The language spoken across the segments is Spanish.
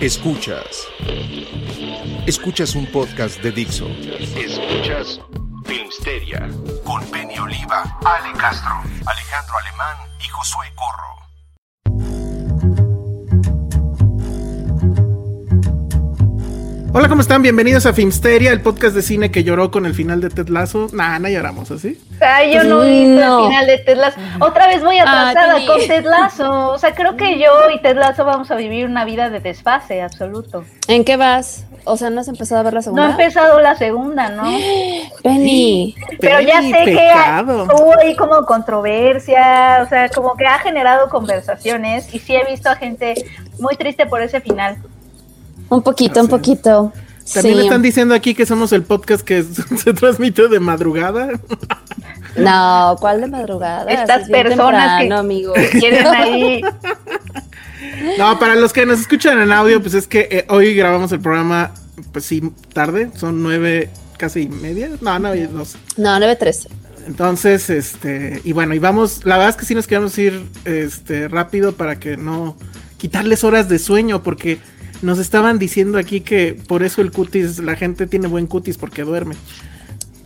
Escuchas. Escuchas un podcast de Dixo. Escuchas Filmsteria con Penny Oliva, Ale Castro, Alejandro Alemán y Josué Corro. Hola, ¿cómo están? Bienvenidos a Filmsteria, el podcast de cine que lloró con el final de Ted Lasso. Nah, no lloramos, ¿así? Ay, yo no vi No. el final de Ted Lasso. Otra vez muy Ah, atrasada con Ted Lasso. O sea, creo que yo y Ted Lasso vamos a vivir una vida de desfase absoluto. ¿En qué vas? O sea, ¿no has empezado a ver la No segunda? ha empezado la segunda, ¿no? Penny. Pero ya sé que hubo ahí como controversia, o sea, como que ha generado conversaciones y sí he visto a gente muy triste por ese final. Un poquito, un poquito. También sí. están diciendo aquí que somos el podcast que se transmite de madrugada. No, ¿cuál de madrugada? Estas personas que- temprano, amigo. Quieren ahí No, para los que nos escuchan en audio, pues es que eh, hoy grabamos el programa, pues sí, tarde, son nueve, casi media. No, no, dos. No, 9.13. Entonces, este, y bueno, y vamos, la verdad es que sí nos queremos ir este rápido para que no quitarles horas de sueño, porque nos estaban diciendo aquí que por eso el cutis, la gente tiene buen cutis porque duerme.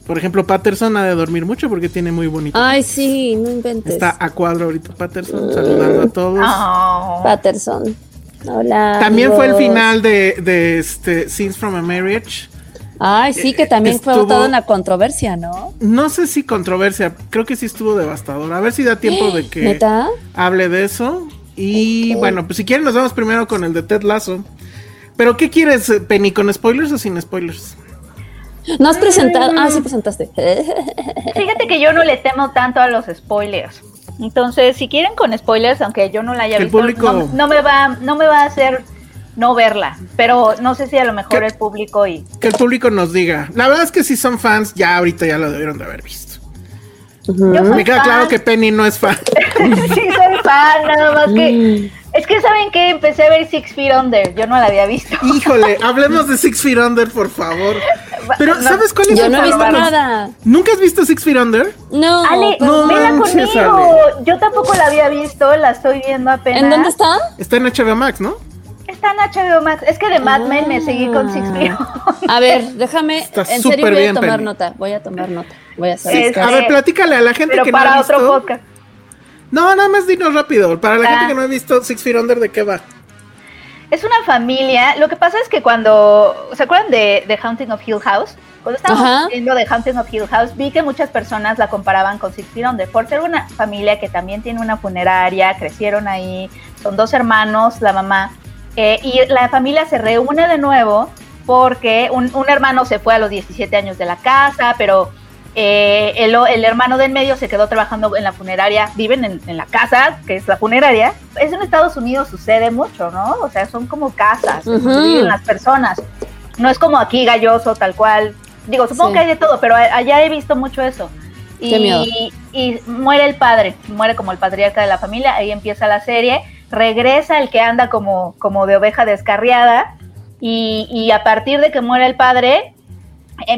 Por ejemplo, Patterson ha de dormir mucho porque tiene muy bonito. Ay, sí, no inventes. Está a cuadro ahorita Patterson, saludando a todos. Oh. Patterson. Hola. También fue el final de, de este Scenes from a Marriage. Ay, sí, que también fue Estuvo- toda una controversia, ¿no? No sé si controversia, creo que sí estuvo devastador. A ver si da tiempo de que ¿Neta? hable de eso. Y bueno, pues si quieren nos vamos primero con el de Ted Lasso. Pero ¿qué quieres, Penny, con spoilers o sin spoilers? No has presentado. Ah, sí presentaste. Fíjate que yo no le temo tanto a los spoilers. Entonces, si quieren con spoilers, aunque yo no la haya el visto, público- no, no me va, no me va a hacer no verla. Pero no sé si a lo mejor el público y Que el público nos diga. La verdad es que si son fans, ya ahorita ya lo debieron de haber visto. soy Me queda fan. claro que Penny no es fan. sí soy fan, nada más Mm. que es que saben que empecé a ver Six Feet Under, yo no la había visto. Híjole, hablemos de Six Feet Under, por favor. Pero, No, ¿sabes cuál es Yo el no he visto nada. ¿Nunca has visto Six Feet Under? No. Ale, no vela manches, conmigo. Yo tampoco la había visto, la estoy viendo apenas. ¿En dónde está? Está en HBO Max, ¿no? Está en HBO Max. Es que de Mad Men me seguí con Six Feet Under. A ver, déjame. Está en súper serio voy bien, a tomar Penny. nota. Voy a tomar nota. Voy a hacer. A ver, platícale a la gente Pero que no para ha otro visto. podcast. No, nada más dinos rápido. Para la Ah. gente que no ha visto Six Feet Under, ¿de qué va? Es una familia. Lo que pasa es que cuando. ¿Se acuerdan de The Haunting of Hill House? Cuando estábamos viendo The Haunting of Hill House, vi que muchas personas la comparaban con Six Feet Under. Por ser una familia que también tiene una funeraria, crecieron ahí, son dos hermanos, la mamá. eh, y la familia se reúne de nuevo porque un, un hermano se fue a los 17 años de la casa, pero eh, el, el hermano del medio se quedó trabajando en la funeraria, viven en, en la casa, que es la funeraria. Es en Estados Unidos sucede mucho, ¿no? O sea, son como casas, viven las personas. No es como aquí galloso, tal cual. Digo, supongo Sí. que hay de todo, pero allá he visto mucho eso. Qué miedo. Y, y muere el padre, muere como el patriarca de la familia, ahí empieza la serie, regresa el que anda como, como de oveja descarriada, y, y a partir de que muere el padre,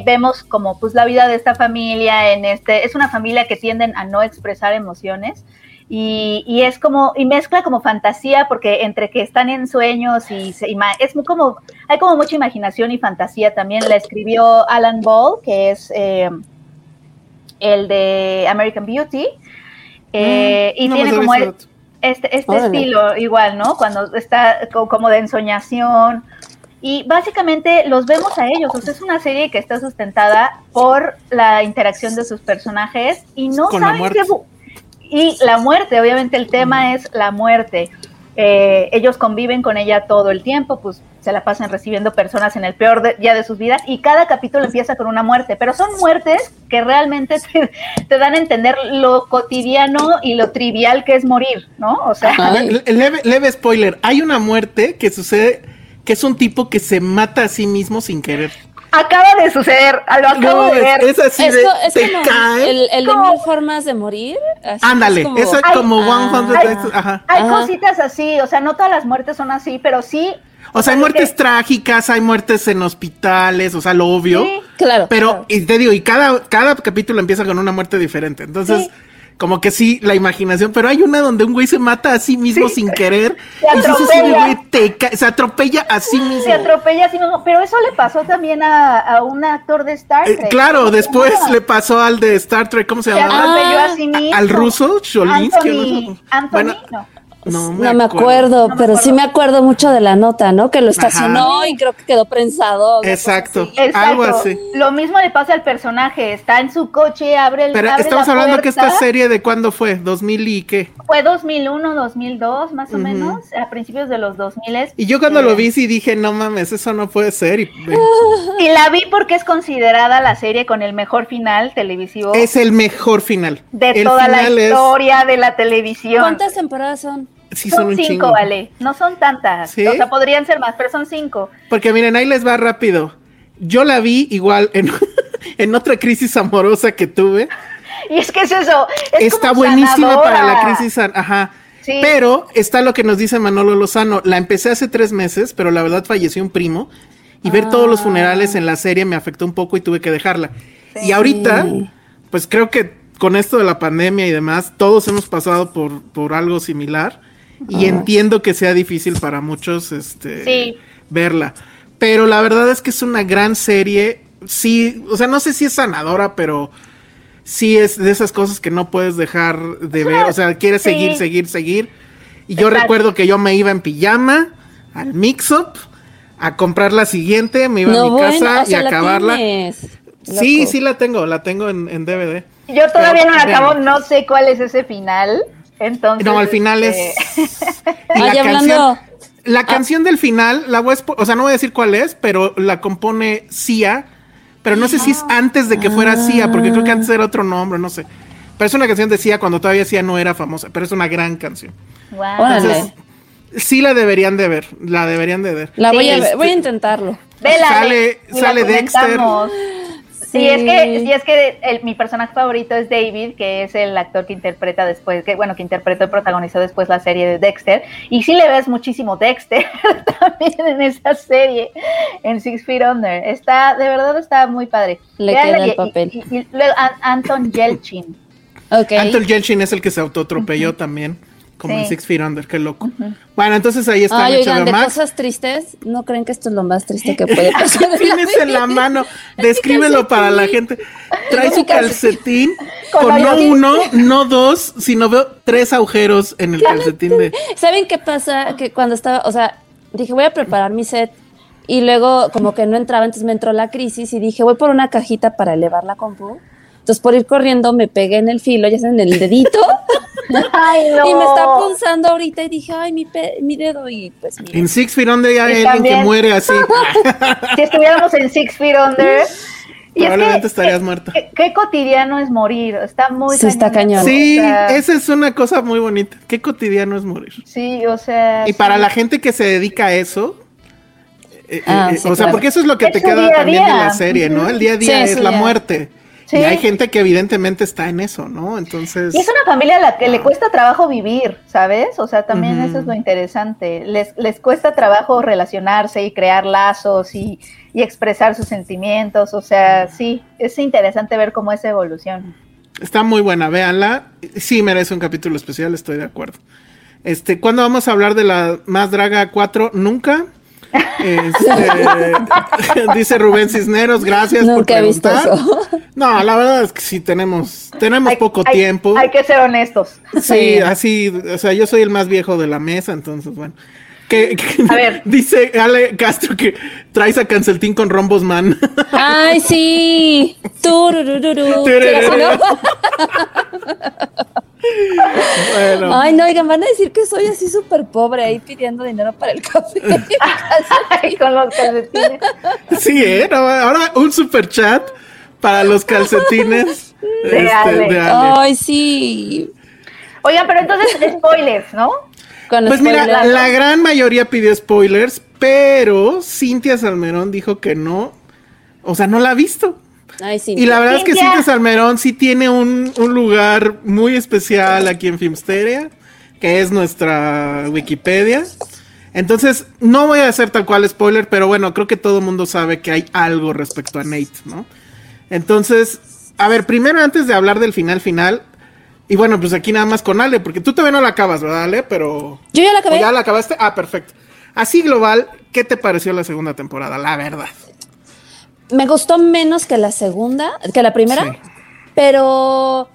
vemos como pues la vida de esta familia en este, es una familia que tienden a no expresar emociones, y, y es como, y mezcla como fantasía, porque entre que están en sueños y, se- y es muy como, hay como mucha imaginación y fantasía también, la escribió Alan Ball, que es... eh, el de American Beauty. eh, y Mm, no me tiene como el- este, este estilo igual, ¿no? Cuando está co- como de ensoñación. Y básicamente los vemos a ellos. O sea, es una serie que está sustentada por la interacción de sus personajes y no Con saben qué Y la muerte, obviamente el tema es la muerte. Eh, ellos conviven con ella todo el tiempo, pues se la pasan recibiendo personas en el peor de- día de sus vidas y cada capítulo empieza con una muerte, pero son muertes que realmente te, te dan a entender lo cotidiano y lo trivial que es morir, ¿no? O sea, Leve, leve spoiler, hay una muerte que sucede, que es un tipo que se mata a sí mismo sin querer. acaba de suceder, lo acabo No, de ver. es, así Es, de, es te como cae. el, el de mil formas de morir. así Ándale, es como- eso es como ah. 100 Ay, Days- ajá. Hay Ajá. cositas así, o sea, no todas las muertes son así, pero sí. O sea, hay muertes que- trágicas, hay muertes en hospitales, o sea, lo obvio. Sí. Claro. Pero, claro. y te digo, y cada, cada capítulo empieza con una muerte diferente. Entonces, Sí. Como que sí, la imaginación. Pero hay una donde un güey se mata a sí mismo sin querer. Se y atropella. güey, te ca- se atropella a sí mismo. Se atropella así mismo, pero eso le pasó también a, a un actor de Star Eh, Trek. claro, después le pasó al de Star Trek, ¿cómo se se Ah, a sí mismo. al ruso, Cholinsky, Anthony, ¿no? Anthony, Bueno, no. No, no me acuerdo, No me pero acuerdo. sí me acuerdo mucho de la nota, ¿no? Que lo estacionó y creo que quedó prensado. Exacto. así. Exacto. Algo así. Lo mismo le pasa al personaje, está en su coche, abre el Pero abre estamos la hablando que esta serie de cuándo fue, 2000 y qué. fue 2001, 2002 más o menos, a principios de los 2000. Y yo cuando Eh, lo vi sí dije, no mames, eso no puede ser. Y, Y la vi porque es considerada la serie con el mejor final televisivo es el mejor final. de el toda la es- historia de la televisión. ¿Cuántas temporadas son? Sí, son son un cinco, chingo. vale. No son tantas. ¿Sí? O sea, podrían ser más, pero son cinco. Porque miren, ahí les va rápido. Yo la vi igual en, en otra crisis amorosa que tuve. Y es que es eso. es está como buenísima para la crisis, ajá. Sí. Pero está lo que nos dice Manolo Lozano. La empecé hace tres meses, pero la verdad falleció un primo. Y ver todos los funerales en la serie me afectó un poco y tuve que dejarla. Y ahorita, pues creo que con esto de la pandemia y demás, todos hemos pasado por, por algo similar. Y entiendo que sea difícil para muchos este, Sí. verla. Pero la verdad es que es una gran serie. Sí, o sea, no sé si es sanadora, pero sí es de esas cosas que no puedes dejar de ver. O sea, quieres Sí. seguir, seguir, seguir. Y yo Exacto. recuerdo que yo me iba en pijama al mix-up a comprar la siguiente, me iba a mi bueno, casa o sea, y la acabarla. tienes, Sí, sí la tengo, la tengo en, en DVD. Yo todavía Pero, no la acabo, no sé cuál es ese final. Entonces. No, al final es. y Ay, hablando- la canción del final, la voy a o sea, no voy a decir cuál es, pero la compone Sia. Pero no sé si es antes de que fuera Sia, porque creo que antes era otro nombre, no sé. Pero es una canción de Sia cuando todavía Sia no era famosa, pero es una gran canción. Entonces, sí la deberían de ver, la deberían de ver. La voy, Sí, a ver, voy a intentarlo. Vela, Sale- y sale Dexter. Sí, Sí. es que, sí, es que el- mi personaje favorito es David, que es el actor que interpreta después, que bueno, que interpretó y protagonizó después la serie de Dexter. Y sí le ves muchísimo Dexter también en esa serie, en Six Feet Under. Está, de verdad está muy padre. Le queda el y- y- papel. Y, y luego An- Anton Yelchin. Ok. Anton Yelchin es el que se autoatropelló también, como en Sí. Six Feet Under, qué loco. Bueno, entonces ahí está Ay, en oigan, de Max. cosas tristes, ¿no creen que esto es lo más triste que puede pasar? en Tienes en la mano, descríbelo para la gente. Trae su calcetín Con con no uno, no dos, sino veo tres agujeros en el calcetín de. ¿Saben qué pasa? Que cuando estaba, o sea, dije, voy a preparar mi set y luego como que no entraba, entonces me entró la crisis y dije, voy por una cajita para elevar la compu. Entonces por ir corriendo me pegué en el filo, ya saben, en el dedito Ay, no. y me está punzando ahorita y dije, ay, mi, pe- mi dedo y pues mira. En Six Feet Under ya hay alguien que muere así. Si estuviéramos en Six Feet Under. Y es Probablemente que, estarías qué- muerta. Qué, qué cotidiano es morir. Está muy Sí, está cañón. Sí, O sea, esa es una cosa muy bonita. Qué cotidiano es morir. Sí, o sea. Y para la gente que se dedica a eso, eh, Ah, eh, sí, o sea, claro. porque eso es lo que Es te queda también en día. la serie, ¿no? El día a día Sí, es la día. muerte. Sí. Y hay gente que evidentemente está en eso, ¿no? Entonces, Y es una familia a la que le cuesta trabajo vivir, ¿sabes? O sea, también eso es lo interesante. Les, les cuesta trabajo relacionarse y crear lazos y, y expresar sus sentimientos. O sea, sí, es interesante ver cómo es evolución. está muy buena, véanla. Sí merece un capítulo especial, estoy de acuerdo. Este, ¿cuándo vamos a hablar de la Más Draga 4? Nunca. Este, dice Rubén Cisneros, gracias por he visto preguntar. eso. No, la verdad es que sí tenemos, tenemos Hay- poco hay- tiempo. Hay que ser honestos. Sí, así, o sea, yo soy el más viejo de la mesa, entonces, bueno. Que, que- A ver. dice Ale Castro que traes a Canceltín con Rombos Man. Ay, sí. Tururururu. Bueno, Ay, no, oigan, van a decir que soy así súper pobre ahí pidiendo dinero para el café. Ay, con los calcetines. sí, ¿eh? No, ahora un super chat para los calcetines este, Ale. de Ale. Ay, sí. Oigan, pero entonces, spoilers, ¿no? Con Pues mira, la gran mayoría pidió spoilers, pero Cintia Salmerón dijo que no. O sea, no la ha visto. Ay, sí. Y la verdad es que Cintia. Salmerón sí tiene un, un lugar muy especial aquí en Filmsteria, que es nuestra Wikipedia. Entonces, no voy a hacer tal cual spoiler, pero bueno, creo que todo el mundo sabe que hay algo respecto a Nate, ¿no? Entonces, a ver, primero antes de hablar del final final, y bueno, pues aquí nada más con Ale, porque tú todavía no la acabas, ¿verdad, Ale? Pero... Yo ya la ¿O acabé. ¿Ya la acabaste? Ah, perfecto. Así global, ¿qué te pareció la segunda temporada? La verdad. Me gustó menos que la segunda, que la primera, Sí. pero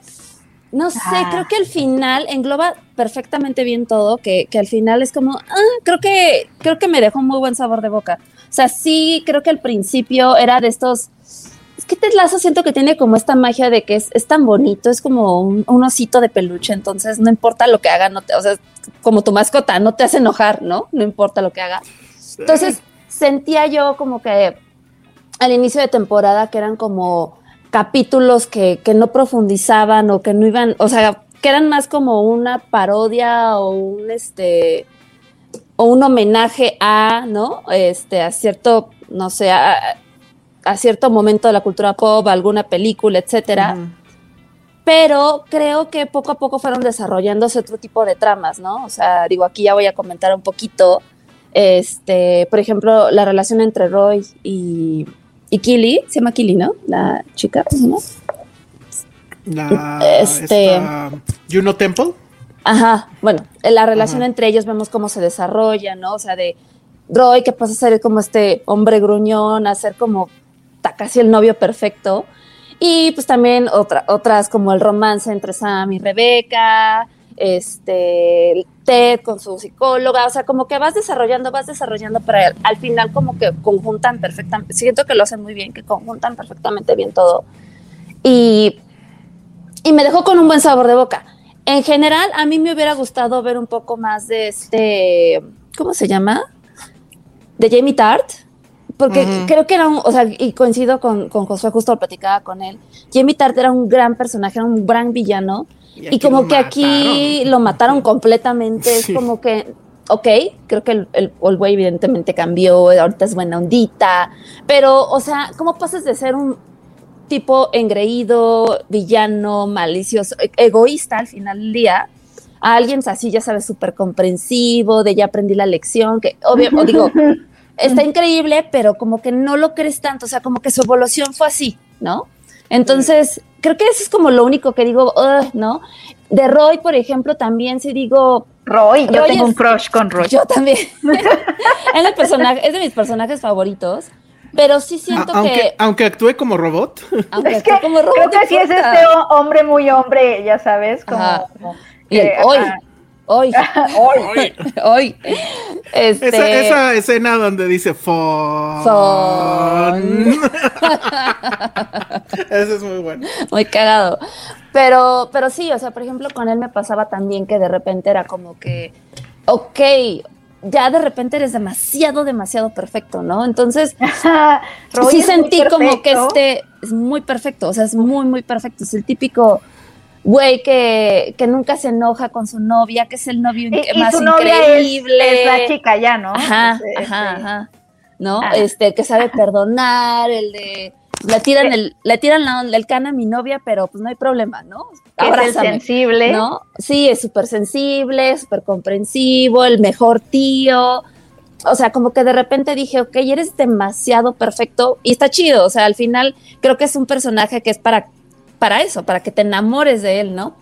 no sé, Ah. creo que al final engloba perfectamente bien todo, que, que al final es como, ah, creo que, creo que me dejó un muy buen sabor de boca. O sea, sí, creo que al principio era de estos. Es que siento que tiene como esta magia de que es, es tan bonito, es como un, un osito de peluche, entonces no importa lo que haga, no te, o sea, es como tu mascota, no te hace enojar, ¿no? No importa lo que haga. Entonces sentía yo como que al inicio de temporada que eran como capítulos que, que no profundizaban o que no iban, o sea, que eran más como una parodia o un este o un homenaje a, ¿no? Este, a cierto, no sé, a, a cierto momento de la cultura pop, a alguna película, etcétera. Pero creo que poco a poco fueron desarrollándose otro tipo de tramas, ¿no? O sea, digo, aquí ya voy a comentar un poquito. Este, por ejemplo, la relación entre Roy y, y Killy, se llama Killy, ¿no? La chica, ¿no? La, Este- esta, Juno Temple. Ajá, bueno, la relación Ajá. entre ellos vemos cómo se desarrolla, ¿no? O sea, de Roy que pasa a ser como este hombre gruñón, a ser como casi el novio perfecto. Y pues también otra, otras como el romance entre Sam y Rebeca, este, Ted con su psicóloga, o sea, como que vas desarrollando, vas desarrollando, pero al, al final como que conjuntan perfectamente, siento que lo hacen muy bien, que conjuntan perfectamente bien todo. Y, y me dejó con un buen sabor de boca. En general, a mí me hubiera gustado ver un poco más de este, ¿cómo se llama? De Jamie Tart, porque creo que era un, o sea, y coincido con, con Josué, justo lo platicaba con él, Jamie Tart era un gran personaje, era un gran villano, y, como que aquí lo mataron completamente, Sí. es como que, ok, creo que el, güey evidentemente cambió, ahorita es buena ondita, pero, o sea, ¿cómo pasas de ser un tipo engreído, villano, malicioso, e- egoísta al final del día, a alguien así, ya sabes, súper comprensivo, de ya aprendí la lección, que obvio, o digo, está increíble, pero como que no lo crees tanto, o sea, como que su evolución fue así, ¿no? Entonces, creo que eso es como lo único que digo, "Ugh", ¿no? De Roy, por ejemplo, también sí digo, Roy, yo Roy tengo es- un crush con Roy. yo también. es, el personaje, es de mis personajes favoritos, pero sí siento A- aunque, que, aunque actúe como robot. aunque es que actúe como robot, creo que sí es este ho- hombre muy hombre, ya sabes, como... Como Y el que, hoy, ajá. hoy, Hoy. hoy. Este, Esa, esa escena donde dice Fon. Ese es muy bueno. muy cagado. Pero, pero sí, o sea, por ejemplo, con él me pasaba también que de repente era como que, ok, ya de repente eres demasiado, demasiado perfecto, ¿no? Entonces, sí sentí como que este es muy perfecto, o sea, es muy, muy perfecto. Es el típico güey que, que nunca se enoja con su novia, que es el novio Y, y más su novia es, increíble. es la chica ya, ¿no? Ajá, Este, ajá, este, ajá. ¿No? Ah. Este, que sabe perdonar, el de le tiran el, le tiran la, el can a mi novia, pero pues no hay problema, ¿no? que es Abrázame, sensible. ¿no? Sí, es súper sensible, súper comprensivo, el mejor tío. O sea, como que de repente dije, ok, eres demasiado perfecto y está chido. O sea, al final creo que es un personaje que es para, para eso, para que te enamores de él, ¿no?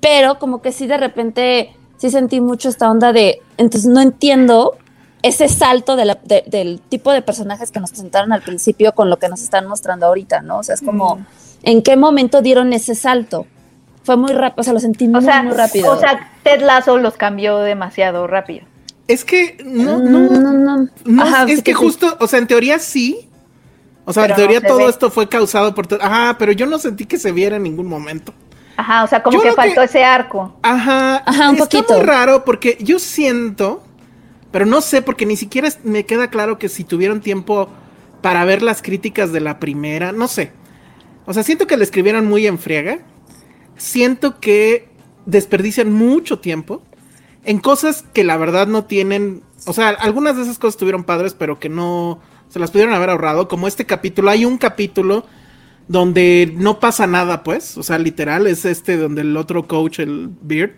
Pero como que sí de repente sí sentí mucho esta onda de, entonces no entiendo ese salto de la- de- del tipo de personajes que nos presentaron al principio con lo que nos están mostrando ahorita, ¿no? O sea, es como, Mm. ¿en qué momento dieron ese salto? Fue muy rápido, o sea, lo sentí muy, O sea, muy rápido. o sea, Ted Lasso los cambió demasiado rápido. Es que no, Mm, no, no, no. no, Ajá, es sí que sí. justo, o sea, en teoría sí. O sea, Pero en teoría no se todo ve. esto fue causado por... Ajá, pero yo no sentí que se viera en ningún momento. Ajá, o sea, como Yo que faltó ese arco. Ajá, Ajá, un está poquito. muy raro porque yo siento, pero no sé, porque ni siquiera me queda claro que si tuvieron tiempo para ver las críticas de la primera, no sé. O sea, siento que le escribieron muy en friega. Siento que desperdician mucho tiempo en cosas que la verdad no tienen. O sea, algunas de esas cosas estuvieron padres, pero que no se las pudieron haber ahorrado. Como este capítulo, hay un capítulo donde no pasa nada, pues. O sea, literal, es este donde el otro coach, el Beard,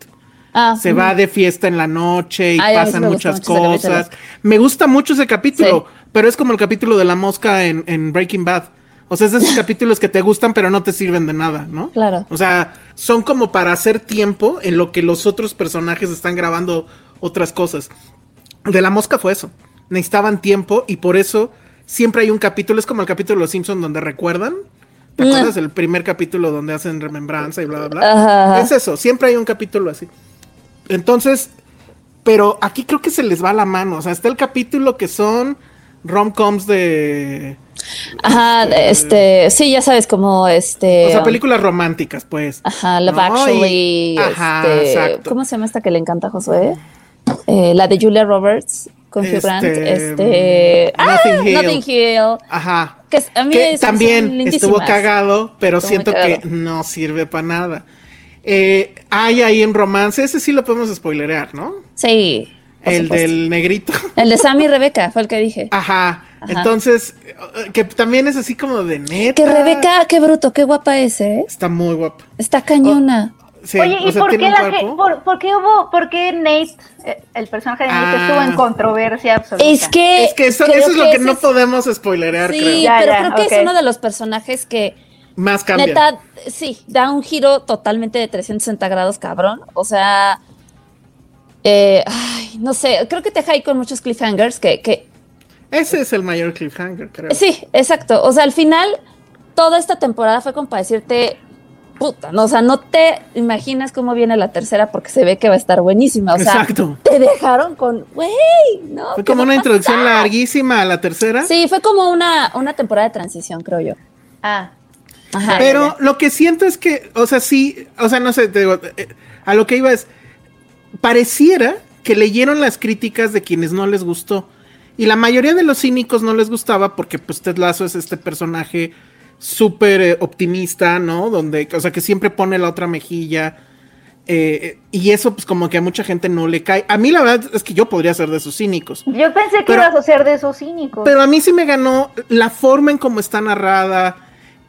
Ah, se va de fiesta en la noche y Ay, a mí sí pasan muchas cosas. Me gusta mucho ese capítulo, Sí. pero es como el capítulo de la mosca en, en Breaking Bad. O sea, es de esos capítulos que te gustan, pero no te sirven de nada, ¿no? Claro. O sea, son como para hacer tiempo en lo que los otros personajes están grabando otras cosas. De la mosca fue eso. Necesitaban tiempo y por eso siempre hay un capítulo. Es como el capítulo de Los Simpsons donde recuerdan. ¿Te Mm. acuerdas? El primer capítulo donde hacen remembranza y bla, bla, bla. Ajá, ajá. Es eso. Siempre hay un capítulo así. Entonces, pero aquí creo que se les va la mano. O sea, está el capítulo que son rom-coms de. Ajá, este, sí, ya sabes, como este. O sea, películas románticas, pues. Ajá, Love ¿no? Actually. Y- Ajá, este, exacto. ¿Cómo se llama esta que le encanta a Josué? Eh, la de Julia Roberts con Hugh Grant. Este, Este. mm, ah, Notting Hill. Ajá. Que a mí que también estuvo cagado, pero Estuvo siento que no sirve para nada. Eh, hay ahí un romance, ese sí lo podemos spoilerear, ¿no? Sí. El supuesto. del negrito. El de Sammy y Rebeca, fue el que dije. Ajá. Ajá. Entonces, eh, que también es así como de neta. Que Rebeca, qué bruto, qué guapa es, ¿eh? Está muy guapa. Está cañona. Sí, Oye, o ¿y sea, por qué, la ge- por, por qué hubo, por qué Nate, eh, el personaje de Nate, Ah. estuvo en controversia absoluta? Es que. Es que eso, es lo que no es- podemos spoilerear, Sí, creo. Ya, pero ya, creo que es uno de los personajes que Más cambia. Neta, sí, da un giro totalmente de 360 grados, cabrón. O sea, eh, ay, no sé, creo que te deja ahí con muchos cliffhangers que, que, Ese es el mayor cliffhanger, creo. sí, exacto. O sea, al final, toda esta temporada fue como para decirte, puta, no, o sea, no te imaginas cómo viene la tercera porque se ve que va a estar buenísima. O sea, Exacto. te dejaron con, güey, ¿no? Fue ¿qué como una a introducción pasar? larguísima a la tercera. Sí, fue como una, una temporada de transición, creo yo. Ah, Ajá. Pero lo que siento es que, o sea, sí, o sea, no sé, te digo, eh, a lo que iba es, pareciera que leyeron las críticas de quienes no les gustó. Y la mayoría de los cínicos no les gustaba porque pues Ted Lasso es este personaje súper eh, optimista, ¿no? Donde, o sea, que siempre pone la otra mejilla. eh, y eso pues como que a mucha gente no le cae. A mí la verdad es que yo podría ser de esos cínicos. yo pensé que Pero- ibas a ser de esos cínicos. Pero a mí sí me ganó la forma en cómo está narrada.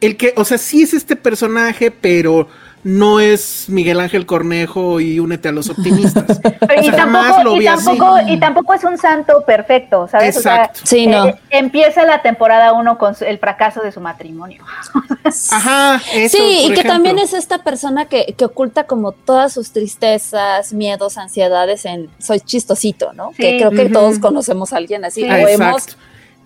El que, o sea, sí es este personaje, pero no es Miguel Ángel Cornejo y únete a los optimistas. Pero O y, jamás tampoco, lo y, vi así. tampoco, y tampoco es un santo perfecto, ¿sabes? O sea, Exacto. Sí, no. eh, empieza la temporada uno con su- el fracaso de su matrimonio. Ajá, eso, sí, y que también es esta persona que, que oculta como todas sus tristezas, miedos, ansiedades en soy chistosito, ¿no? Sí. Que creo que todos conocemos a alguien así, Sí. o Ah, hemos.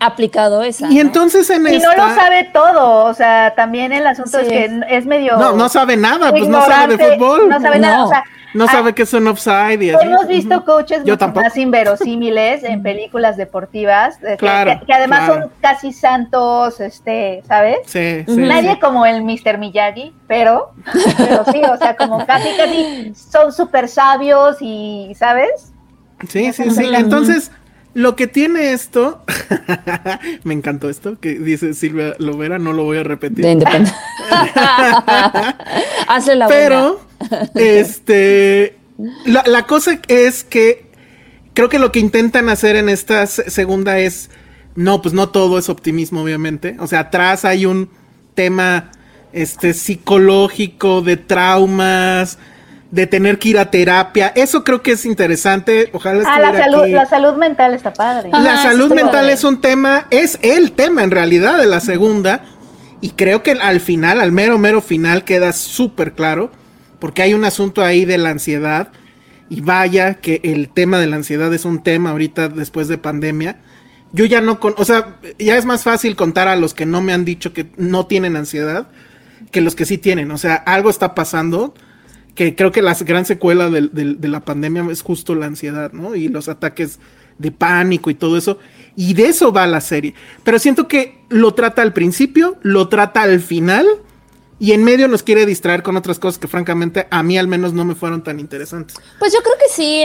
Aplicado esa. Y ¿no? entonces en Y esta... no lo sabe todo, o sea, también el asunto Sí. es que es medio... No, no sabe nada, pues no sabe de fútbol. No sabe nada, No. o sea, No ah, sabe que es un offside y así. Hemos visto coaches Yo mucho tampoco. más inverosímiles en películas deportivas, que- Claro, que, que además claro. son casi santos, este, ¿sabes? Sí, sí, Nadie sí. como el Mr. Miyagi, pero, pero sí, o sea, como casi, casi son súper sabios y, ¿sabes? Sí, sí, sí. Entonces, lo que tiene esto, me encantó esto, que dice Silvia Lovera, no lo voy a repetir. De independencia. Hazle la Pero, este, la, la cosa es que creo que lo que intentan hacer en esta se- segunda es, no, pues no todo es optimismo, obviamente. O sea, atrás hay un tema, este, psicológico, de traumas, de tener que ir a terapia. Eso creo que es interesante. Ojalá Ah, la salud, aquí. la salud mental está padre. Ajá, La salud mental padre. es un tema, es el tema en realidad de la segunda. Y creo que al final, al mero, mero final, queda súper claro. Porque hay un asunto ahí de la ansiedad. y vaya que el tema de la ansiedad es un tema ahorita después de pandemia. Yo ya no con, o sea, ya es más fácil contar a los que no me han dicho que no tienen ansiedad que los que sí tienen. O sea, algo está pasando que creo que la gran secuela de, la pandemia es justo la ansiedad, ¿no? Y los ataques de pánico y todo eso. Y de eso va la serie. Pero siento que lo trata al principio, lo trata al final y en medio nos quiere distraer con otras cosas que francamente a mí al menos no me fueron tan interesantes. Pues yo creo que sí,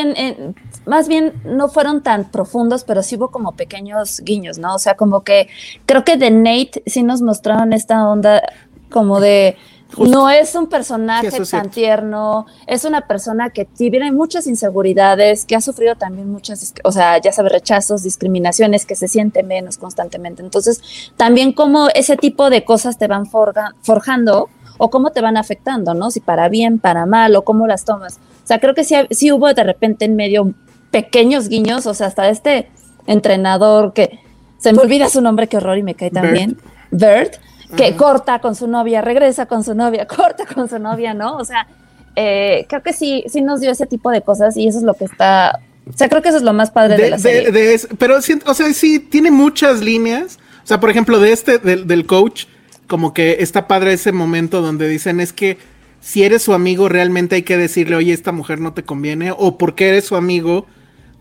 más bien no fueron tan profundos, pero sí hubo como pequeños guiños, ¿no? O sea, como que creo que de Nate sí nos mostraron esta onda como de no es un personaje tan tierno, es una persona que tiene muchas inseguridades, que ha sufrido también muchas, o sea, ya sabe, rechazos, discriminaciones, que se siente menos constantemente. Entonces, también como ese tipo de cosas te van forjando o cómo te van afectando, ¿no? Si para bien, para mal, o cómo las tomas. O sea, creo que sí, sí hubo de repente en medio pequeños guiños, o sea, hasta este entrenador que se me olvida su nombre, qué horror, y me cae también, Bert que corta con su novia, regresa con su novia, corta con su novia, ¿no? O sea, eh, creo que sí, sí nos dio ese tipo de cosas y eso es lo que está, o sea, creo que eso es lo más padre de, la serie. pero, o sea, sí, tiene muchas líneas, o sea, por ejemplo, de este, del, del coach, como que está padre ese momento donde dicen es que si eres su amigo realmente hay que decirle, oye, esta mujer no te conviene, o porque eres su amigo,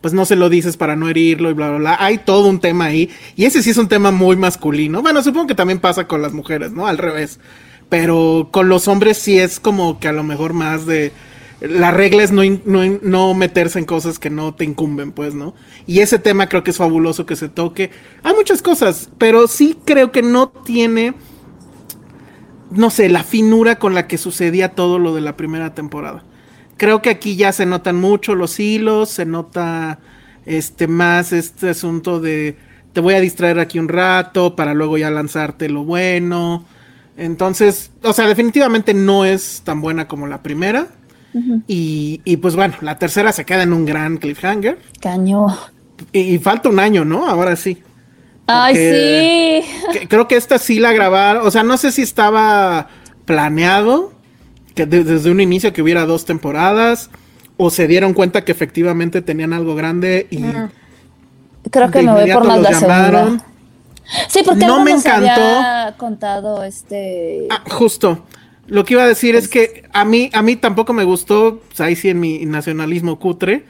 pues no se lo dices para no herirlo y bla, bla, bla. Hay todo un tema ahí. Y ese sí es un tema muy masculino. Bueno, supongo que también pasa con las mujeres, ¿no? Al revés. Pero con los hombres sí es como que a lo mejor más de... La regla es no, no, meterse en cosas que no te incumben, pues, ¿no? Y ese tema creo que es fabuloso que se toque. Hay muchas cosas, pero sí creo que no tiene, no sé, la finura con la que sucedía todo lo de la primera temporada creo que aquí ya se notan mucho los hilos, se nota este más este asunto de te voy a distraer aquí un rato para luego ya lanzarte lo bueno. Entonces, o sea, definitivamente no es tan buena como la primera. y, y, pues bueno, la tercera se queda en un gran cliffhanger. Caño. Y, falta un año, ¿no? Ahora sí. Ay, sí. creo que esta sí la grabaron. O sea, no sé si estaba planeado que desde un inicio que hubiera dos temporadas o se dieron cuenta que efectivamente tenían algo grande y creo que me voy por más la segunda. Sí, porque no me encantó. Había contado este ah, justo. Lo que iba a decir es que a mí a mí tampoco me gustó, pues ahí sí en mi nacionalismo cutre,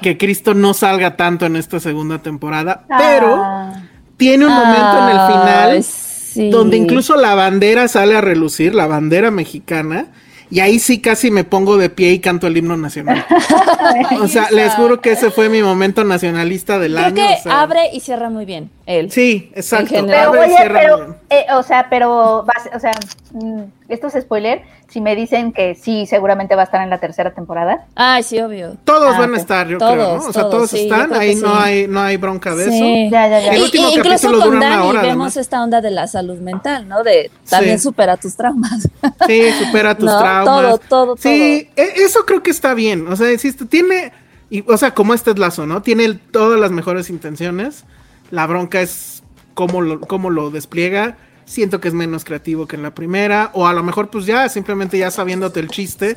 que Cristo no salga tanto en esta segunda temporada, pero ah. tiene un momento en el final donde incluso la bandera sale a relucir, la bandera mexicana y ahí sí casi me pongo de pie y canto el himno nacional. o sea, les juro que ese fue mi momento nacionalista del Creo año. que abre y cierra muy bien él. Sí, exacto. Pero, oye, pero, eh, o sea, pero, o sea, mm, esto es spoiler. Si me dicen que sí, seguramente va a estar en la tercera temporada. Ah, sí, obvio. Todos ah, van a estar, yo creo, ¿no? O sea, todos están, ahí no hay, no hay bronca de eso. Ya, ya, ya. El último y, incluso con Dani vemos esta onda de la salud mental, ¿no? De también supera tus traumas. Sí, supera tus traumas. Todo, todo, sí, e, eso creo que está bien. O sea, existe, tiene, y, o sea, como este es lazo, ¿no? Tiene todas las mejores intenciones. La bronca es cómo lo, cómo lo despliega siento que es menos creativo que en la primera, o a lo mejor pues ya, simplemente ya sabiéndote el chiste,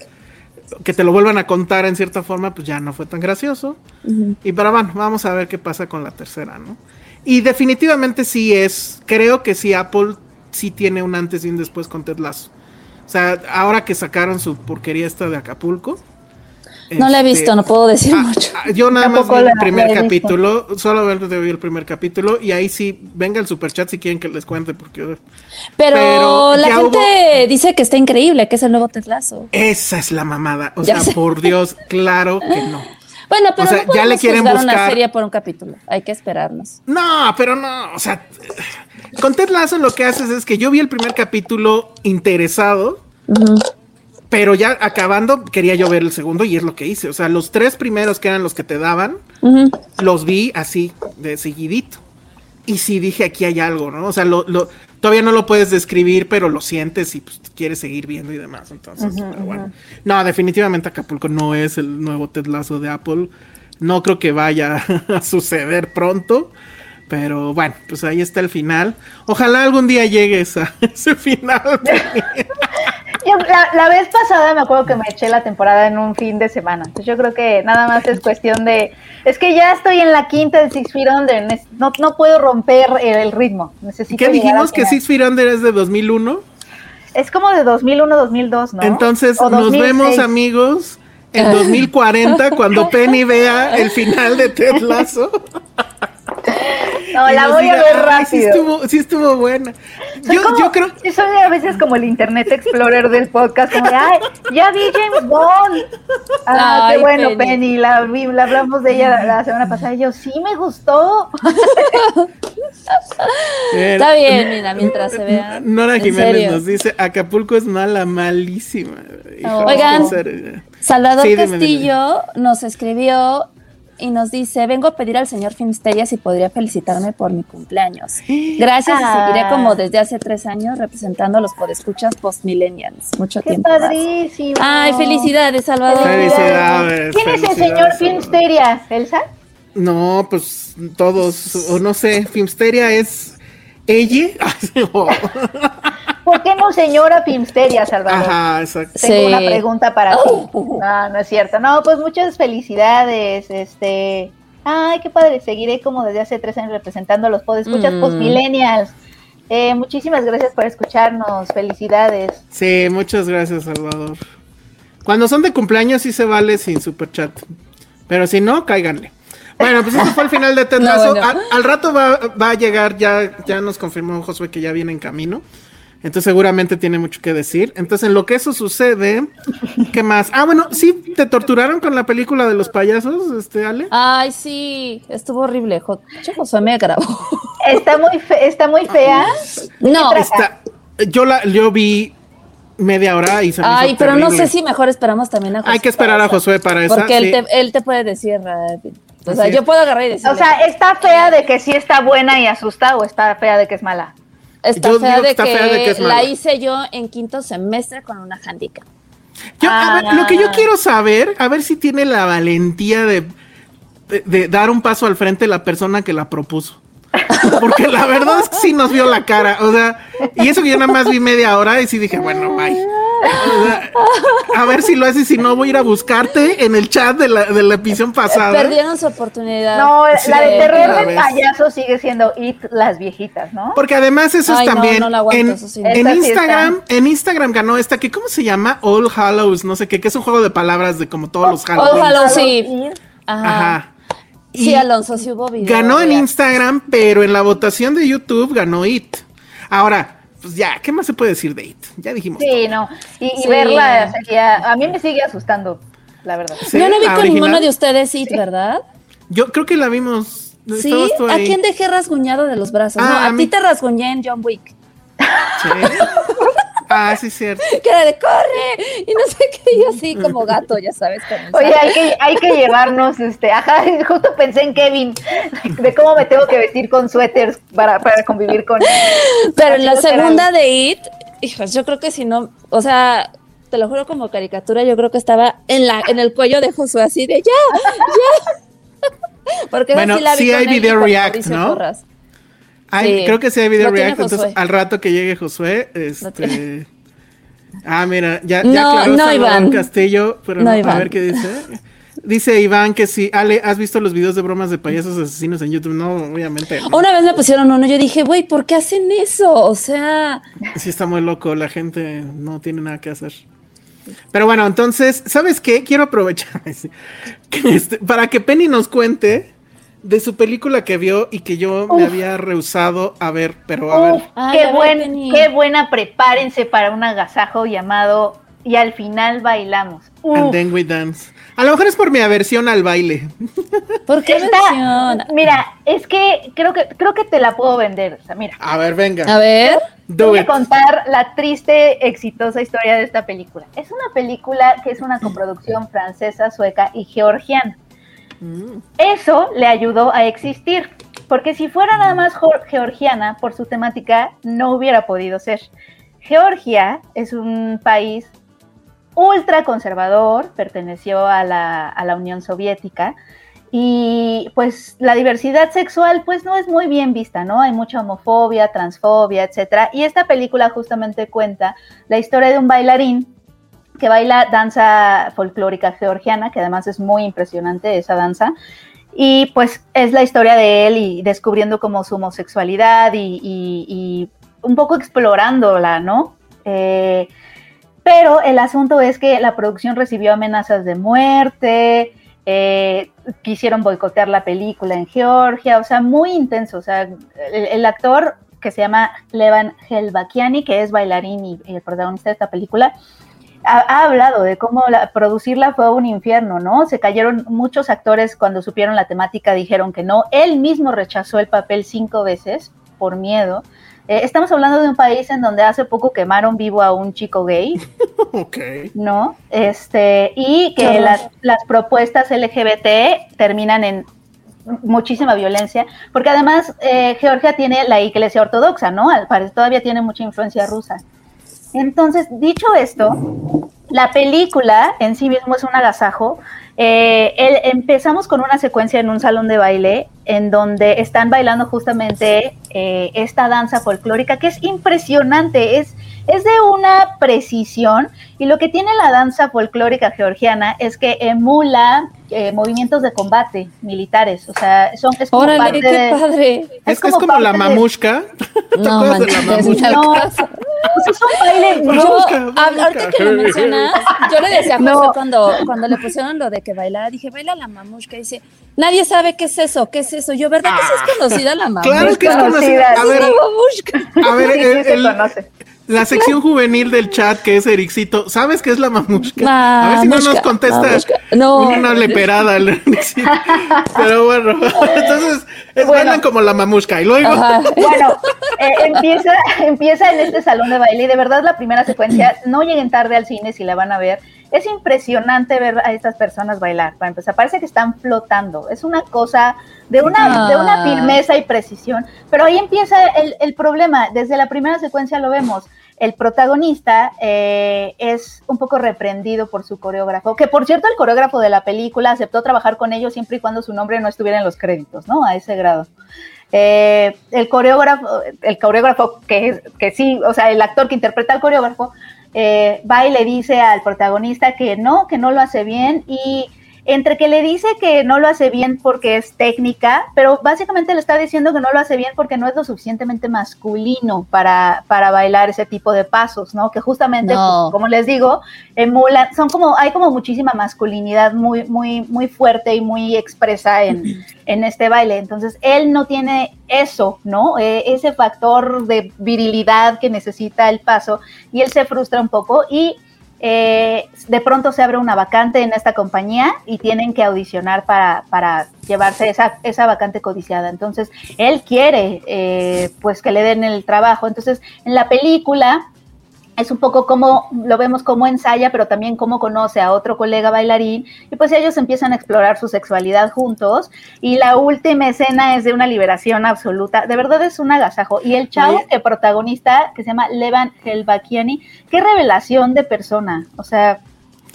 que te lo vuelvan a contar en cierta forma, pues ya no fue tan gracioso. Y pero bueno, vamos a ver qué pasa con la tercera, ¿no? Y definitivamente sí es, creo que sí Apple sí tiene un antes y un después con Ted Lasso. O sea, ahora que sacaron su porquería esta de Acapulco, no la he visto, no puedo decir ah, mucho. Ah, yo nada más vi el primer capítulo, solo vi el primer capítulo y ahí sí, venga el superchat si quieren que les cuente porque... Pero, la gente dice que está increíble, que es el nuevo Teslazo. Esa es la mamada, o sea, por Dios, claro que no. Bueno, pero no ya le quieren buscar una serie por un capítulo, hay que esperarnos. No, pero no, o sea, con Ted Lasso lo que haces es que yo vi el primer capítulo interesado, pero ya acabando, quería yo ver el segundo y es lo que hice. O sea, los tres primeros que eran los que te daban, los vi así, de seguidito. Y sí dije, aquí hay algo, ¿no? O sea, lo, todavía no lo puedes describir, pero lo sientes y pues quieres seguir viendo y demás. Entonces, bueno. No, definitivamente Acapulco no es el nuevo Ted Lasso de Apple. No creo que vaya a suceder pronto. Pero bueno, pues ahí está el final. Ojalá algún día llegues a ese final. Yo, la, la vez pasada me acuerdo que me eché la temporada en un fin de semana. Entonces yo creo que nada más es cuestión de. Es que ya estoy en la quinta de Six Feet Under. No, no puedo romper el, el ritmo. Necesito ¿Qué dijimos que. Six Feet Under es de 2001? Es como de 2001, 2002, ¿no? Entonces nos 2006. vemos amigos en 2040 cuando Penny vea el final de Ted Lasso. No, la voy a ver "Ay, Sí rápido. estuvo, sí estuvo buena. Yo, como- yo creo. sí, soy a veces como el Internet Explorer del podcast, como de, ay, ya vi James Bond. Ah, Ay, qué bueno, Penny. Penny, la, vi- la hablamos de ella la semana pasada y yo, sí me gustó. Está bien, mira, mientras se vea. Nora Jiménez serio. nos dice, Acapulco es mala, malísima. Hijo, Oigan. Salvador Sí, dime, Castillo nos escribió y nos dice, vengo a pedir al señor Filmsteria si podría felicitarme por mi cumpleaños. Gracias Ah. y seguiré como desde hace tres años representando a los podescuchas post-millennials. Mucho Qué tiempo más. padrísimo. Ay, felicidades, Salvador. Felicidades. ¿Quién es el señor. Filmsteria, Elsa? No, pues todos, o no sé, Filmsteria es ella. ¿Por qué no señora Filmsteria, Salvador? Ajá, exacto. Tengo Sí. una pregunta para ti. No, no es cierto. No, pues muchas felicidades. Este. Ay, qué padre. Seguiré como desde hace tres años representando a los podescuchas Mm. post-millennials. Eh, muchísimas gracias por escucharnos. Felicidades. Sí, muchas gracias, Salvador. Cuando son de cumpleaños sí se vale sin super chat. Pero si no, cáiganle. Bueno, pues este fue el final de No, bueno. al, al rato va, va a llegar, ya, ya nos confirmó Josué que ya viene en camino. Entonces seguramente tiene mucho que decir. Entonces en lo que eso sucede, ¿qué más? Ah, bueno, sí, te torturaron con la película de los payasos, este, Ale. Ay, sí, estuvo horrible. Che, Josué me grabó. Está muy, fe- está muy fea. No, Está, yo la, yo vi media hora y se me hizo Ay, pero no sé si mejor esperamos también a Josué. Hay que esperar a Josué para esa. Porque él, sí. te, él te puede decir rápido. O sea, yo puedo agarrar y decir. O sea, ¿está fea de que sí está buena y asusta o está fea de que es mala? Está, yo fea digo que de, está que fea de que es la hice yo en quinto semestre con una handicap. Yo, a ver, Ah. lo que yo quiero saber, a ver si tiene la valentía de, de, de dar un paso al frente la persona que la propuso. Porque la verdad es que sí nos vio la cara. O sea, y eso que yo nada más vi media hora y sí dije, bueno, bye. A ver si lo hace, si no voy a ir a buscarte en el chat de la, de la emisión pasada. Perdieron su oportunidad. No, Sí, la de terror de payaso sigue siendo It las viejitas, ¿no? Porque además eso es Ay, no, también no la aguanto, en, eso sí no. en Esta sí Instagram, en Instagram ganó esta que ¿cómo se llama? All Hallows, no sé qué, que es un juego de palabras de como todos los Halloween. Ojalá sí. Ajá. Ajá. Sí, Alonso, sí hubo video. ganó en Instagram, pero en la votación de YouTube ganó It. Ahora, pues ya, ¿qué más se puede decir de It? Ya dijimos. Sí, no. Y, y Sí. verla seguía- a mí me sigue asustando, la verdad. Sí, Yo no vi con original. ninguno de ustedes It, ¿verdad? Yo creo que la vimos. Sí. ¿A quién dejé rasguñado de los brazos? Ah, no, a a, mí. ti te rasguñé en John Wick. Ah, sí, cierto. Que era de corre y no sé qué, yo así como gato, ya sabes. Oye, hay que, hay que llevarnos, este, ajá, justo pensé en Kevin, de cómo me tengo que vestir con suéteres para, para convivir con Pero en la segunda de It, hijos, yo creo que si no, o sea, te lo juro como caricatura, yo creo que estaba en la en el cuello de Josué así de ya, ya. Porque Bueno, sí la vi sí con hay él video react, ¿no? Porras. Ay, Sí, creo que sí hay video react. Entonces, al rato que llegue Josué, este. Ah, mira, ya, No, ya no, Salvador Iván. Castillo, pero No, no, a Iván. ver qué dice. Dice Iván que sí. Ale, ¿has visto los videos de bromas de payasos asesinos en YouTube? No, obviamente. no. Una vez me pusieron uno, yo dije, güey, ¿por qué hacen eso? O sea, Sí está muy loco, la gente no tiene nada que hacer. Pero bueno, entonces, ¿sabes qué? Quiero aprovechar este- para que Penny nos cuente de su película que vio y que yo me había rehusado a ver, pero a Uf, ver. Ay, qué, buen, qué buena, prepárense para un agasajo llamado Y al final bailamos. Uf, And then we dance. A lo mejor es por mi aversión al baile. ¿por qué menciona? mira, es que creo que creo que te la puedo vender. O sea, mira, A ver, venga. A ver, voy a contar la triste, exitosa historia de esta película. Es una película que es una coproducción francesa, sueca y georgiana. Eso le ayudó a existir, porque si fuera nada más georgiana, por su temática, no hubiera podido ser. Georgia es un país ultra conservador, perteneció a la, a la Unión Soviética y pues la diversidad sexual pues no es muy bien vista, ¿no? Hay mucha homofobia, transfobia, etcétera. Y esta película justamente cuenta la historia de un bailarín que baila danza folclórica georgiana, que además es muy impresionante esa danza. Y pues es la historia de él y descubriendo como su homosexualidad y, un poco explorándola, ¿no? Eh, pero el asunto es que la producción recibió amenazas de muerte, eh, quisieron boicotear la película en Georgia, o sea, muy intenso. O sea, el, actor que se llama Levan Helbakiani, que es bailarín y, el protagonista de esta película, ha, hablado de cómo producirla fue un infierno, ¿no? Se cayeron muchos actores cuando supieron la temática, dijeron que no. Él mismo rechazó el papel cinco veces por miedo. Eh, estamos hablando de un país en donde hace poco quemaron vivo a un chico gay. ok. ¿No? Este, y que las, las propuestas LGBT terminan en muchísima violencia, porque además eh, Georgia tiene la iglesia ortodoxa, ¿no? Al parecer todavía tiene mucha influencia rusa. Entonces, dicho esto, la película en sí mismo es un agasajo. Eh, empezamos con una secuencia en un salón de baile en donde están bailando justamente eh, esta danza folclórica que es impresionante, es, es de una precisión y lo que tiene la danza folclórica georgiana es que emula eh, movimientos de combate militares, o sea, son es como Órale, qué padre. Es, como, la mamushka. No, de la mamushka? No, pues es un baile. Yo, ahorita que lo mencionas, yo le decía a José cuando, cuando le pusieron lo de que bailara, dije, baila la mamushka, y dice, nadie sabe qué es eso, qué es eso. Yo, ¿verdad que sí es ah. conocida la mamushka? Claro que es conocida. A ver, a ver, sí, sí, el, conoce. La sección juvenil del chat, que es Ericito, ¿sabes qué es la mamushka? a ver si no nos contesta no, una leperada. Pero bueno, entonces es bueno, como la mamushka. Y luego. Bueno, eh, empieza, empieza en este salón de baile y de verdad la primera secuencia, no lleguen tarde al cine si la van a ver. Es impresionante ver a estas personas bailar, para empezar. Parece que están flotando. Es una cosa de una, de una ah. firmeza y precisión. Pero ahí empieza el, el problema. Desde la primera secuencia lo vemos el protagonista eh, es un poco reprendido por su coreógrafo, que por cierto el coreógrafo de la película aceptó trabajar con ellos siempre y cuando su nombre no estuviera en los créditos, ¿no? A ese grado. Eh, el coreógrafo, el coreógrafo que, que sí, o sea, el actor que interpreta al coreógrafo, eh, va y le dice al protagonista que no, que no lo hace bien y entre que le dice que no lo hace bien porque es técnica, pero básicamente le está diciendo que no lo hace bien porque no es lo suficientemente masculino para, para bailar ese tipo de pasos, ¿no? Que justamente, pues, como les digo, emulan, son como, hay como muchísima masculinidad muy, muy, muy fuerte y muy expresa en, en este baile. Entonces, él no tiene eso, ¿no? E, ese factor de virilidad que necesita el paso y él se frustra un poco y eh, de pronto se abre una vacante en esta compañía y tienen que audicionar para, para llevarse esa, esa, vacante codiciada. Entonces, él quiere eh, pues que le den el trabajo. Entonces, en la película es un poco como lo vemos como ensaya, pero también como conoce a otro colega bailarín y pues ellos empiezan a explorar su sexualidad juntos y la última escena es de una liberación absoluta, de verdad es un agasajo. Y el chavo, el protagonista que se llama Levan Helbakiani, qué revelación de persona, o sea,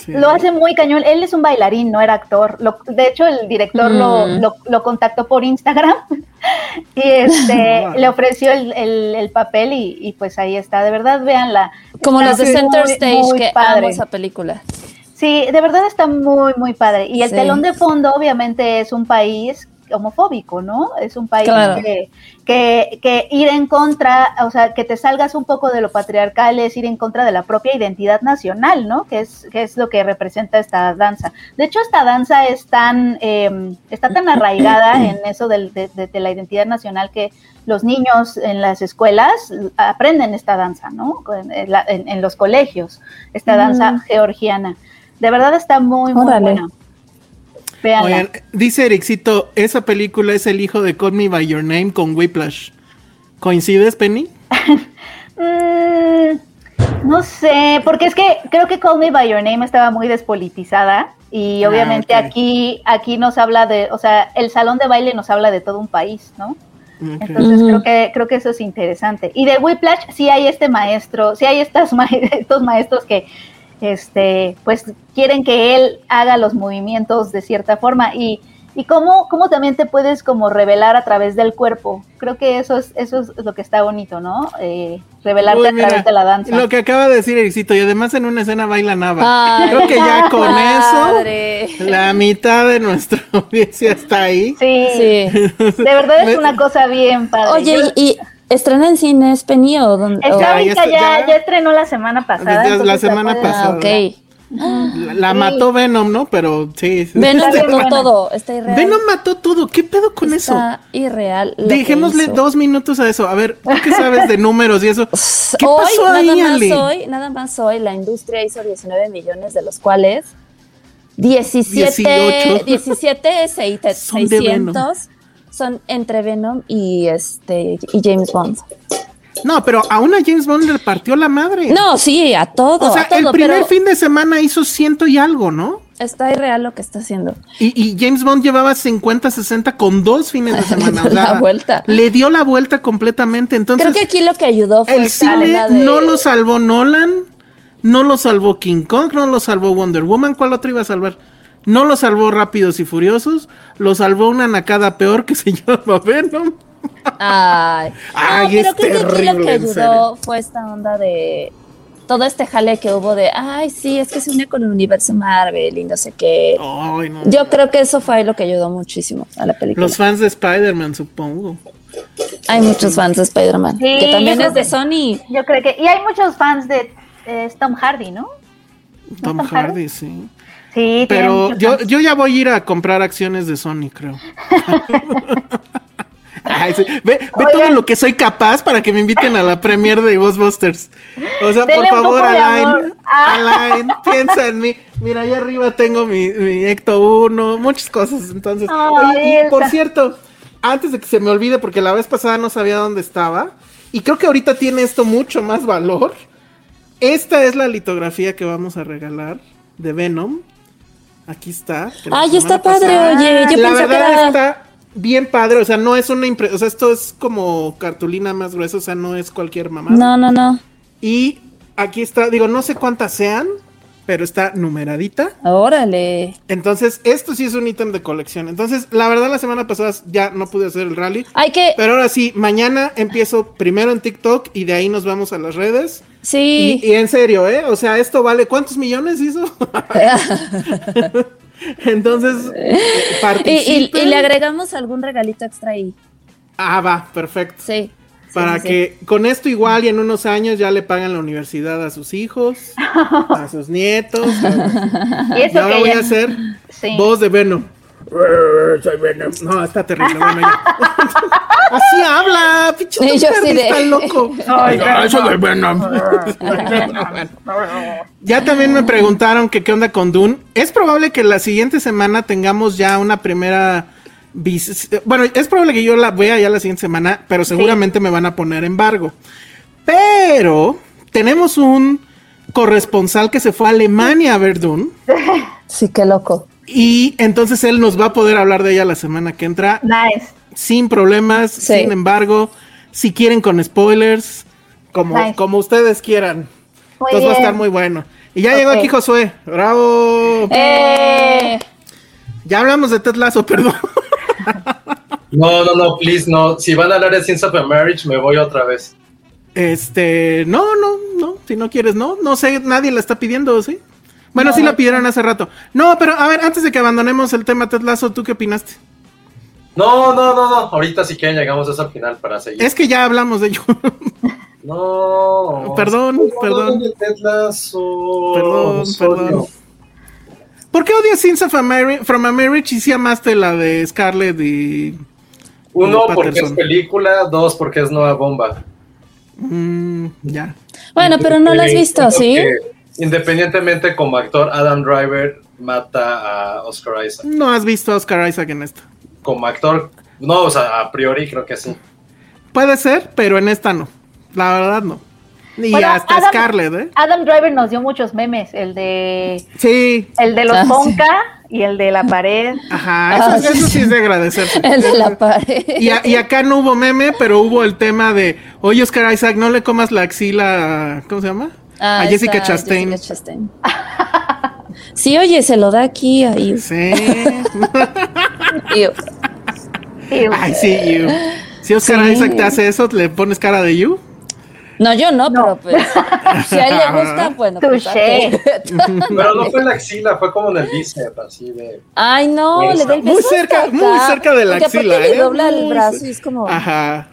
lo hace muy cañón. Él es un bailarín, no era actor. de hecho, el director mm. lo, contactó por Instagram y este, le ofreció el, papel y, pues ahí está. De verdad, véanla. Como los de Center Stage, que padre. esa película. Sí, de verdad está muy, muy padre. Y el telón de fondo, obviamente, es un país homofóbico, ¿no? Es un país que, que, ir en contra, o sea, que te salgas un poco de lo patriarcal es ir en contra de la propia identidad nacional, ¿no? Que es, que es lo que representa esta danza. De hecho, esta danza es tan, em, está tan arraigada en eso de, de, la identidad nacional que los niños en las escuelas aprenden esta danza, ¿no? En, los colegios, esta danza georgiana. De verdad está muy, muy buena dice Ericito, esa película es el hijo de Call Me By Your Name con Whiplash. ¿Coincides, Penny? Mm, no sé, porque es que creo que Call Me By Your Name estaba muy despolitizada y ah, obviamente aquí, aquí nos habla de, o sea, el salón de baile nos habla de todo un país, ¿no? Entonces creo que creo que eso es interesante. Y de Whiplash sí hay este maestro, sí hay estas estos maestros que este, pues quieren que él haga los movimientos de cierta forma y, y cómo, cómo también te puedes como revelar a través del cuerpo. Creo que eso es, eso es lo que está bonito, ¿no? Eh, revelarte Uy, a través de la danza. Lo que acaba de decir Ericito, y además en una escena baila Nava. Ay, Creo que ya con padre. eso, la mitad de nuestra audiencia está ahí. Sí, Sí. de verdad Me- es una cosa bien padre. Oye, Yo- ¿y, y estrena en cines Penny o dónde? Está o- Ya, ahorita, ya ya, está- ya, ya. estrenó la semana pasada. Desde la semana pasada. Ah, ok. La, la Sí. mató Venom, ¿no? Pero sí. sí. Venom Está mató todo, está irreal. Venom mató todo. ¿Qué pedo con eso? Está irreal. lo que Dejémosle dos minutos a eso. A ver, ¿tú qué sabes de números y eso? ¿Qué hoy, pasó ahí, nada más Ale? hoy, nada más hoy, la industria hizo 19 millones, de los cuales 17, 18. 17 sei- te- Son de Venom. 600 son entre Venom y este y James Bond. No, pero a una James Bond le partió la madre. No, sí, a todo, O sea, a todo, el primer pero fin de semana hizo ciento y algo, ¿no? está irreal lo que está haciendo. Y, y James Bond llevaba 50, 60 con dos fines de semana. La vuelta. Le dio la vuelta completamente. Entonces, Creo que aquí lo que ayudó fue el cine de- no lo salvó Nolan, no lo salvó King Kong, no lo salvó Wonder Woman. ¿Cuál otro iba a salvar? No lo salvó Rápidos y Furiosos, lo salvó una nacada peor que se llama Venom. Ay, Ay, no, pero es creo que aquí lo que ayudó fue esta onda de todo este jale que hubo de, ay, sí, es que se une con el universo Marvel y no sé qué. Ay, no. Yo creo que eso fue lo que ayudó muchísimo a la película. Los fans de Spider-Man, supongo. Hay muchos fans de Spider-Man, Sí, que también es de Sony. Yo creo que. Y hay muchos fans de eh, Tom Hardy, ¿no? Tom Tom Hardy, Hardy? sí. Sí, Pero yo, yo ya voy a ir a comprar acciones de Sony, creo. Ay, sí. Ve, ve todo lo que soy capaz para que me inviten a la premiere de Ghostbusters. O sea, por Denle favor, Alain. Ah. Alain, piensa en mí. Mira, allá arriba tengo mi, mi Ecto 1, muchas cosas. Entonces, Oye, y por cierto, antes de que se me olvide, porque la vez pasada no sabía dónde estaba, y creo que ahorita tiene esto mucho más valor. Esta es la litografía que vamos a regalar de Venom. Aquí está. Ay, está padre, pasada- oye, yo la pensé que verdad era... está bien padre, o sea, no es una impresión, o sea, esto es como cartulina más gruesa, o sea, no es cualquier mamá. No, no, no. Y aquí está, digo, no sé cuántas sean, pero está numeradita. Órale. Entonces, esto sí es un ítem de colección. Entonces, la verdad, la semana pasada ya no pude hacer el rally. Hay que... Pero ahora sí, mañana empiezo primero en TikTok y de ahí nos vamos a las redes. Sí. Y, y en serio, ¿eh? O sea, esto vale, ¿cuántos millones hizo? Entonces, Y, y- participen. y le agregamos algún regalito extra ahí. Ah, va, perfecto. Sí. Para sí, sí. que con esto igual y en unos años ya le pagan la universidad a sus hijos, a sus nietos. Y Y eso ahora que voy ya- a hacer Sí. voz de Venom. Soy Venom. No, está terrible. Bueno, ya. Así habla, pinche Y yo de- está loco. Ay, soy Venom. Ya también me preguntaron que qué onda con Dune. Es probable que la siguiente semana tengamos ya una primera bueno, es probable que yo la vea ya la siguiente semana, pero seguramente me van a poner embargo. Pero tenemos un corresponsal que se fue a Alemania a ver Dune. Sí, qué loco. Y entonces él nos va a poder hablar de ella la semana que entra Nice. sin problemas, Sí. sin embargo, si quieren con spoilers, como, Nice. como ustedes quieran. Muy Entonces va a estar muy bueno. Y ya llegó Ok. aquí Josué. ¡Bravo! Eh, Ya hablamos de Ted Lasso, perdón. No, no, no, please, no. Si van a hablar de Sins of a Marriage, me voy otra vez. Este, no, no, no, si no quieres, no, no sé, nadie la está pidiendo, ¿sí? Bueno, sí la pidieron hace rato. No, pero a ver, antes de que abandonemos el tema Ted Lasso, ¿tú qué opinaste? No, no, no, no. Ahorita sí que llegamos a esa final para seguir. Es que ya hablamos de ello. No. Perdón, perdón. de Ted Lasso. Perdón, perdón. ¿Por qué odias Sins of a Mary, from a Marriage y si amaste la de Scarlett y... Uno, porque es película. Dos, porque es nueva bomba. Mm, ya. bueno, pero no lo has visto, ¿sí? que, Independientemente como actor, Adam Driver mata a Oscar Isaac. No has visto a Oscar Isaac en esta. Como actor, no, o sea, a priori creo que sí. Puede ser, pero en esta no. La verdad no. Ni Bueno, hasta Adam- Scarlett, ¿eh? Adam Driver nos dio muchos memes, el de Sí. el de los Ah, sí. Y el de la pared. Ajá, eso, Ah, eso sí. sí es de agradecerse. El de la pared. Y, a- y acá no hubo meme, pero hubo el tema de, oye Oscar Isaac, no le comas la axila, ¿cómo se llama? Ah, a Jessica Chastain. Jessica Chastain. Sí, oye, se lo da aquí ahí. Sí. Ay, sí, you. Si Oscar Sí. Isaac te hace eso, ¿le pones cara de you? no, yo no, pero pues, si a él le gusta, bueno, pues. Pero no fue en la axila, fue como en el bíceps, así de. Ay, no, le da el Muy beso cerca, hasta muy cerca de la axila, le ¿eh? dobla el Muy brazo y es como. Ajá.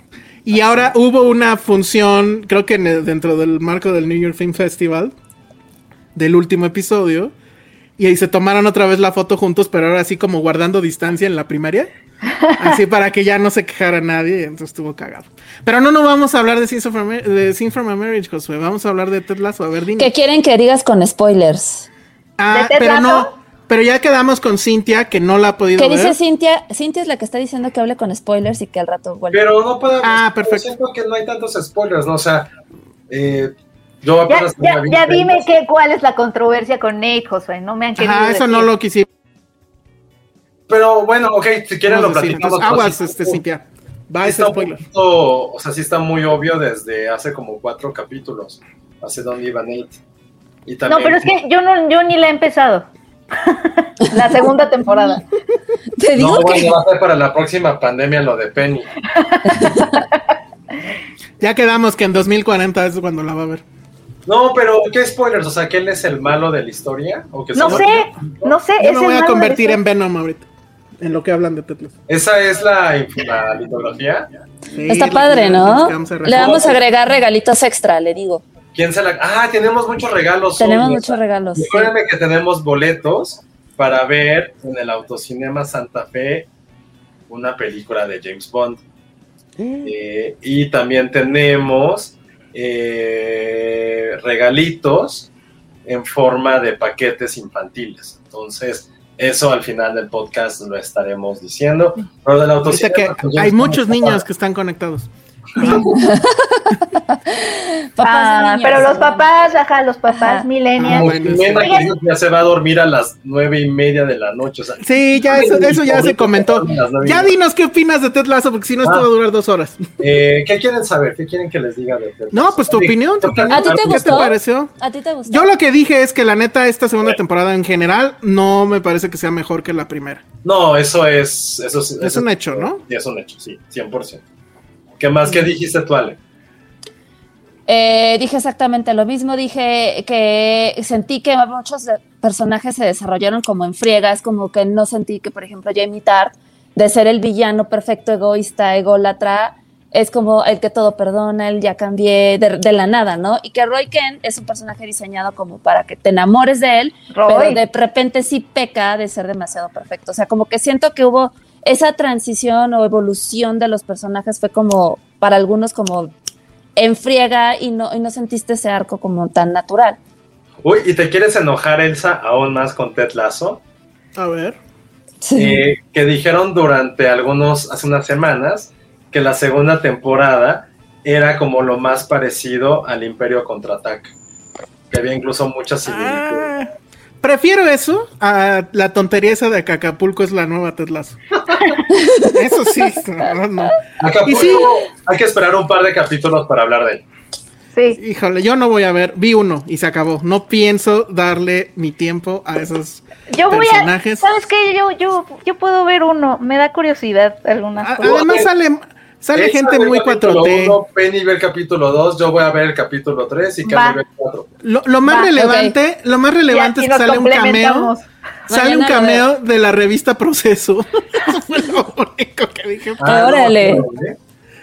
Y ahora hubo una función, creo que dentro del marco del New York Film Festival, del último episodio, y ahí se tomaron otra vez la foto juntos, pero ahora así como guardando distancia en la primaria. Así para que ya no se quejara nadie, entonces estuvo cagado. Pero no, no vamos a hablar de Scene from, from a Marriage, Josué. Vamos a hablar de Ted Lasso. A ver, dime. Que quieren que digas con spoilers. Ah, ¿De Ted pero Lasso? no. Pero ya quedamos con Cintia, que no la ha podido Que ver. dice Cintia, Cintia es la que está diciendo que hable con spoilers y que al rato vuelve. Pero no podemos. Ah, perfecto. Siento que no hay tantos spoilers, ¿no? O sea, eh, yo Ya, apenas. ya, ya 20 dime que, cuál es la controversia con Nate, Josué. No me han querido Ajá, eso no lo quisiera Pero bueno, ok, si quieren lo platicamos. Entonces, aguas, este, Cintia. Va sí ese spoiler. poquito- o sea, sí está muy obvio desde hace como cuatro capítulos. Hace dónde iba Nate. Y No, también, pero es que yo no, yo ni la he empezado. la segunda temporada. Te digo No, que bueno, va a ser para la próxima pandemia lo de Penny. Ya quedamos que en 2040 es cuando la va a ver. No, pero ¿qué spoilers? O sea, que él es el malo de la historia. ¿O que No sé, no sé. Yo me voy a convertir en Venom ahorita. En lo que hablan de Tetris. Esa es la, la litografía. está padre, ¿no? Le vamos a agregar regalitos extra, le digo. ¿Quién se la.? Ah, tenemos muchos regalos. Tenemos hoy, muchos regalos. sí. Recuérdenme que tenemos boletos para ver en el Autocinema Santa Fe una película de James Bond. Eh, y también tenemos eh, regalitos en forma de paquetes infantiles. Entonces, eso al final del podcast lo estaremos diciendo. Pero del autocinema, que pues, hay muchos niños que están conectados. Ah, niños, pero los papás, ajá, los papás millennials. Ya se va a dormir a las nueve y media de la noche. O sea, Sí, ya eso, eso ya se comentó. Ya dinos qué opinas de Ted Lasso, porque si no, esto Ah. va a durar dos horas. Eh, ¿Qué quieren saber? ¿Qué quieren que les diga de Ted No, Lasso? pues tu Sí, opinión, tu toca- opinión. ¿A ti te ¿Qué te gustó? pareció? ¿A ti te gustó? Yo lo que dije es que la neta, esta segunda temporada en general no me parece que sea mejor que la primera. No, eso es. Eso es, Es eso un hecho, ¿no? Sí, es un hecho, sí, 100%. ¿Qué más que dijiste tú, Ale? Eh, dije exactamente lo mismo, dije que sentí que muchos personajes se desarrollaron como en friegas, como que no sentí que, por ejemplo, Jamie Tart, de ser el villano perfecto, egoísta, ególatra, es como el que todo perdona, el ya cambié de, de la nada, ¿no? Y que Roy Kent es un personaje diseñado como para que te enamores de él, Roy. pero de repente sí peca de ser demasiado perfecto. O sea, como que siento que hubo esa transición o evolución de los personajes fue como, para algunos, como en friega y no, y no sentiste ese arco como tan natural. Uy, ¿y te quieres enojar, Elsa, aún más con Ted Lasso? A ver. Eh, que dijeron durante algunos, hace unas semanas, que la segunda temporada era como lo más parecido al Imperio Contraataca. Que había incluso muchas similitudes. Ah, prefiero eso a la tontería esa de que Acapulco es la nueva Ted Lasso. eso sí, no, no. Acapulco, Y sí. hay que esperar un par de capítulos para hablar de él. Sí. Híjole, yo no voy a ver, vi uno y se acabó. No pienso darle mi tiempo a esos Yo voy a. personajes. ¿Sabes qué? Yo, yo, yo puedo ver uno. Me da curiosidad algunas A- cosas. Además sale, sale gente muy capítulo 4T. uno, Penny ve el capítulo 2, yo voy a ver el capítulo 3 y. Carmen ve el 4. Lo, lo más Va, relevante, lo más relevante es que sale un cameo. Sale un Mañana cameo de la revista Proceso. Eso fue lo único que dije. Ah, Órale. ¿eh?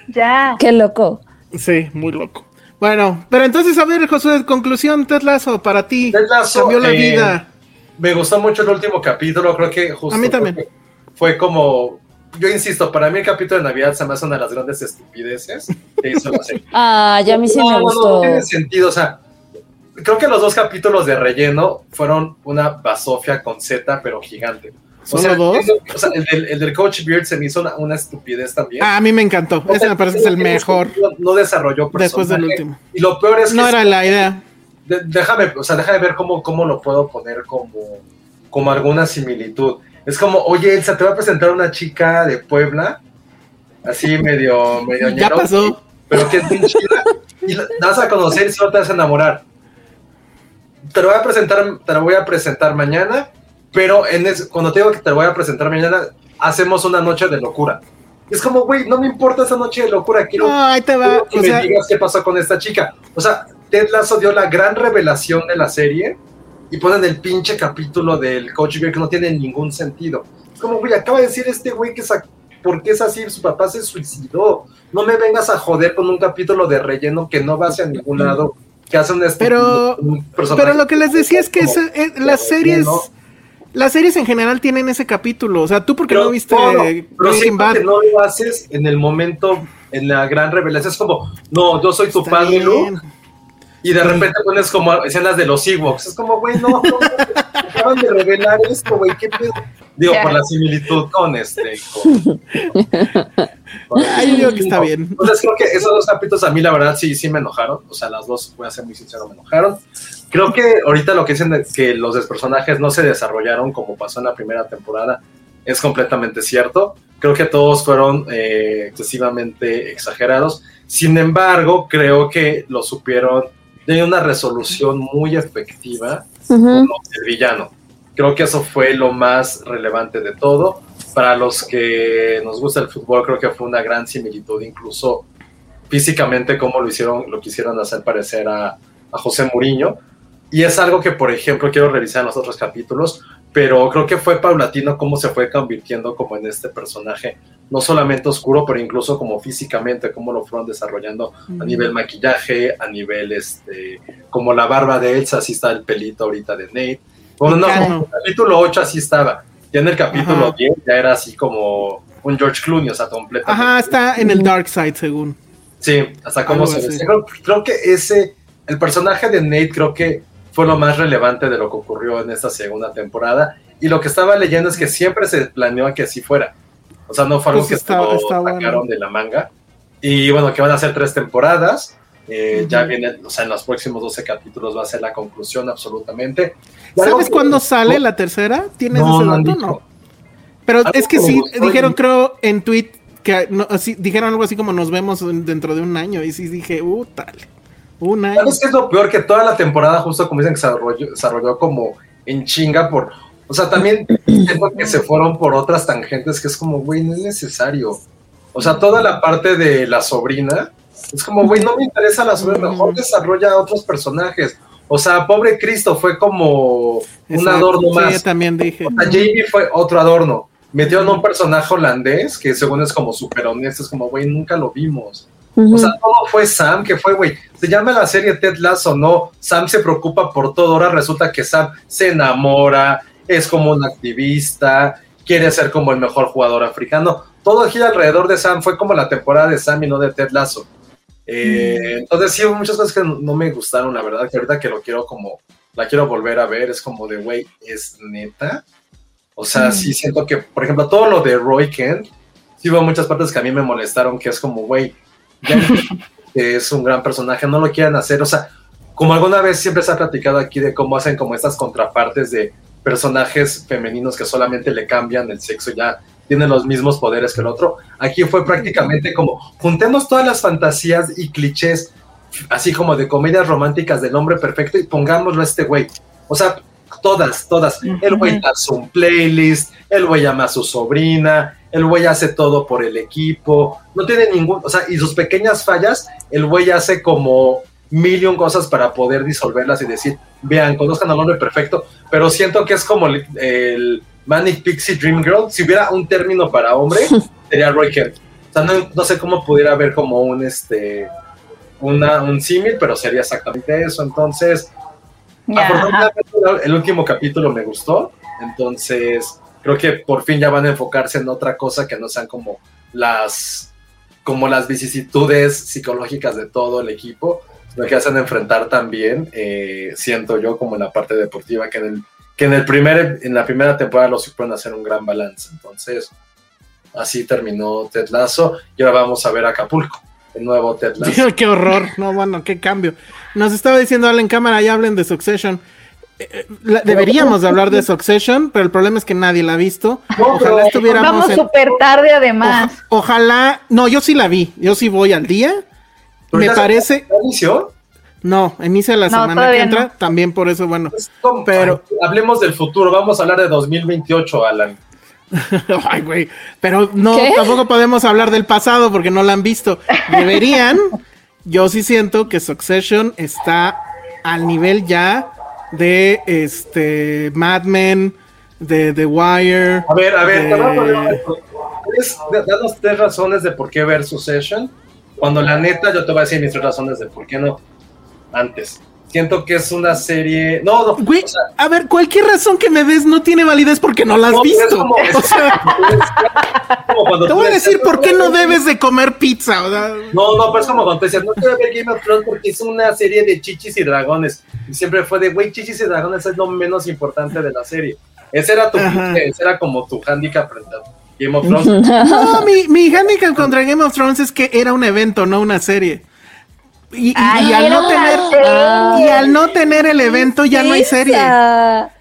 Ya. Qué loco. Sí, muy loco. Bueno, pero entonces, a ver, Josué, conclusión, Ted Lasso, para ti. Ted Lasso, cambió la eh, vida. Me gustó mucho el último capítulo, creo que justo A mí también. fue como, yo insisto, para mí el capítulo de Navidad se me hace una de las grandes estupideces que hizo la serie. Ah, ya a mí sí no, me no, no, gustó. no tiene sentido, o sea, creo que los dos capítulos de relleno fueron una basofia con Z, pero gigante. O ¿Solo sea, dos? el- o sea, el, del- el del Coach Beard se me hizo una, una estupidez también. Ah, a mí me encantó. O Ese sea, me parece que es el mejor No desarrolló después del personaje. último. Y lo peor es que No era la idea. de- déjame, o sea, déjame ver cómo, cómo lo puedo poner como, como alguna similitud. Es como, oye, Elsa, te voy a presentar una chica de Puebla, así medio, medio Ya ñero, pasó. pero que es bien chida, y la vas a conocer y solo te vas a enamorar. Te lo voy a presentar, te lo voy a presentar mañana, pero en ese- cuando te digo que te lo voy a presentar mañana, hacemos una noche de locura. Es como, güey, no me importa esa noche de locura, quiero No, ahí te va. que o me sea, digas qué pasó con esta chica. O sea, Ted Lasso dio la gran revelación de la serie y ponen el pinche capítulo del Coach Bear que no tiene ningún sentido. Es como, güey, acaba de decir este güey que esa, ¿por qué es así? Su papá se suicidó. No me vengas a joder con un capítulo de relleno que no va hacia ningún lado, que hace un Pero- un pero lo que les decía es que como esa- eh, las series, las series en general tienen ese capítulo. O sea, tú porque no viste no, no, pero Bad. que no lo haces en el momento, en la gran revelación. Es como, no, yo soy tu Está padre. Luke. Y de repente pones como escenas de los Ewoks. Es como, güey, no, acaban de revelar esto, güey, qué pedo. Digo, por la similitud con este. Con, con- yo digo que está bien. Entonces creo que esos dos capítulos a mí la verdad sí, sí me enojaron. O sea, las dos, voy a ser muy sincero, me enojaron. Creo que ahorita lo que dicen de que los personajes no se desarrollaron como pasó en la primera temporada es completamente cierto. Creo que todos fueron eh, excesivamente exagerados. Sin embargo, creo que lo supieron de una resolución muy efectiva como el villano. Creo que eso fue lo más relevante de todo. Para los que nos gusta el fútbol, creo que fue una gran similitud, incluso físicamente, como lo hicieron, lo quisieron hacer parecer a, a José Mourinho. Y es algo que, por ejemplo, quiero revisar en los otros capítulos, pero creo que fue paulatino cómo se fue convirtiendo como en este personaje, no solamente oscuro, pero incluso como físicamente, cómo lo fueron desarrollando a nivel maquillaje, a nivel este, como la barba de Elsa, así está el pelito ahorita de Nate. Bueno, no, en el capítulo 8 así estaba. Ya en el capítulo Ajá. 10 ya era así como un George Clooney, o sea, completamente. Ajá, está en el Dark Side, según. Sí, hasta cómo Algo se. Creo, creo que ese, el personaje de Nate creo que fue lo más relevante de lo que ocurrió en esta segunda temporada. Y lo que estaba leyendo es que siempre se planeó que así fuera. O sea, no fue algo Pues que está- se lo está bueno. sacaron de la manga. Y bueno, que van a ser tres temporadas. Eh, Ya viene, o sea, en los próximos 12 capítulos va a ser la conclusión absolutamente. ¿Sabes cuándo sale la tercera? ¿Tienes No, ese dato? No. Pero es que sí, dijeron, creo, en tweet que no, así, dijeron algo así como nos vemos en- dentro de un año. Y sí dije, uh, tal. Un año. ¿Sabes qué es lo peor? Que toda la temporada, justo como dicen, que se desarrolló, desarrolló como en chinga por. O sea, también siento que se fueron por otras tangentes que es como, güey, no es necesario. O sea, toda la parte de la sobrina es como, güey, no me interesa la sobrina, mejor desarrolla a otros personajes. O sea, pobre Cristo fue como un adorno Sí, más. yo también dije. O sea, JB fue otro adorno. Metieron un personaje holandés que según es como súper honesto, es como, güey, nunca lo vimos. O sea, todo fue Sam, que fue, güey, se llama la serie Ted Lasso, no, Sam se preocupa por todo, ahora resulta que Sam se enamora, es como un activista, quiere ser como el mejor jugador africano, todo gira alrededor de Sam, fue como la temporada de Sam y no de Ted Lasso. Eh, Entonces sí, hubo muchas cosas que no, me gustaron, la verdad, que ahorita que lo quiero como, la quiero volver a ver, es como de, güey, es neta. O sea, sí siento que, por ejemplo, todo lo de Roy Kent, sí hubo muchas partes que a mí me molestaron, que es como, güey, que es un gran personaje, no lo quieran hacer, o sea, como alguna vez siempre se ha platicado aquí de cómo hacen como estas contrapartes de personajes femeninos que solamente le cambian el sexo, ya tienen los mismos poderes que el otro. Aquí fue prácticamente como juntemos todas las fantasías y clichés, así como de comedias románticas del hombre perfecto y pongámoslo a este güey. O sea, todas, todas. El güey hace un playlist, el güey llama a su sobrina, el güey hace todo por el equipo, no tiene ningún, o sea, y sus pequeñas fallas, el güey hace como mil cosas para poder disolverlas y decir, vean, conozcan al hombre perfecto, pero siento que es como el, el Manic Pixie Dream Girl, si hubiera un término para hombre, sería Roy Kent. O sea, no, no sé cómo pudiera haber como un, este, una, un símil, pero sería exactamente eso, entonces... El último capítulo me gustó, entonces creo que por fin ya van a enfocarse en otra cosa que no sean como las como las vicisitudes psicológicas de todo el equipo, lo que hacen enfrentar también, eh, siento yo como en la parte deportiva, que en el, que en el primer, en la primera temporada lo supieron hacer un gran balance. Entonces, así terminó Ted Lasso y ahora vamos a ver Acapulco, el nuevo Ted Lasso. qué horror. No, bueno, qué cambio. Nos estaba diciendo Alan Cámara, ya hablen de Succession. Eh, eh, la- deberíamos de hablar de Succession, pero el problema es que nadie la ha visto. No, Ojalá estuviéramos Vamos en- súper tarde además. Oja- ojalá, no, yo sí la vi, yo sí voy al día. ¿Pero Me parece, ¿ya inició? no, inicia la No, semana que entra, no. también por eso, bueno. Pues. Pero- hablemos del futuro, vamos a hablar de 2028, Alan. Ay, güey. Pero no, ¿Qué? tampoco podemos hablar del pasado porque no la han visto. Deberían. Yo sí siento que Succession está al nivel ya de este Mad Men, de The Wire. A ver, a ver, de- te voy a poner una- ¿Puedes Danos tres razones de por qué ver Succession. Cuando la neta, yo te voy a decir mis tres razones de por qué no antes. Siento que es una serie. No, no. Güey, o sea, a ver, cualquier razón que me des no tiene validez porque no la has no, visto. como- O sea, como cuando te voy a decir por qué no debes de comer pizza. o sea, No, no, pero es como cuando te decías, no quiero ver Game of Thrones porque es una serie de chichis y dragones. Y siempre fue de, güey, chichis y dragones es lo menos importante de la serie. Ese era tu, ese era como tu handicap Game of Thrones. No, mi, mi handicap contra Game of Thrones es que era un evento, no una serie. Y, y- Ay, y al no tener y al no tener el evento ya no hay serie.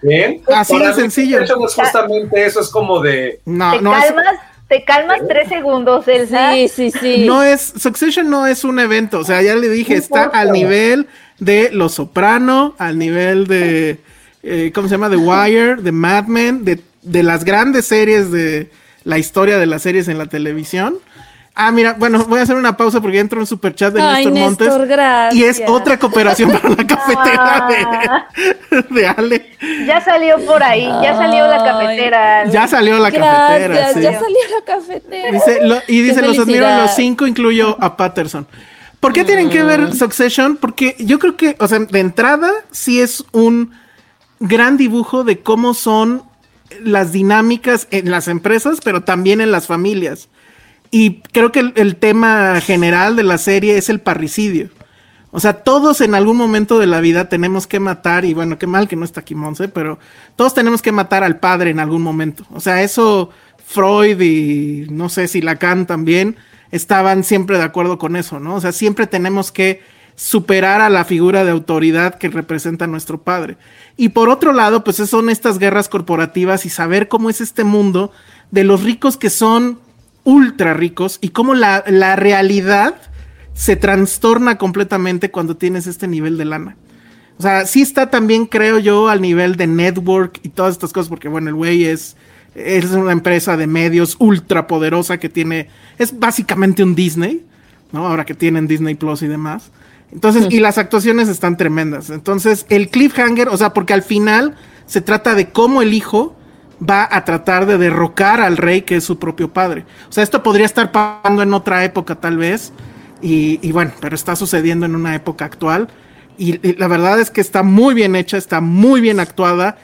¿Bien? Así de sencillo. Succession es justamente eso, es como de, No, te no es, calmas, te calmas tres segundos, Elsa. Sí, sí, sí. no es Succession no es un evento, o sea, ya le dije, está al nivel de Los Soprano, al nivel de eh, ¿cómo se llama? The Wire, de Mad Men, de, de las grandes series de la historia de las series en la televisión. Ah, mira, bueno, voy a hacer una pausa porque ya entró un superchat de Ay, Néstor Montes. Néstor, gracias. Y es otra cooperación para la cafetera Ah. de, de Ale. Ya salió por ahí, ya salió la cafetera. Ya salió la cafetera. Sí. ya salió la cafetera. Dice, lo- y dice, los admiro a los cinco, incluyo a Patterson. ¿Por qué tienen que ver Succession? Porque yo creo que, o sea, de entrada, sí es un gran dibujo de cómo son las dinámicas en las empresas, pero también en las familias. Y creo que el, tema general de la serie es el parricidio. O sea, todos en algún momento de la vida tenemos que matar, y bueno, qué mal que no está aquí Monse, pero todos tenemos que matar al padre en algún momento. O sea, eso Freud y no sé si Lacan también estaban siempre de acuerdo con eso, ¿no? O sea, siempre tenemos que superar a la figura de autoridad que representa nuestro padre. Y por otro lado, pues son estas guerras corporativas y saber cómo es este mundo de los ricos que son ultra ricos y cómo la, la realidad se trastorna completamente cuando tienes este nivel de lana. O sea, sí está también, creo yo, al nivel de network y todas estas cosas, porque bueno, el güey es, es una empresa de medios ultra poderosa que tiene, es básicamente un Disney, ¿no? Ahora que tienen Disney Plus y demás. Entonces, y las actuaciones están tremendas. Entonces, el cliffhanger, o sea, porque al final se trata de cómo el hijo va a tratar de derrocar al rey que es su propio padre. O sea, esto podría estar pasando en otra época tal vez. Y, y bueno, pero está sucediendo en una época actual. Y, y la verdad es que está muy bien hecha, está muy bien actuada,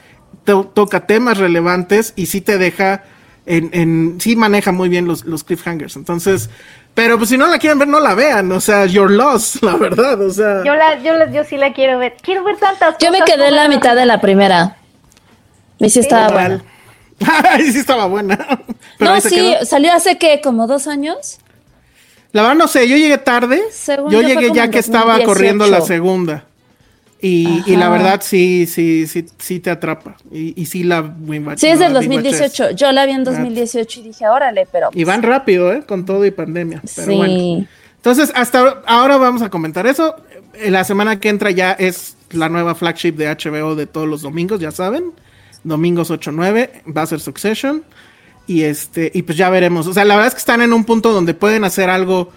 to- toca temas relevantes y sí te deja en, en sí maneja muy bien los, los cliffhangers. Entonces, pero pues si no la quieren ver, no la vean. O sea, your loss, la verdad. O sea, Yo, la, yo, la- yo sí la quiero ver. Quiero ver tantas Yo me quedé en la mitad de la primera. Y sí estaba igual. sí estaba buena. Pero No, sí, quedó. salió hace que como dos años. La verdad no sé, yo llegué tarde. Según yo llegué ya que estaba 2018. corriendo la segunda. Y, y la verdad sí, sí, sí, sí te atrapa. Y, y sí la Sí, es del binge-watches. 2018. Yo la vi en 2018 y dije, órale, pero. Y van rápido, ¿eh? Con todo y pandemia. Pero sí. bueno. Entonces, hasta ahora- ahora vamos a comentar eso. Eh, La semana que entra ya es la nueva flagship de HBO de todos los domingos, ya saben. Domingos 8-9, va a ser Succession. Y este, y pues ya veremos. O sea, la verdad es que están en un punto donde pueden hacer algo,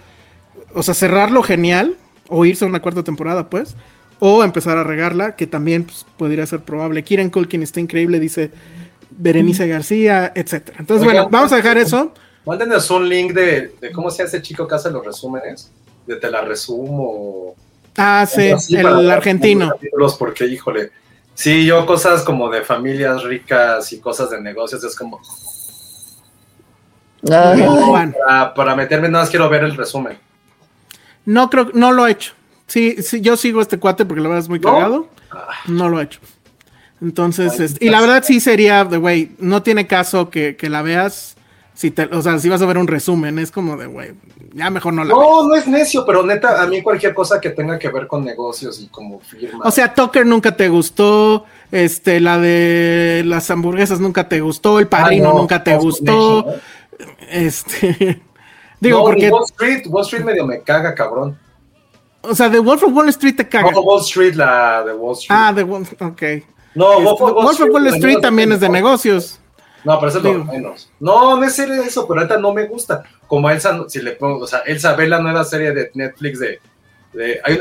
o sea, cerrarlo genial, o irse a una cuarta temporada, pues, o empezar a regarla, que también pues, podría ser probable. Kieran Culkin está increíble, dice Berenice García, etcétera. Entonces, bueno, vamos a dejar eso. Mándenos un link de, de cómo se hace chico que hace los resúmenes. De te la resumo. Ah, sí, el argentino. capítulos, Porque, híjole. Sí, yo cosas como de familias ricas y cosas de negocios es como. Juan. Para, para meterme, nada más quiero ver el resumen. No creo, no lo ha hecho. Sí, sí, yo sigo a este cuate porque la verdad es muy ¿No? cagado. No lo ha hecho. Entonces, este, y la verdad sí sería de, güey, no tiene caso que, que la veas. Si te, o sea, si vas a ver un resumen, es como de, güey, ya mejor no la. No, no es necio, pero neta, a mí cualquier cosa que tenga que ver con negocios y como firma. O sea, Tucker nunca te gustó, este, la de las hamburguesas nunca te gustó, el padrino Ah, no, nunca te gustó, Nation, este, digo, no, porque, Wall Street, Wall Street medio me caga, cabrón. o sea, de Wolf of Wall Street te caga. No, Wall Street, la de Wall Street. Ah, de Wall, ok. no, Este, Wolf of Wall Street también es de negocios. No, pero eso es lo menos. No, no es serie de eso, pero ahorita no me gusta. Como Elsa, no- si le pongo, o sea, Elsa ve la nueva serie de Netflix de.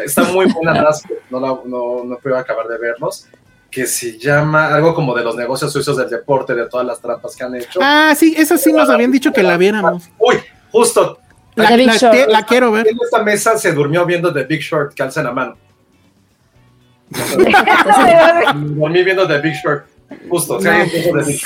está muy buena, no, la, no, no puedo acabar de verlos. Que se llama algo como de los negocios suizos del deporte, de todas las trampas que han hecho. Ah, sí, esa sí nos habían dicho que la viéramos. Uy, justo. La, te- quiero ver. En esta mesa se durmió viendo The Big Short, que alza la mano. Dormí viendo The Big Short. Justo, sí.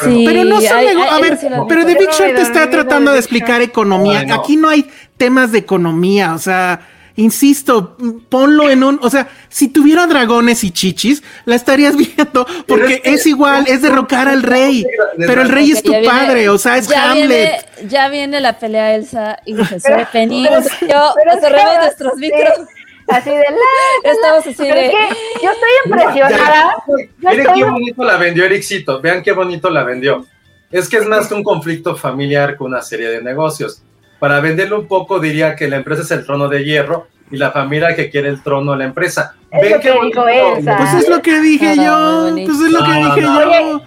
Sí. Pero no son hay- hay- A ver, sí pero The Big Short está tratando de The explicar economía. Ay, no. Aquí no hay temas de economía, o sea, insisto, ponlo en un, o sea, si tuviera dragones y chichis, la estarías viendo porque es igual, es derrocar al rey, pero el rey es tu viene- padre, o sea, es ya Hamlet. Viene, ya viene la pelea Elsa y Pero- Penny. pero- Yo, pero cerremos nuestros sí, micros. Así de la. Estamos así Pero de. es que yo estoy impresionada. Miren estoy qué bonito la vendió Ericito. Vean qué bonito la vendió. Es que es más que un conflicto familiar que una serie de negocios. Para venderlo un poco, diría que la empresa es el trono de hierro y la familia que quiere el trono de la empresa. Es Ven lo qué que bonito. Pues es lo que dije yo, pues es lo que No, dije no. yo.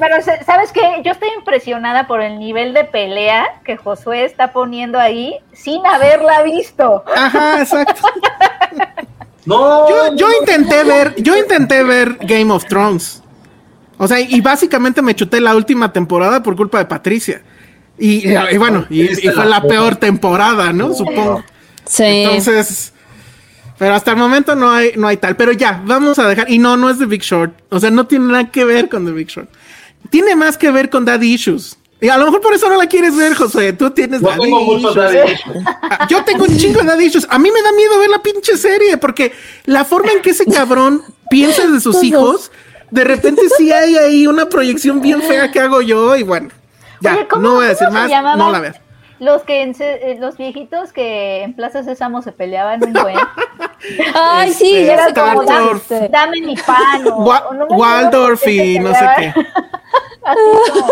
Pero, ¿sabes qué? Yo estoy impresionada por el nivel de pelea que Josué está poniendo ahí sin haberla visto. Ajá, exacto. No, Yo, yo intenté ver, yo intenté ver Game of Thrones. O sea, y básicamente me chuté la última temporada por culpa de Patricia. Y, y bueno, y, y fue la peor temporada, ¿no? Supongo. Sí. Entonces, pero hasta el momento no hay, no hay tal. Pero ya, vamos a dejar. Y no, no es The Big Short. O sea, no tiene nada que ver con The Big Short. Tiene más que ver con Daddy Issues. Y a lo mejor por eso no la quieres ver, José. Tú tienes no Daddy tengo muchos Issues. daddy issues. Ah, Yo tengo un chingo de daddy issues. A mí me da miedo ver la pinche serie porque la forma en que ese cabrón piensa de sus hijos, de repente sí hay ahí una proyección bien fea que hago yo y bueno, ya, Oye, ¿cómo- no voy a decir más, no la veas. Los que en eh, los viejitos que en Plaza Sésamo se peleaban un buen. Ay, sí, Este, ya era sé cómo como, Waldorf. dijiste. Dame mi pan. O, Wa- o no Waldorf y no sé qué. Así como,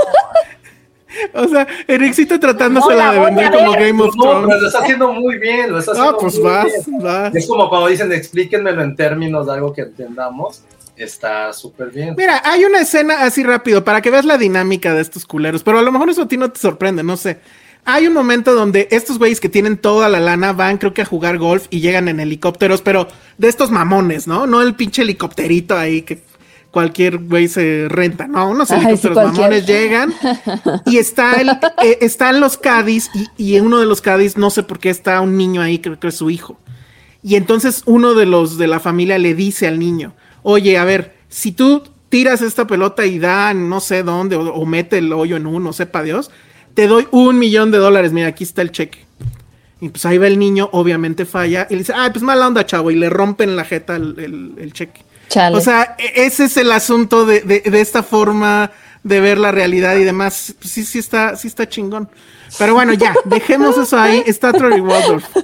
O sea, Ericito tratándosela No, la de vender como ver. Game of No, pero lo Thrones. está haciendo muy bien. Lo está haciendo Ah, pues muy vas, bien. vas. Es como cuando dicen explíquenmelo en términos de algo que entendamos. Está súper bien. Mira, hay una escena así rápido para que veas la dinámica de estos culeros, pero a lo mejor eso a ti no te sorprende, no sé. Hay un momento donde estos güeyes que tienen toda la lana van, creo que a jugar golf y llegan en helicópteros, pero de estos mamones, ¿no? No el pinche helicópterito ahí que cualquier güey se renta, no, unos sí, helicópteros cualquier. mamones llegan y está el, eh, están los Cádiz y, y en uno de los Cádiz, no sé por qué está un niño ahí, creo que es su hijo. Y entonces uno de los de la familia le dice al niño, oye, a ver, si tú tiras esta pelota y da no sé dónde, o, o mete el hoyo en uno, sepa Dios, te doy un millón de dólares, mira, aquí está el cheque. Y pues ahí va el niño, obviamente falla, y le dice, ay, pues mala onda, chavo, y le rompen la jeta el, el- el cheque. Chale. O sea, e- ese es el asunto de, de- de esta forma de ver la realidad y demás. Pues sí, sí está, sí está chingón. Pero bueno, ya, dejemos eso ahí. Está Troy Waldorf.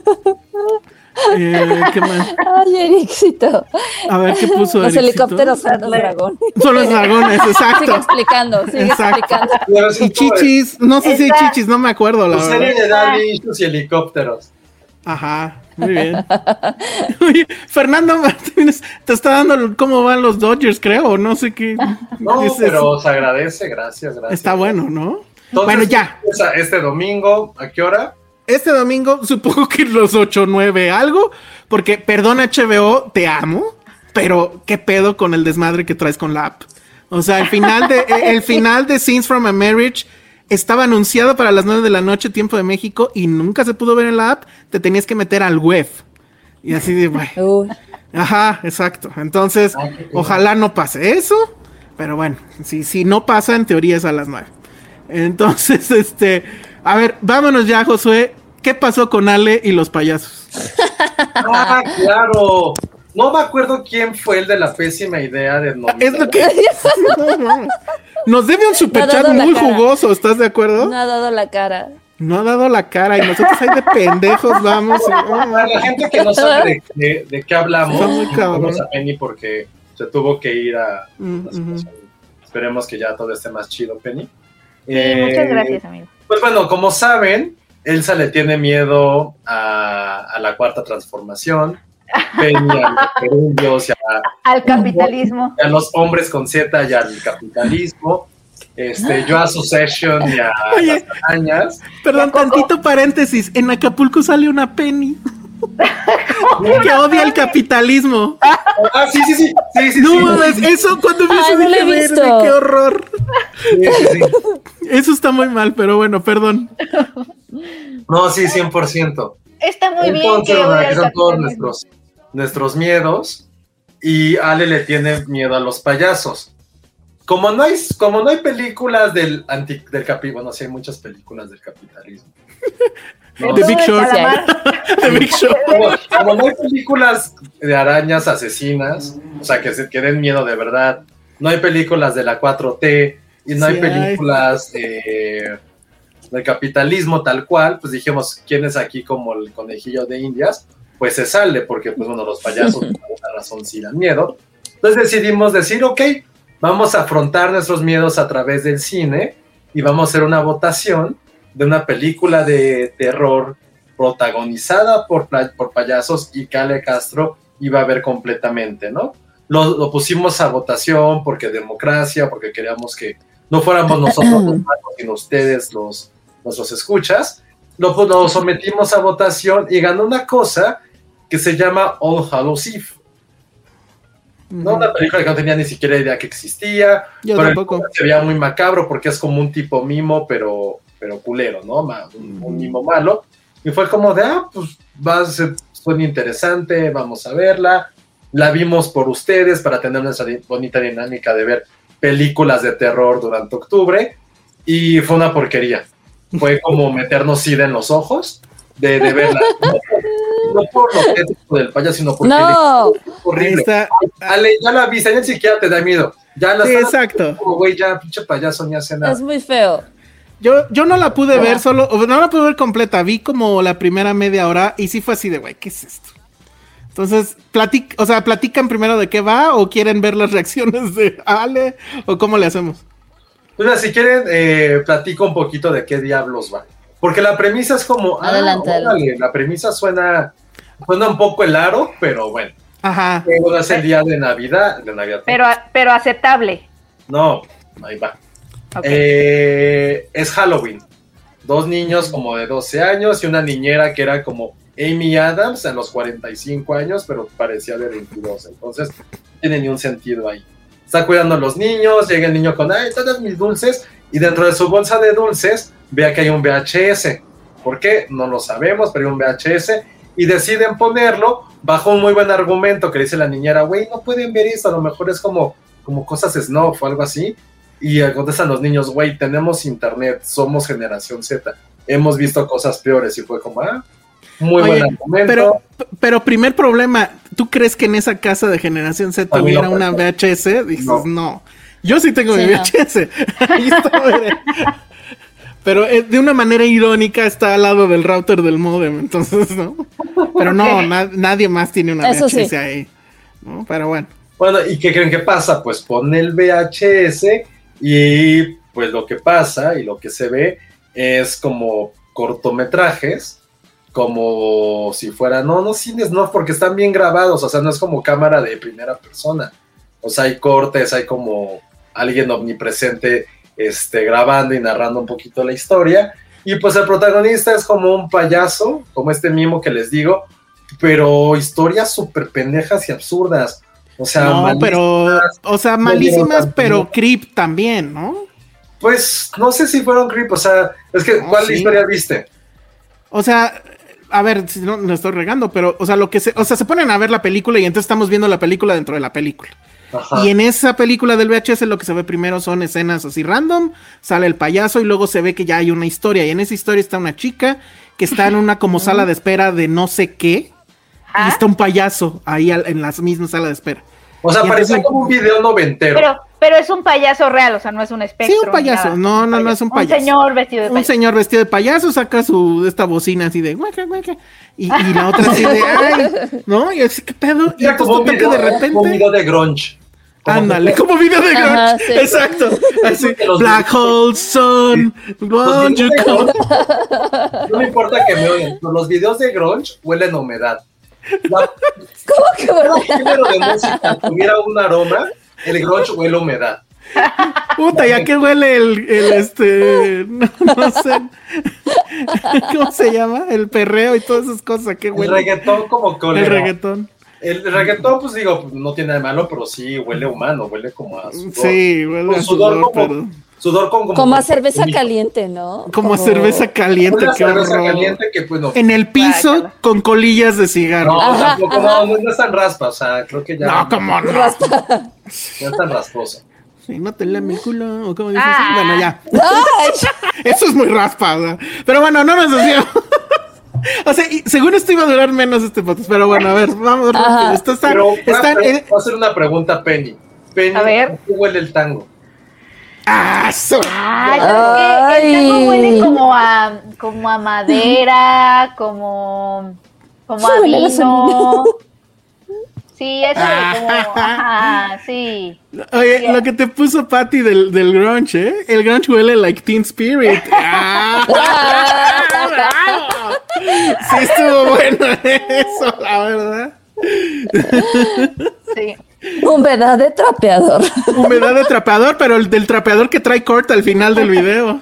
Eh, ¿Qué más? Ay, Ericito. A ver, ¿qué puso Los Ericito? helicópteros son los dragones. Son los dragones, Sigue exacto. explicando, sigue Exacto. explicando. Y chichis, no sé si hay chichis, no me acuerdo, la serie verdad. de daddy y helicópteros. Ajá, muy bien. Oye, Fernando Martínez te está dando cómo van los Dodgers, creo, no sé qué. No, dices. pero se agradece, gracias, gracias. Está bueno, ¿no? Entonces, bueno, ya. Este domingo, ¿a qué hora? Este domingo, supongo que los 8 9 algo, porque perdón HBO, te amo, pero qué pedo con el desmadre que traes con la app. O sea, el final de el final de Scenes from a Marriage estaba anunciado para las 9 de la noche tiempo de México y nunca se pudo ver en la app, te tenías que meter al web. Y así de, bueno. Ajá, exacto. Entonces, ojalá no pase eso. Pero bueno, si, si no pasa, en teoría es a las nueve. Entonces, este, a ver, vámonos ya, Josué. ¿Qué pasó con Ale y los payasos? Ah, claro. No me acuerdo quién fue el de la pésima idea de nominar. Es lo que. Nos debe un superchat muy jugoso, ¿estás de acuerdo? no ha dado la cara. No ha dado la cara y nosotros ahí de pendejos vamos. Para la gente que no sabe de, de- de qué hablamos, vamos a Penny porque se tuvo que ir a. Mm, situación. Esperemos que ya todo esté más chido, Penny. Sí, Eh, muchas gracias, amigo. Pues bueno, como saben, Elsa le tiene miedo a, a la cuarta transformación. Penny a los gerundios y a, Al capitalismo. y a los hombres con Z y al capitalismo. este, yo a Succession y a Oye. las arañas. Perdón, tantito paréntesis. En Acapulco sale una Penny. Que odia el capitalismo. Ah, sí, sí, sí. sí, sí, No sí. mames, eso cuando vi Ay, no lo dije, he "Verde, visto". qué horror. Sí, sí, sí. Eso está muy mal, pero bueno, perdón. No, sí, 100%. Está muy bien son todos capitalismo. nuestros, nuestros miedos. Y Ale le tiene miedo a los payasos. Como no hay, como no hay películas del anti, del capi, bueno, sí hay muchas películas del capitalismo. No, The Big Short. The Big como, como no hay películas de arañas asesinas, o sea, que, se, que den miedo de verdad, no hay películas de la 4T y no Sí hay películas eh, del capitalismo tal cual, pues dijimos, ¿quién es aquí como el conejillo de indias? Pues se sale, porque pues bueno, los payasos por alguna razón sí dan miedo. Entonces decidimos decir, ok, vamos a afrontar nuestros miedos a través del cine y vamos a hacer una votación de una película de terror protagonizada por, por payasos y Cale Castro iba a ver completamente, ¿no? Lo, lo pusimos a votación porque democracia, porque queríamos que no fuéramos nosotros los malos, sino ustedes los nuestros escuchas. Lo, lo sometimos a votación y ganó una cosa que se llama All Hallows Eve. ¿no? Una película que no tenía ni siquiera idea que existía. Yo pero tampoco. se veía muy macabro porque es como un tipo mimo, pero, pero culero, ¿no? Ma- Un, un mimo malo. Y fue como de, ah, pues va a ser, suena interesante, vamos a verla. La vimos por ustedes para tener nuestra bonita dinámica de ver películas de terror durante octubre. Y fue una porquería. Fue como meternos sida en los ojos de, de verla. No, por lo tétrico del payaso, sino porque No. es horrible. Está- Ale, ya la viste, ya ni siquiera te da miedo. Ya la Sí, exacto. como, güey, ya pinche payaso ni hace nada. Es muy feo. Yo, yo no la pude ver solo, o no la pude ver completa, vi como la primera media hora y sí fue así de, güey, ¿qué es esto? Entonces, platic, o sea, platican primero de qué va o quieren ver las reacciones de Ale o cómo le hacemos. Pues mira, si quieren, eh, platico un poquito de qué diablos va. Porque la premisa es como, ah, Adelante, órale, la premisa suena, suena un poco el aro, pero bueno. Ajá. Luego es el día de Navidad, de Navidad. Pero, pero aceptable. No, ahí va. Eh, es Halloween. Dos niños como de 12 años y una niñera que era como Amy Adams a los 45 años, pero parecía de 22. Entonces, no tiene ni un sentido ahí. Está cuidando a los niños, llega el niño con, ay, todas mis dulces, y dentro de su bolsa de dulces, vea que hay un VHS. ¿Por qué? No lo sabemos, pero hay un VHS, y deciden ponerlo bajo un muy buen argumento que dice la niñera, güey, no pueden ver esto, a lo mejor es como, como cosas snuff o algo así. Y contestan los niños, güey, tenemos internet, somos generación Z, hemos visto cosas peores. Y fue como, ah, muy Oye, buen argumento. Pero, pero primer problema, ¿tú crees que en esa casa de generación Z no hubiera una. VHS? Dices, No. no. Yo sí tengo Sí, mi no. VHS. Ahí está. Pero eh, de una manera irónica está al lado del router del modem, entonces, ¿no? Pero no, na- nadie más tiene una Eso VHS sí. ahí. ¿no? Pero bueno. Bueno, ¿y qué creen que pasa? Pues pone el VHS y pues lo que pasa y lo que se ve es como cortometrajes, como si fuera, no, no cines, no, porque están bien grabados, o sea, no es como cámara de primera persona. O sea, hay cortes, hay como alguien omnipresente este, grabando y narrando un poquito la historia. Y pues el protagonista es como un payaso, como este mimo que les digo, pero historias súper pendejas y absurdas. O sea, No, malísimas. pero, o sea, malísimas, pero creep también, ¿no? Pues no sé si fueron creep, o sea, es que, No, ¿cuál sí. historia viste? O sea, a ver, si no, no estoy regando, pero, o sea, lo que se, o sea, se ponen a ver la película y entonces estamos viendo la película dentro de la película. Ajá. Y en esa película del VHS lo que se ve primero son escenas así random, sale el payaso y luego se ve que ya hay una historia. Y en esa historia está una chica que está en una como sala de espera de no sé qué. Y está un payaso ahí al- en la misma sala de espera. O sea, parecía como un video noventero. Pero, pero es un payaso real, o sea, no es un espectro. Sí, un payaso. nada. No, no, no es un payaso. Un señor vestido de Un payaso. señor vestido de payaso saca su esta bocina así de guaca, guaca, y, y la otra así de ay, ¿no? Y así, ¿qué pedo? Y un, entonces video, de era como un repente. video de grunge. Ándale, como video de grunge. Ajá, sí. Exacto. Así, Black Hole Sun. grunge, No me importa que me oigan, pero los videos de grunge huelen a humedad. La- ¿Cómo que verdad? género de música tuviera un aroma, el grunge huele humedad. Puta, ¿ya qué huele el, el este, no, no sé, ¿cómo se llama? El perreo y todas esas cosas, ¿a qué El huele? reggaetón como El cólera. reggaetón. El reggaetón, pues digo, no tiene nada de malo, pero sí huele humano, huele como a sudor. Sí, huele Con a sudor sudor, como- pero Sudor con como, Como a cerveza como- caliente, ¿no? como a cerveza caliente, Una qué cerveza horror. caliente que pues no. En el piso con colillas de cigarro. No, Ajá, tampoco, ajá. no, no es tan raspa, o sea, creo que ya No, cómo no. no es tan rasposo. Sí, no te lame el culo, o como dices. Ah. Bueno, ya. Eso es muy raspa, o sea. Pero bueno, no nos decíamos. O sea, y según esto iba a durar menos este podcast, pero bueno, a ver, vamos. Esto está, Pero está voy a- en- voy a hacer una pregunta Penny. Penny, A ver. ¿cómo huele el tango? ¡Ah, Ay. El tango huele como a, como a madera, como, como a Sí, vino. Sí, eso de como, ajá, sí. Oye, Yeah. lo que te puso Patty del, del grunge, ¿eh? El grunge huele like Teen Spirit. ¡Ah! Sí estuvo bueno eso, la verdad. Sí. Humedad de trapeador. Humedad de trapeador, pero el del trapeador que trae corta al final del video.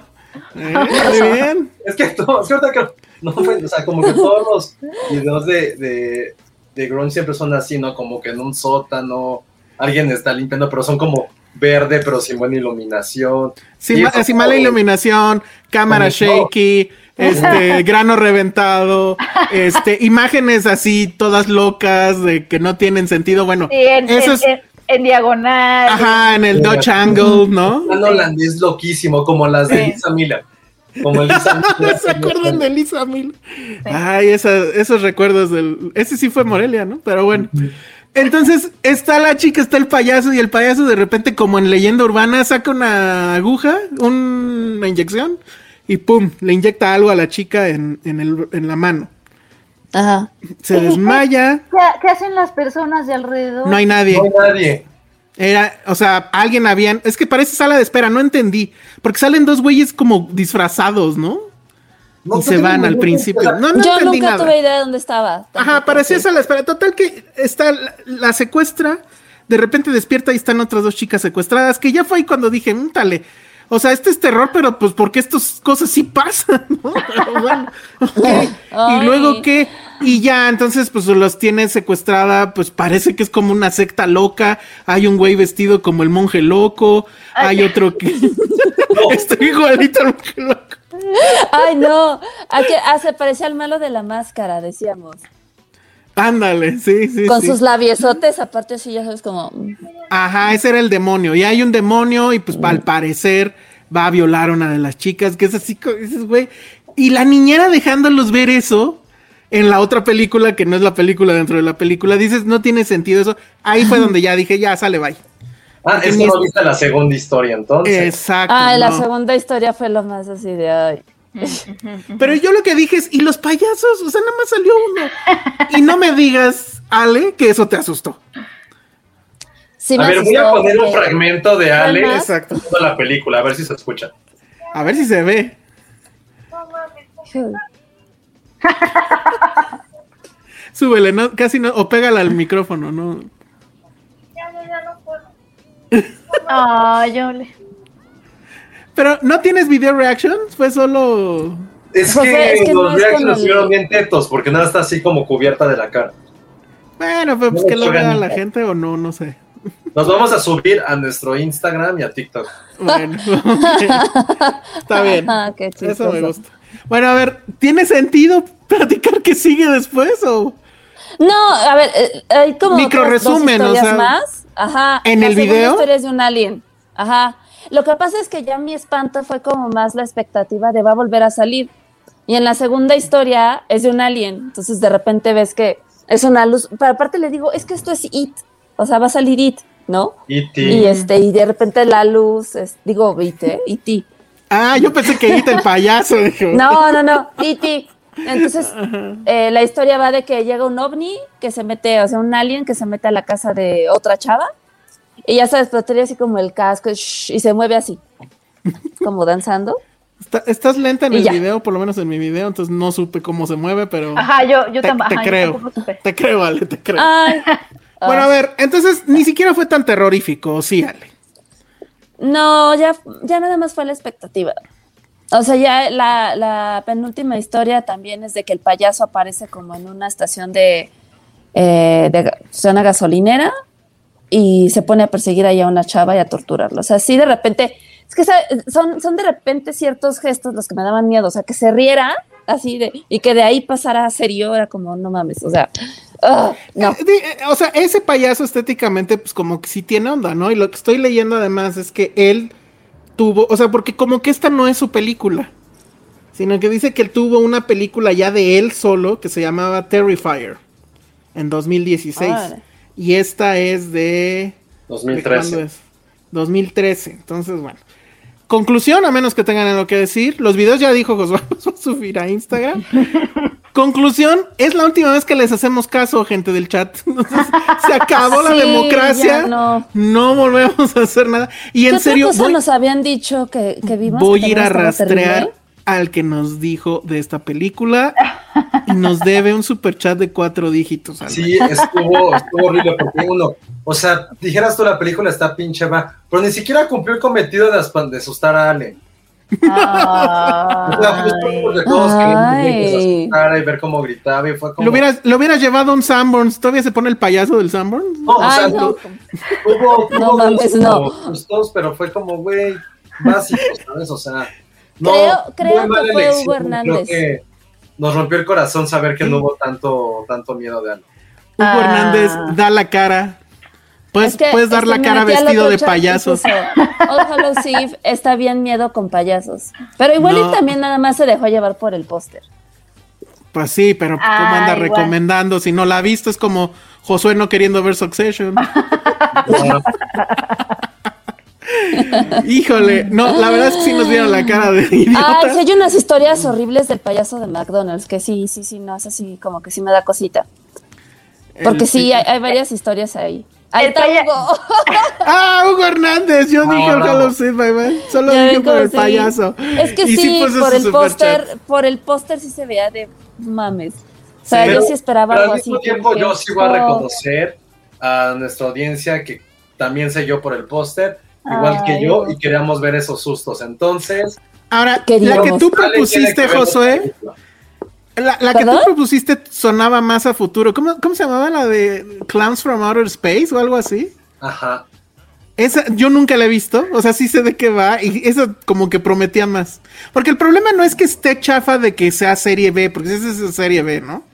¿Eh? Muy bien. Es que, todo, es que ahorita que- no, fue- o sea, como que todos los videos de, de, de grunge siempre son así, ¿no? Como que en un sótano alguien está limpiando, pero son como verde, pero sin buena iluminación. Sin, ma- sin mala iluminación, cámara shaky, este, grano reventado, este, imágenes así todas locas de que no tienen sentido. Bueno, Sí, en, eso en- es, en- en diagonal. ajá, en el Dutch Angle, ¿no? Un holandés loquísimo, como las de Sí. Lisa Miller. Como Lisa Miller. ¿Se acuerdan de Lisa Mil? Ay, esa- esos recuerdos del. Ese sí fue Morelia, ¿no? Pero bueno. Entonces está la chica, está el payaso y el payaso de repente, como en leyenda urbana, saca una aguja, un- una inyección y pum, le inyecta algo a la chica en, en, el- en la mano. Ajá. Se desmaya, ¿Qué, qué hacen las personas de alrededor? no hay nadie. No hay nadie. Era, o sea, alguien habían. Es que parece sala de espera, no entendí. Porque salen dos güeyes como disfrazados, ¿no? No y se van al principio. No, no Yo entendí nunca nada. tuve idea de dónde estaba. Ajá, parecía sí. esa la espera. Total que está, la, la secuestra, de repente despierta y están otras dos chicas secuestradas, que ya fue ahí cuando dije, "Múntale". O sea, este es terror, pero pues porque estas cosas sí pasan, ¿no? Pero bueno. Y luego qué, y ya, entonces pues los tiene secuestrada, pues parece que es como una secta loca, hay un güey vestido como el monje loco, hay otro que... Estoy igualito al monje loco. Ay, no. Ah, se parecía al malo de la máscara, decíamos. Ándale, sí, sí, Con sí. sus labiosotes, aparte así, ya sabes, como... Ajá, ese era el demonio. Y hay un demonio y pues al parecer va a violar a una de las chicas, que es así, dices, güey. Y la niñera dejándolos ver eso en la otra película, que no es la película dentro de la película, dices, no tiene sentido eso. Ahí fue donde ya dije, ya sale, bye. Ah, es que no viste la segunda historia, entonces. Exacto. Ah, la no. segunda historia fue lo más así de... Ay. Pero yo lo que dije es, ¿y los payasos? O sea, nada más salió uno. Y no me digas, Ale, que eso te asustó. Sí a ver, voy a poner un fragmento de Ale. Exacto. de la película, a ver si se escucha. A ver si se ve. Súbele, no, casi no, o pégala al micrófono, ¿no? Ay, yo le... Pero no tienes video reactions, fue solo. Es José, que, es que no los es reactions el- estuvieron bien tetos, porque nada está así como cubierta de la cara. Bueno, pues, No que lo vea la gente o no, no sé. Nos vamos a subir a nuestro Instagram y a TikTok. Bueno, está bien. Ah, qué Eso me gusta. Bueno, a ver, ¿tiene sentido platicar qué sigue después o? No, a ver, eh, hay como Micro resumen, o historias sea, más. Ajá. ¿en La el video? historia es de un alien. Ajá. Lo que pasa es que ya mi espanto fue como más la expectativa de va a volver a salir. Y en la segunda historia es de un alien. Entonces de repente ves que es una luz. Pero aparte le digo, es que esto es It. O sea, va a salir It, ¿no? E.T. Y este, y de repente la luz, es, digo, It, ¿eh? E.T. Ah, yo pensé que ahorita el payaso dijo. No, no, no, E.T. Entonces, eh, la historia va de que llega un ovni que se mete, o sea, un alien que se mete a la casa de otra chava y ya sabes, pero así como el casco y se mueve así, como danzando. Está- estás lenta en Y el ya. video, por lo menos en mi video, entonces no supe cómo se mueve, pero. Ajá, yo, yo te, yo creo. supe. Te creo, Ale, te creo. Ay. Bueno, a ver, entonces ni siquiera fue tan terrorífico, ¿o sí, Ale. No, ya, ya nada más fue la expectativa. O sea, ya la, la penúltima historia también es de que el payaso aparece como en una estación de, eh, de sea, una gasolinera y se pone a perseguir ahí a una chava y a torturarla. O sea, sí de repente, es que ¿sabe? son, son de repente ciertos gestos los que me daban miedo. O sea, que se riera así de, y que de ahí pasara a serio, era como, no mames, o sea, ah, no. Eh, eh, O sea, ese payaso estéticamente, pues como que sí tiene onda, ¿no? Y lo que estoy leyendo además es que él tuvo, o sea, porque como que esta no es su película, sino que dice que él tuvo una película ya de él solo que se llamaba Terrifier en 2016. Órale. Y esta es de... ¿de 2013. cuándo es? 2013. Entonces, bueno. Conclusión, a menos que tengan algo que decir. Los videos ya dijo Josué, los va a subir a Instagram. Conclusión, es la última vez que les hacemos caso, gente del chat. Entonces, se acabó la democracia. no. No volvemos a hacer nada. Y ¿Qué en otra serio, cosa voy, nos habían dicho que, que vimos? voy a ir a rastrear terrible? Al que nos dijo de esta película y nos debe un super chat de cuatro dígitos. Sí, estuvo, estuvo horrible porque uno, o sea, dijeras tú la película está pinche va, pero ni siquiera cumplió el cometido de, asustar a Ale. O sea, justo Ay. porque todos queríamos que se Ay. asustara y ver cómo gritaba y fue como... Lo hubieras, lo hubieras llevado a un Sanborns. ¿Todavía se pone el payaso del Sanborns? No, o sea, Ay, no. tuvo, tuvo No mames, no. pero fue como, güey, básico, ¿sabes? O sea, no, Creo- creo que fue elección, Hugo Creo Hernández. que nos rompió el corazón saber que no hubo tanto, tanto miedo de algo. Hugo Ah. Hernández da la cara. Puedes, Es que, puedes dar la cara vestido de chat y payaso. puso, All Hallows Eve está bien miedo con payasos. Pero igual No. y también nada más se dejó llevar por el póster. Pues sí, pero ¿cómo Ah, anda igual. recomendando? Si no la ha visto, es como Josué no queriendo ver Succession. Híjole, no, la verdad es que sí nos vieron la cara de Ah, idiotas. sí hay unas historias horribles del payaso de McDonald's, que sí, sí, sí, no, es así como que sí me da cosita. Porque El- sí, hay, hay varias historias ahí. Ahí está Hugo. Ah, Hugo Hernández, yo dije el bravo. Halo Save, bye, bye. Solo Ya dije por el sí. payaso. Es que Y sí, por el póster, por el póster sí se veía de mames. O sea, yo sí esperaba pero algo al así. mismo tiempo yo sí voy a reconocer a nuestra audiencia que también selló por el póster, igual que yo, y queríamos ver esos sustos. Entonces, Ahora, la Queríamos. que tú propusiste, esa Josué, la, la que tú propusiste sonaba más a futuro. ¿Cómo, ¿Cómo se llamaba la de Clowns from Outer Space o algo así? Ajá. Esa yo nunca la he visto, o sea, sí sé de qué va y eso como que prometía más. Porque el problema no es que esté chafa de que sea serie B, porque esa es serie B, ¿no?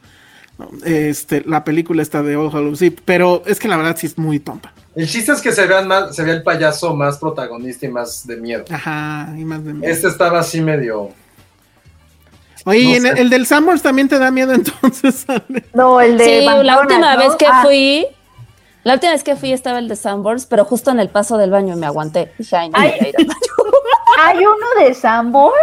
No, Este, la película está de All Hallows Eve, pero es que la verdad sí es muy tonta. El chiste es que se vean más, se vea el payaso más protagonista y más de miedo. Ajá, y más de miedo. Este estaba así medio. Oye, no ¿y en sé. el, el del Summers también te da miedo entonces? Ale? No, el de Sí, la última ¿no? vez que Ah, fui, la última vez que fui estaba el de Sanborns, pero justo en el paso del baño y me aguanté. Dije, ay, no Ay. voy a ir al baño. Hay uno de Sanborns.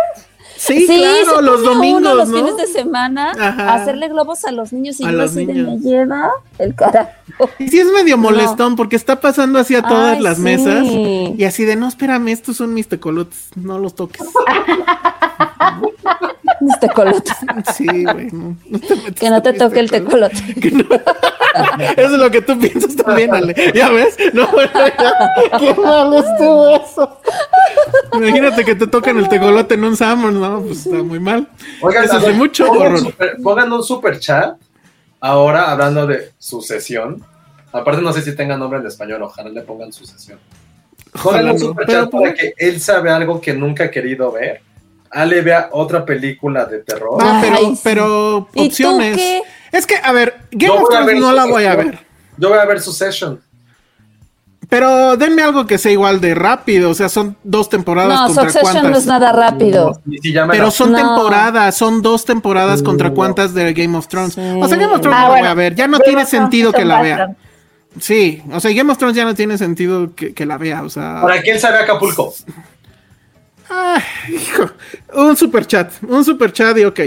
Sí, se claro, los domingos, uno los ¿no? fines de semana Ajá. hacerle globos a los niños y A yo los así de me lleva el carajo. Y sí es medio molestón porque está pasando así a todas Ay, las sí. mesas y así de, no, espérame, estos son mis tecolotes, no los toques. Este colote. Sí, güey, no, no te metas Que no te mis toque el tecolotes. tecolote. Que no- Eso es lo que tú piensas también, Ale. ¿Ya ves? No, bueno, ya. Qué mal estuvo eso. Imagínate que te tocan el tecolote en un Summer, no, pues está muy mal. Oigan, Eso es de mucho pongan, horror. super- pongan un super chat. Ahora hablando de sucesión. Aparte, no sé si tenga nombre en español, ojalá le pongan sucesión. Pongan un super chat para que él sabe algo que nunca ha querido ver. Ale vea otra película de terror. Va, pero, Ay, sí. pero ¿Y tú opciones. qué? Es que, a ver, Game Yo of Thrones no la voy a ver. Yo voy a ver Succession. Pero denme algo que sea igual de rápido. O sea, son dos temporadas No, contra Succession cuántas. no es nada rápido. Si Pero son No. temporadas, son dos temporadas contra cuántas de Game of Thrones. Sí. O sea, Game of Thrones Ah, no la bueno. voy a ver. Ya no Game tiene sentido que la vea. bastante. Sí, o sea, Game of Thrones ya no tiene sentido que, que la vea. O sea, Para que él sabe Acapulco. Ah, hijo, un super chat, un super chat y ok.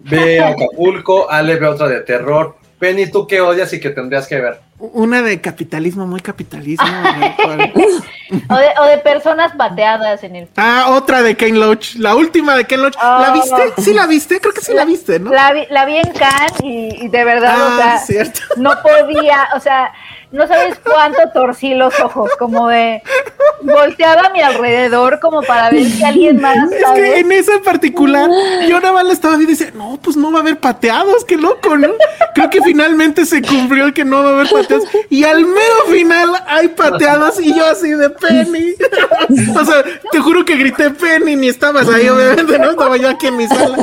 Ve Acapulco, Ale ve otra de terror. Penny, ¿tú qué odias y que tendrías que ver? Una de capitalismo, muy capitalismo. O de, o de personas pateadas en el Ah, otra de Ken Loach. La última de Ken Loach. ¿La Oh. viste? Sí, la viste. Creo que sí la, viste, ¿no? La vi, la vi en Cannes y, y de verdad, Ah, o sea, cierto. no podía, o sea, no sabes cuánto torcí los ojos, como de volteaba a mi alrededor como para ver si alguien más, Es que en esa en particular, yo nada más la estaba viendo y decía, no, pues no va a haber pateados, qué loco, ¿no? Creo que finalmente se cumplió el que no va a haber pateados. Y al mero final hay pateados y yo así de Penny. o sea, te juro que grité Penny, ni estabas ahí, obviamente, ¿no? Estaba yo aquí en mi sala.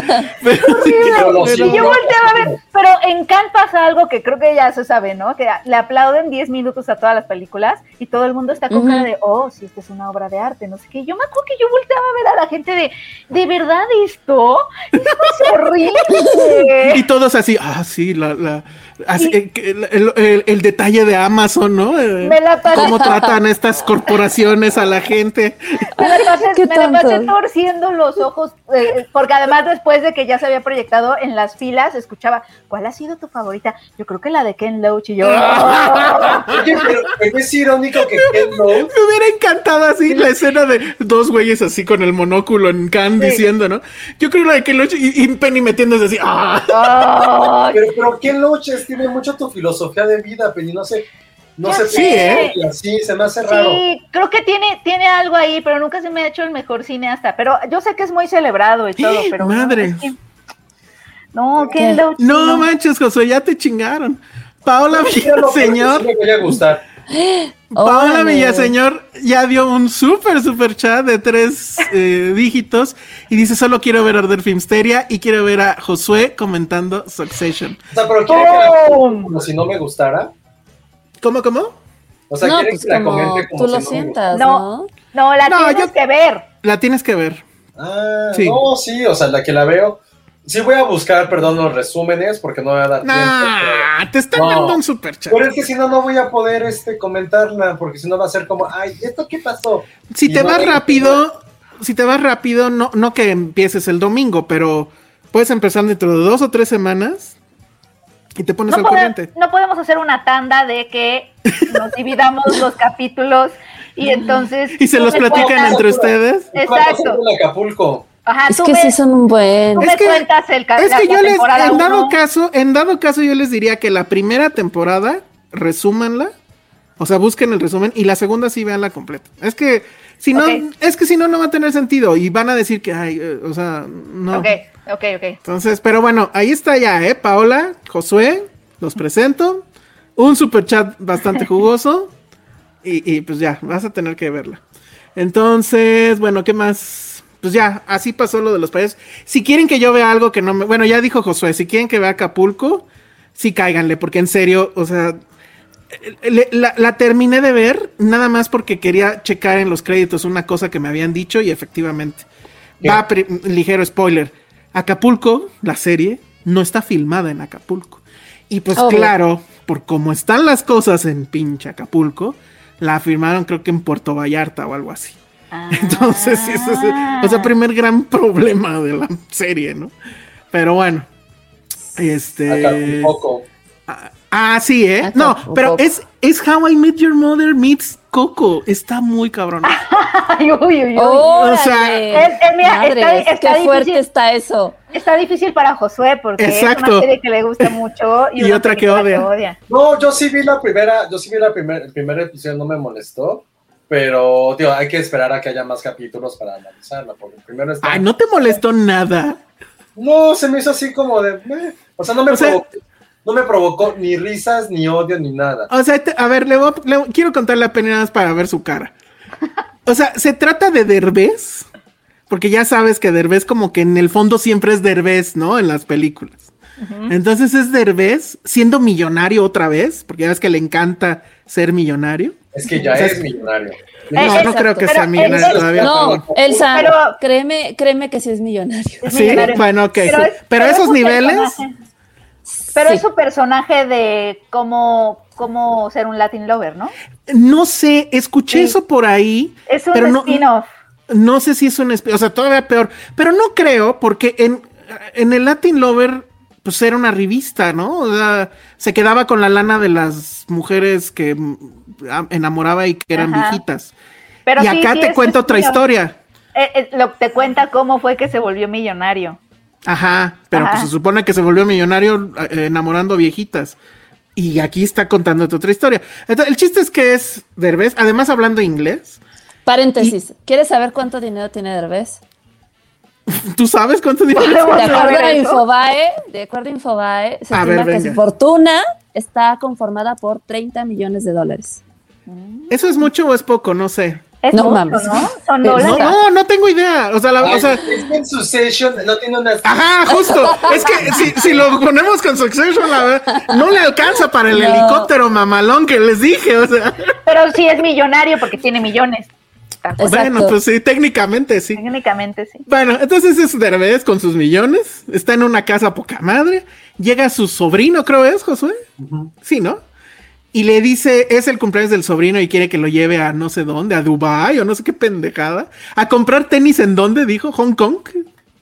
Pero, sí, Pero pero- Y yo volteaba a ver, pero en Cannes pasa algo que creo que ya se sabe, ¿no? Que le aplauden 10 minutos a todas las películas y todo el mundo está con cara de, oh, sí, esta es una obra de arte, no sé qué. Yo me acuerdo que yo volteaba a ver a la gente de, ¿de verdad esto? Esto es horrible. Y todos así, ah, sí, la, la, así, Y- eh, el, el- el- el detalle de Amazon, ¿no? Eh, Me la pasé- Cómo tratan estas corporaciones a la gente. Me la pasé, Qué me la pasé torciendo los ojos, eh, porque además después de que ya se había proyectado en las filas, escuchaba, ¿cuál ha sido tu favorita? Yo creo que la de Ken Loach y yo... Oye, pero, pero es irónico que Ken Loach Me hubiera encantado así la escena de dos güeyes así con el monóculo en Sí. diciendo, ¿no? Yo creo la de Ken Loach y, y Penny metiéndose así, ¡ah! Pero, pero Ken Loach es- tiene mucho tu filosofía de vida, pero no sé, no sé y así se me hace raro. Sí, creo que tiene, tiene algo ahí, pero nunca se me ha hecho el mejor cineasta. Pero yo sé que es muy celebrado y todo, pero. Madre. No, es que- no, ¿Qué? No, sí, manches, Josué, ya te chingaron. Paola no que sí me vaya a gustar. Paola. Villaseñor ya dio un súper, súper chat de tres eh, dígitos y dice, solo quiero ver Arder Filmsteria y quiero ver a Josué comentando Succession. O sea, pero quiere que la ¡Pum! como si no me gustara. ¿Cómo, cómo? O sea, no, quiere pues que la como comente como tú si lo no me sientas, No. ¿no? No, la No, tienes yo- que ver. La tienes que ver. Ah, Sí. no, sí, o sea, la que la veo. Sí voy a buscar, perdón, los resúmenes porque no me va a dar tiempo. Nah, te están No. dando un super chat. Pero es que si no, no voy a poder este, comentarla, porque si no va a ser como, ay, ¿esto qué pasó? Si Y te no vas rápido, si te vas rápido, no, no que empieces el domingo, pero puedes empezar dentro de dos o tres semanas y te pones No, al pode- corriente. no podemos hacer una tanda de que nos dividamos los capítulos y entonces. Y se los platican entre ustedes. ¿Cuánto Exacto. en Acapulco? Ajá, Es tú que me- sí son un buen. tú Es me que- cuentas el Es la- que yo les, en dado caso, en dado caso, yo les diría que la primera temporada, resúmanla. O sea, busquen el resumen y la segunda sí veanla completa. Es que si no, es que si no, no va a tener sentido y van a decir que, ay, eh, o sea, no. Ok, ok, ok. Entonces, pero bueno, ahí está ya, ¿eh? Paola, Josué, los presento. Un super chat bastante jugoso. Y, y, pues ya, vas a tener que verla. Entonces, bueno, ¿qué más? Pues ya, así pasó lo de los payasos. Si quieren que yo vea algo que no me. Bueno, ya dijo Josué, si quieren que vea Acapulco, sí cáiganle, porque en serio, o sea. le- la, la terminé de ver nada más porque quería checar en los créditos una cosa que me habían dicho y efectivamente. Va, ligero spoiler. Acapulco, la serie, no está filmada en Acapulco. Y pues Obvio. claro, por cómo están las cosas en pinche Acapulco, la firmaron creo que en Puerto Vallarta o algo así. Entonces, sí, ese es el, o sea, primer gran problema de la serie, ¿no? Pero bueno. Este. Acapulco. Ah, sí, ¿eh? No, pero es, es How I Met Your Mother meets Coco. Está muy cabrón. Ay, uy, uy, uy. O sea, es- es- mira, está- está qué difícil. fuerte está eso. Está difícil para Josué porque es Exacto. una serie que le gusta mucho y, Y una otra que odia. No, yo sí vi la primera, yo sí vi la primer, el primer episodio, no me molestó. Pero, tío, hay que esperar a que haya más capítulos para analizarla, porque primero está... Ay, no te molestó nada. No, se me hizo así como de... O sea, no me, O sea- provocó, no me provocó ni risas, ni odio, ni nada. O sea, a ver, le voy le- quiero contarle a Penny nada más para ver su cara. O sea, se trata de Derbez, porque ya sabes que Derbez como que en el fondo siempre es Derbez, ¿no? En las películas. Entonces es Derbez siendo millonario otra vez, porque ya ves que le encanta ser millonario. Es que ya O sea, es millonario. No, no creo que Pero sea millonario es- todavía. No, pero- Elsa, Pero- créeme, créeme que sí es millonario. Es Sí, millonario. bueno, ok. Pero, es- es esos niveles, personaje. Pero Sí. es su personaje de cómo, cómo ser un Latin lover, ¿no? no sé, escuché Sí. eso por ahí. Es un pero no, spin-off. No sé si es un espe- o sea, todavía peor, pero no creo, porque en, en el Latin Lover, pues era una revista, ¿no? O sea, se quedaba con la lana de las mujeres que mm, enamoraba y que eran Ajá. viejitas. Pero y sí, acá sí te es cuenta otra historia. Eh, eh, lo, te cuenta cómo fue que se volvió millonario. Ajá, pero Ajá. pues se supone que se volvió millonario eh, enamorando viejitas. Y aquí está contándote otra historia. Entonces, el chiste es que es Derbez, además hablando inglés. Paréntesis. ¿Quieres saber cuánto dinero tiene Derbez? ¿Tú sabes cuánto dinero? De acuerdo a. Infobae, de acuerdo a Infobae, se A estima ver, que venga. su fortuna está conformada por 30 millones de dólares. ¿Eso es mucho o es poco? No sé. Es No mucho, mames. ¿no? Son No, dólares. No, no, no tengo idea. O sea, la, o sea, es que en Succession no tiene una... ajá, justo. Es que si, si lo ponemos con Succession, la verdad, no le alcanza para el No. helicóptero mamalón que les dije. O sea, Pero sí es millonario porque tiene millones. Exacto. bueno, pues sí, técnicamente sí. Técnicamente sí. Bueno, entonces es Derbez con sus millones, está en una casa poca madre, llega su sobrino, creo es, Josué. Sí, ¿no? Y le dice, es el cumpleaños del sobrino y quiere que lo lleve a no sé dónde, a Dubai o no sé qué pendejada. A comprar tenis en dónde, dijo, Hong Kong.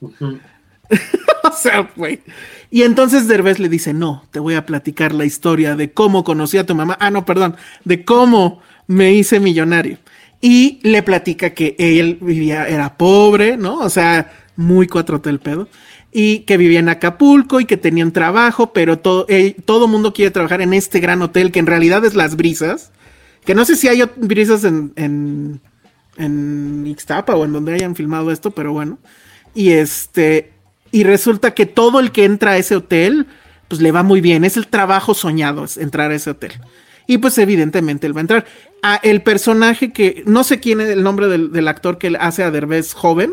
o sea, güey. Y entonces Derbez le dice, no, te voy a platicar la historia de cómo conocí a tu mamá. Ah, no, perdón, de cómo me hice millonario. Y le platica que él vivía, era pobre, ¿no? O sea, muy cuatro pedo. Y que vivía en Acapulco y que tenía un trabajo, pero todo, eh, todo mundo quiere trabajar en este gran hotel que en realidad es Las Brisas. Que no sé si hay brisas en, en, en Ixtapa o en donde hayan filmado esto, pero bueno. Y este, y resulta que todo el que entra a ese hotel, pues le va muy bien. Es el trabajo soñado, es entrar a ese hotel. Y pues evidentemente él va a entrar. Ah, el personaje que, no sé quién es el nombre del, del actor que hace a Derbez joven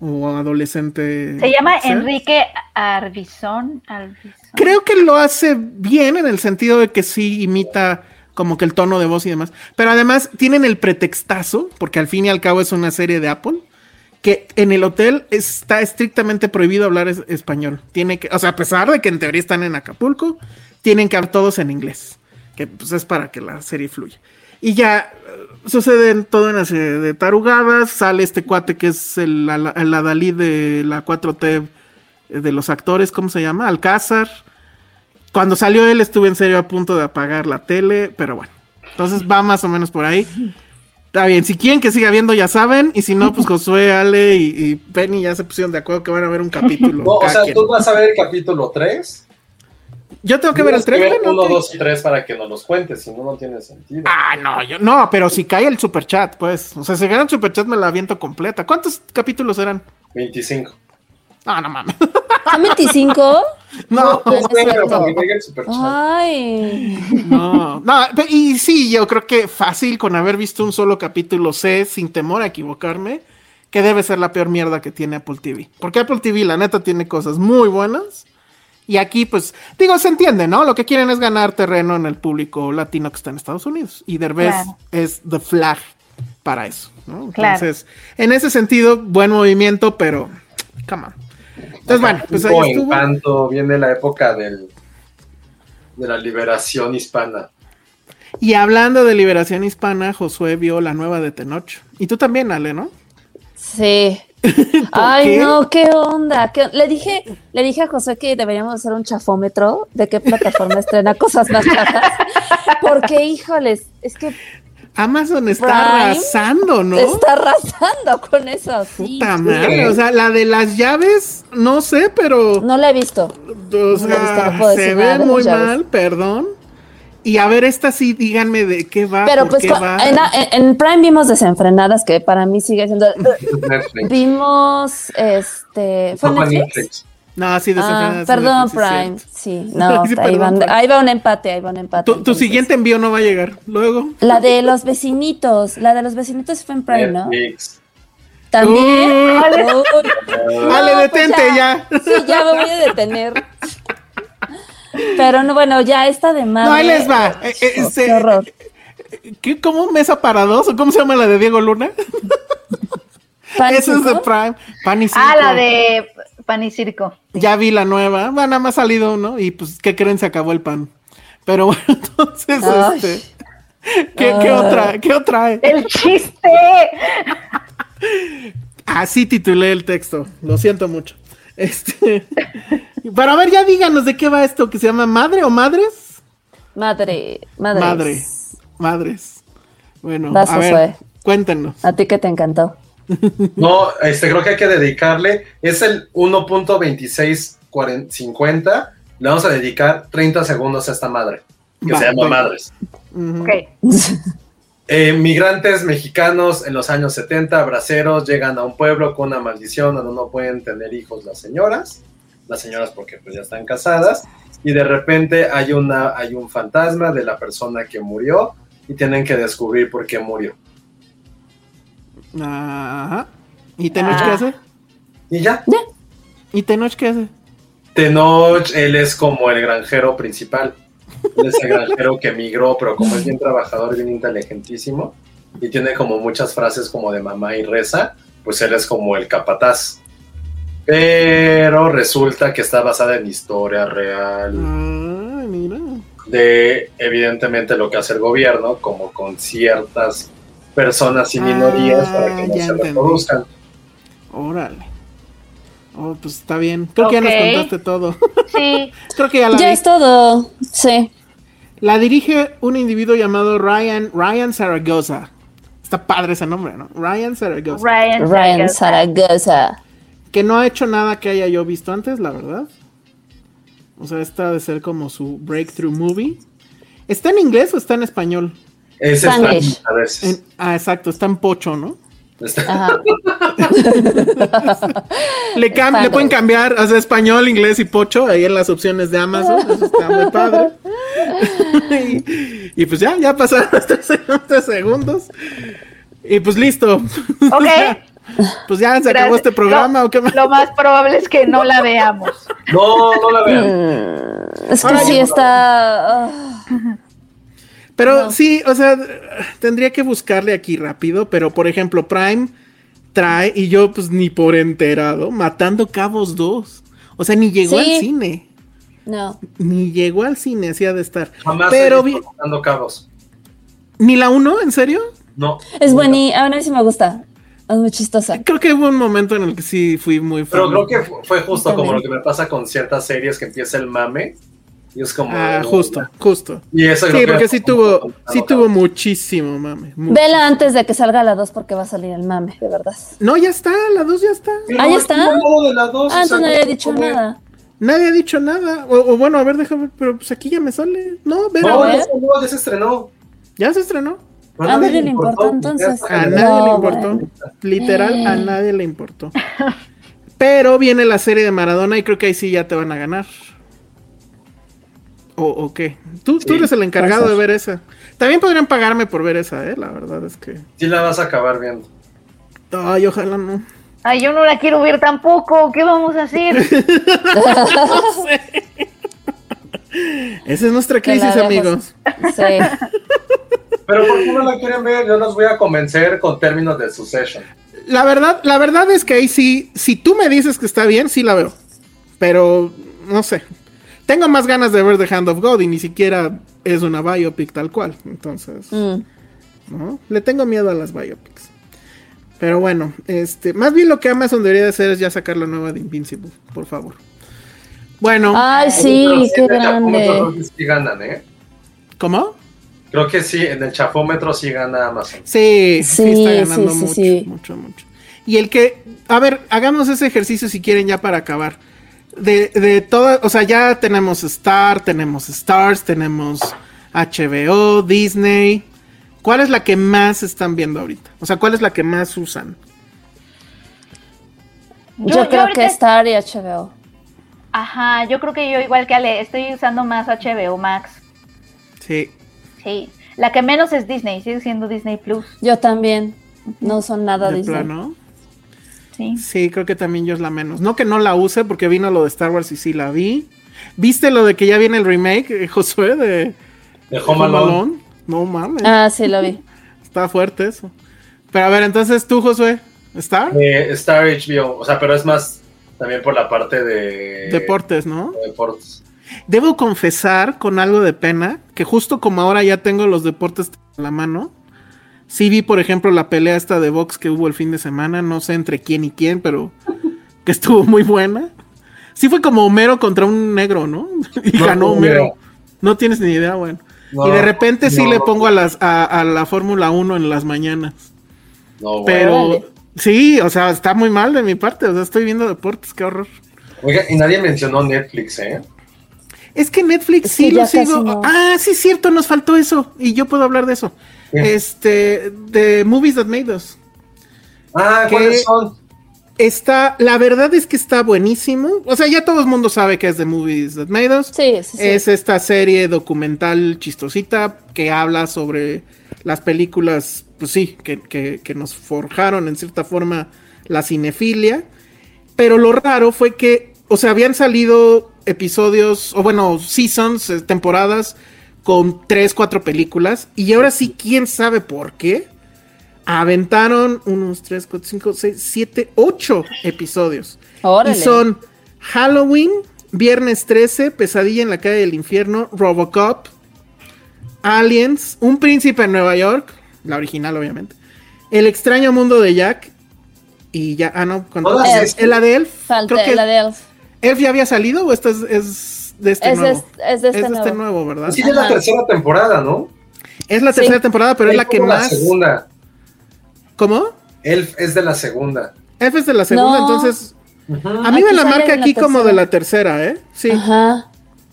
o adolescente. Se llama. Enrique Arbizón. Arbizón. Creo que lo hace bien en el sentido de que sí imita como que el tono de voz y demás. Pero además tienen el pretextazo, porque al fin y al cabo es una serie de Apple, que en el hotel está estrictamente prohibido hablar es- español. Tiene que, o sea, a pesar de que en teoría están en Acapulco, tienen que hablar todos en inglés, que pues es para que la serie fluya. Y ya eh, suceden todo una serie de tarugadas, sale este cuate que es el, el, el de la 4T de los actores, ¿cómo se llama? Alcázar. Cuando salió él estuve en serio a punto de apagar la tele, pero bueno. Entonces va más o menos por ahí. Está bien, si quieren que siga viendo ya saben, y si no, pues Josué, Ale y, y Penny ya se pusieron de acuerdo que van a ver un capítulo. No, o sea, quien. tú vas a ver el capítulo 3. Yo tengo que ver el 3, bueno, 1, ok. 2 y 3 para que nos los cuentes, si no, no tiene sentido. Ah, no, yo no, pero si cae el superchat, pues. O sea, si gana el superchat me la aviento completa. ¿Cuántos capítulos eran? 25. No, no mames. ¿Son 25? No, No, no es Pero cierto. para que llegue el superchat. Ay. No, no, y sí, yo creo que fácil con haber visto un solo capítulo sé, sin temor a equivocarme, que debe ser la peor mierda que tiene Apple TV. Porque Apple TV, la neta, tiene cosas muy buenas. Y aquí, pues, digo, se entiende, ¿no? Lo que quieren es ganar terreno en el público latino que está en Estados Unidos. Y Derbez Claro. es the flag para eso, ¿no? Claro. Entonces, en ese sentido, buen movimiento, pero, come on. Entonces, bueno, pues ahí estuvo. Encanto, viene la época del, de la liberación hispana. Y hablando de liberación hispana, Josué vio la nueva de Tenoch. Y tú también, Ale, ¿no? Sí. Ay, qué? no, qué onda. ¿Qué- Le dije, le dije a José que deberíamos hacer un chafómetro de qué plataforma estrena cosas más chafas. Porque, híjoles, es que Amazon está Prime arrasando, ¿no? está arrasando con eso. Sí. Puta madre, o sea, la de las llaves, no sé, pero No la he visto. o no la he sea, visto, no puedo se decir ve muy mal, perdón. Y a ver, esta sí, díganme de qué va, Pero por pues qué co- va. en, Prime vimos Desenfrenadas, que para mí sigue siendo. Netflix. Vimos este. ¿Fue No Netflix? Netflix. No, sí, de Ah, Desenfrenadas, perdón, Prime. sí. Sí, no, Sí, ahí, va un empate, ahí va un empate. Tu, siguiente envío no va a llegar. Luego. La de los vecinitos, la de los vecinitos fue en Prime, ¿no? También. Uh, no, Ale, pues detente ya. Sí, ya me voy a detener. Pero no, bueno, ya está de más. No, ahí les va. Eh, eh, este, Qué horror. ¿Qué, ¿Cómo mesa para dos? ¿O cómo se llama la de Diego Luna? ¿Pan Esa es de? Prime. Pan y Ah, Circo. la de Pan y Circo. Ya vi la nueva. Bueno, nada más ha salido uno. Y pues, ¿qué creen? Se acabó el pan. Pero bueno, entonces, Ay. este. ¿Qué, qué otra? ¿Qué otra hay? ¡El chiste! Así titulé el texto. Lo siento mucho. Este. Pero a ver, ya díganos de qué va esto que se llama Madre o Madres. Madre, madre. Madre. Madres. Bueno, Vas, a ver. Josué. Cuéntenos. A ti que te encantó. No, este, creo que hay que dedicarle, es el 1.2650, le vamos a dedicar 30 segundos a esta madre, que Va, se llama. Madres. Ujú. Ok. Eh, migrantes mexicanos en los años 70, braceros, llegan a un pueblo con una maldición donde no pueden tener hijos las señoras, las señoras porque pues ya están casadas, y de repente hay, una, hay un fantasma de la persona que murió y tienen que descubrir por qué murió. Ajá. ¿Y Tenoch Ah. qué hace? Y ya, ¿Y Tenoch qué hace? Tenoch, él es como el granjero principal. Él es el granjero que migró, pero como es bien trabajador, bien inteligentísimo, y tiene como muchas frases como de mamá y reza, pues él es como el capataz. Pero resulta que está basada en historia real Ah, mira. de evidentemente lo que hace el gobierno, como con ciertas personas y minorías para que no Ah, se entendí. reproduzcan. Órale. Oh, pues está bien. Creo que ya nos contaste todo. Sí. Creo que ya la Ya vi. es todo. Sí. La dirige un individuo llamado Ryan, Ryan Zaragoza. Está padre ese nombre, ¿no? Ryan Zaragoza. Ryan. Ryan Zaragoza. Zaragoza. Que no ha hecho nada que haya yo visto antes, la verdad. O sea, esta de ser como su breakthrough movie. ¿Está en inglés o está en español? Es a veces. En- ah, exacto, está en pocho, ¿no? Está- Ajá. Le, cam- le Padre. pueden cambiar, o sea, español, inglés y pocho ahí en las opciones de Amazon. Eso está muy padre. y, y pues ya, ya pasaron los 13 segundos. Y pues listo. Ok. pues ya se acabó Gracias. este programa Lo- o qué más. Lo más probable es que no la veamos. No, no la vean. Es que Ahora sí está. Pero sí, o sea, tendría que buscarle aquí rápido, pero por ejemplo, Prime trae, y yo pues ni por enterado, Matando Cabos 2. O sea, ni llegó Sí. al cine. no. Ni llegó al cine, así ha de estar. Jamás pero vi- Cortando cabos. ¿Ni la 1? ¿En serio? No. Es buenísima. A mí sí me gusta. Es muy chistosa. Creo que hubo un momento en el que sí fui muy fan. Pero creo que fu- fue justo También. como lo que me pasa con ciertas series que empieza el mame. Y es como. Ah, justo, justo. Y eso creo Sí, que porque sí tuvo, sí tuvo muchísimo, mame. mucho. Vela antes de que salga la 2 porque va a salir el mame, de verdad. No, ya está, la 2 ya está. Pero Ah, ¿ya es está? de las dos, Ah, o sea, no había dicho como- nada. Nadie ha dicho nada. O, o bueno, a ver, déjame, pero pues aquí ya me sale. No, ver, No, A ya ver. se- no, ya se estrenó. ya se estrenó. Pero A nadie nadie le importó, entonces. A nadie le importó. bueno. Literal, a nadie le importó. Pero viene la serie de Maradona y creo que ahí sí ya te van a ganar. ¿O, o qué? Tú, tú eres el encargado de ver esa. También podrían pagarme por ver esa, ¿eh? La verdad es que... Sí la vas a acabar viendo. Ay, ojalá no. Ay, yo no la quiero ver tampoco. ¿Qué vamos a hacer? Esa es nuestra crisis, amigos. Sí. Pero ¿por qué no la quieren ver? Yo los voy a convencer con términos de Succession. La verdad, la verdad es que ahí sí, si tú me dices que está bien, sí la veo. Pero, no sé. Tengo más ganas de ver The Hand of God y ni siquiera es una biopic tal cual. Entonces, Mm. ¿no? Le tengo miedo a las biopics. Pero bueno, este, más bien lo que Amazon debería de hacer es ya sacar la nueva de Invincible, por favor. Bueno, Ay, sí, qué grande. que sí ganan, ¿eh? ¿cómo? Creo que sí, en el chafómetro sí gana Amazon. Sí, sí, Sí, está ganando sí, sí, mucho, sí. mucho, mucho. Y el que, a ver, hagamos ese ejercicio si quieren ya para acabar. De, de todas, o sea, ya tenemos Star, tenemos Stars, tenemos HBO, Disney. ¿Cuál es la que más están viendo ahorita? O sea, ¿cuál es la que más usan? Yo, creo ahorita- que Star y HBO. Ajá, yo creo que yo igual que Ale, estoy usando más HBO Max. Sí. Sí. La que menos es Disney, sigue siendo Disney Plus. Yo también. No son nada De Disney. plano. Sí. Sí, creo que también yo es la menos. No que no la use, porque vino lo de Star Wars y sí la vi. ¿Viste lo de que ya viene el remake, eh, Josué, de De Home Alone. No mames. Ah, sí, lo vi. Está fuerte eso. Pero a ver, entonces tú, Josué, ¿está? Eh, Star HBO, o sea, pero es más también por la parte de Deportes, ¿no? de deportes. Debo confesar con algo de pena que justo como ahora ya tengo los deportes a la mano, sí vi, por ejemplo, la pelea esta de box que hubo el fin de semana, no sé entre quién y quién, pero que estuvo muy buena. Sí fue como Homero contra un negro, ¿no? Y No, ganó Homero. No tienes ni idea, bueno. No, y de repente sí no. le pongo a las a, a la Fórmula 1 en las mañanas. No, bueno. Pero sí, o sea, está muy mal de mi parte. O sea, estoy viendo deportes, qué horror. Oiga, y nadie mencionó Netflix, ¿eh? Es que Netflix Es sí lo sigo. no. Ah, sí, cierto, nos faltó eso. Y yo puedo hablar de eso. Este, de Movies That Made Us. Ah. ¿cuáles son? Está, la verdad es que está buenísimo. O sea, ya todo el mundo sabe que es de Movies That Made Us. Sí, sí, sí. Es esta serie documental chistosita que habla sobre las películas, pues sí, que, que- que nos forjaron en cierta forma la cinefilia. Pero lo raro fue que, o sea, habían salido episodios, o bueno, seasons, eh, temporadas con tres, cuatro películas. Y ahora sí, quién sabe por qué. Aventaron unos 3, 4, 5, 6, 7, 8 episodios. Órale. Y son Halloween, Viernes 13, Pesadilla en la calle del infierno, Robocop, Aliens, Un príncipe en Nueva York, la original obviamente, El extraño mundo de Jack y ya, ah no, Eh, estas. la de Elf. Falta Creo que la de Elf. Elf ya había salido o esta es, es de este Es de nuevo. este- es de este nuevo. nuevo, ¿verdad? Sí, es la Ajá. tercera temporada, ¿no? Es la Sí. tercera temporada, pero es la que como más. segunda. ¿Cómo? Elf es de la segunda. Elf es de la segunda, No. entonces. A mí me la marca la aquí como de la tercera, ¿eh? Sí. Ajá.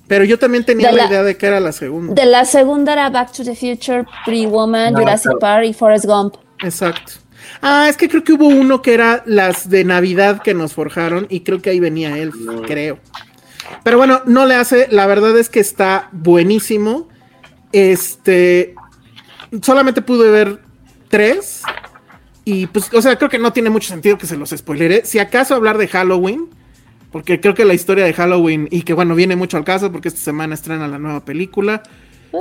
Pero yo también tenía la, la- idea de que era la segunda. De la segunda era Back to the Future, Pretty Woman, Jurassic claro. Park y Forrest Gump. Exacto. Ah, es que creo que hubo uno que era las de Navidad que nos forjaron y creo que ahí venía Elf, creo. Pero bueno, no le hace, la verdad es que está buenísimo. Este, solamente pude ver tres y pues, o sea, creo que no tiene mucho sentido que se los spoileré. Si acaso hablar de Halloween, porque creo que la historia de Halloween y que bueno, viene mucho al caso porque esta semana estrena la nueva película.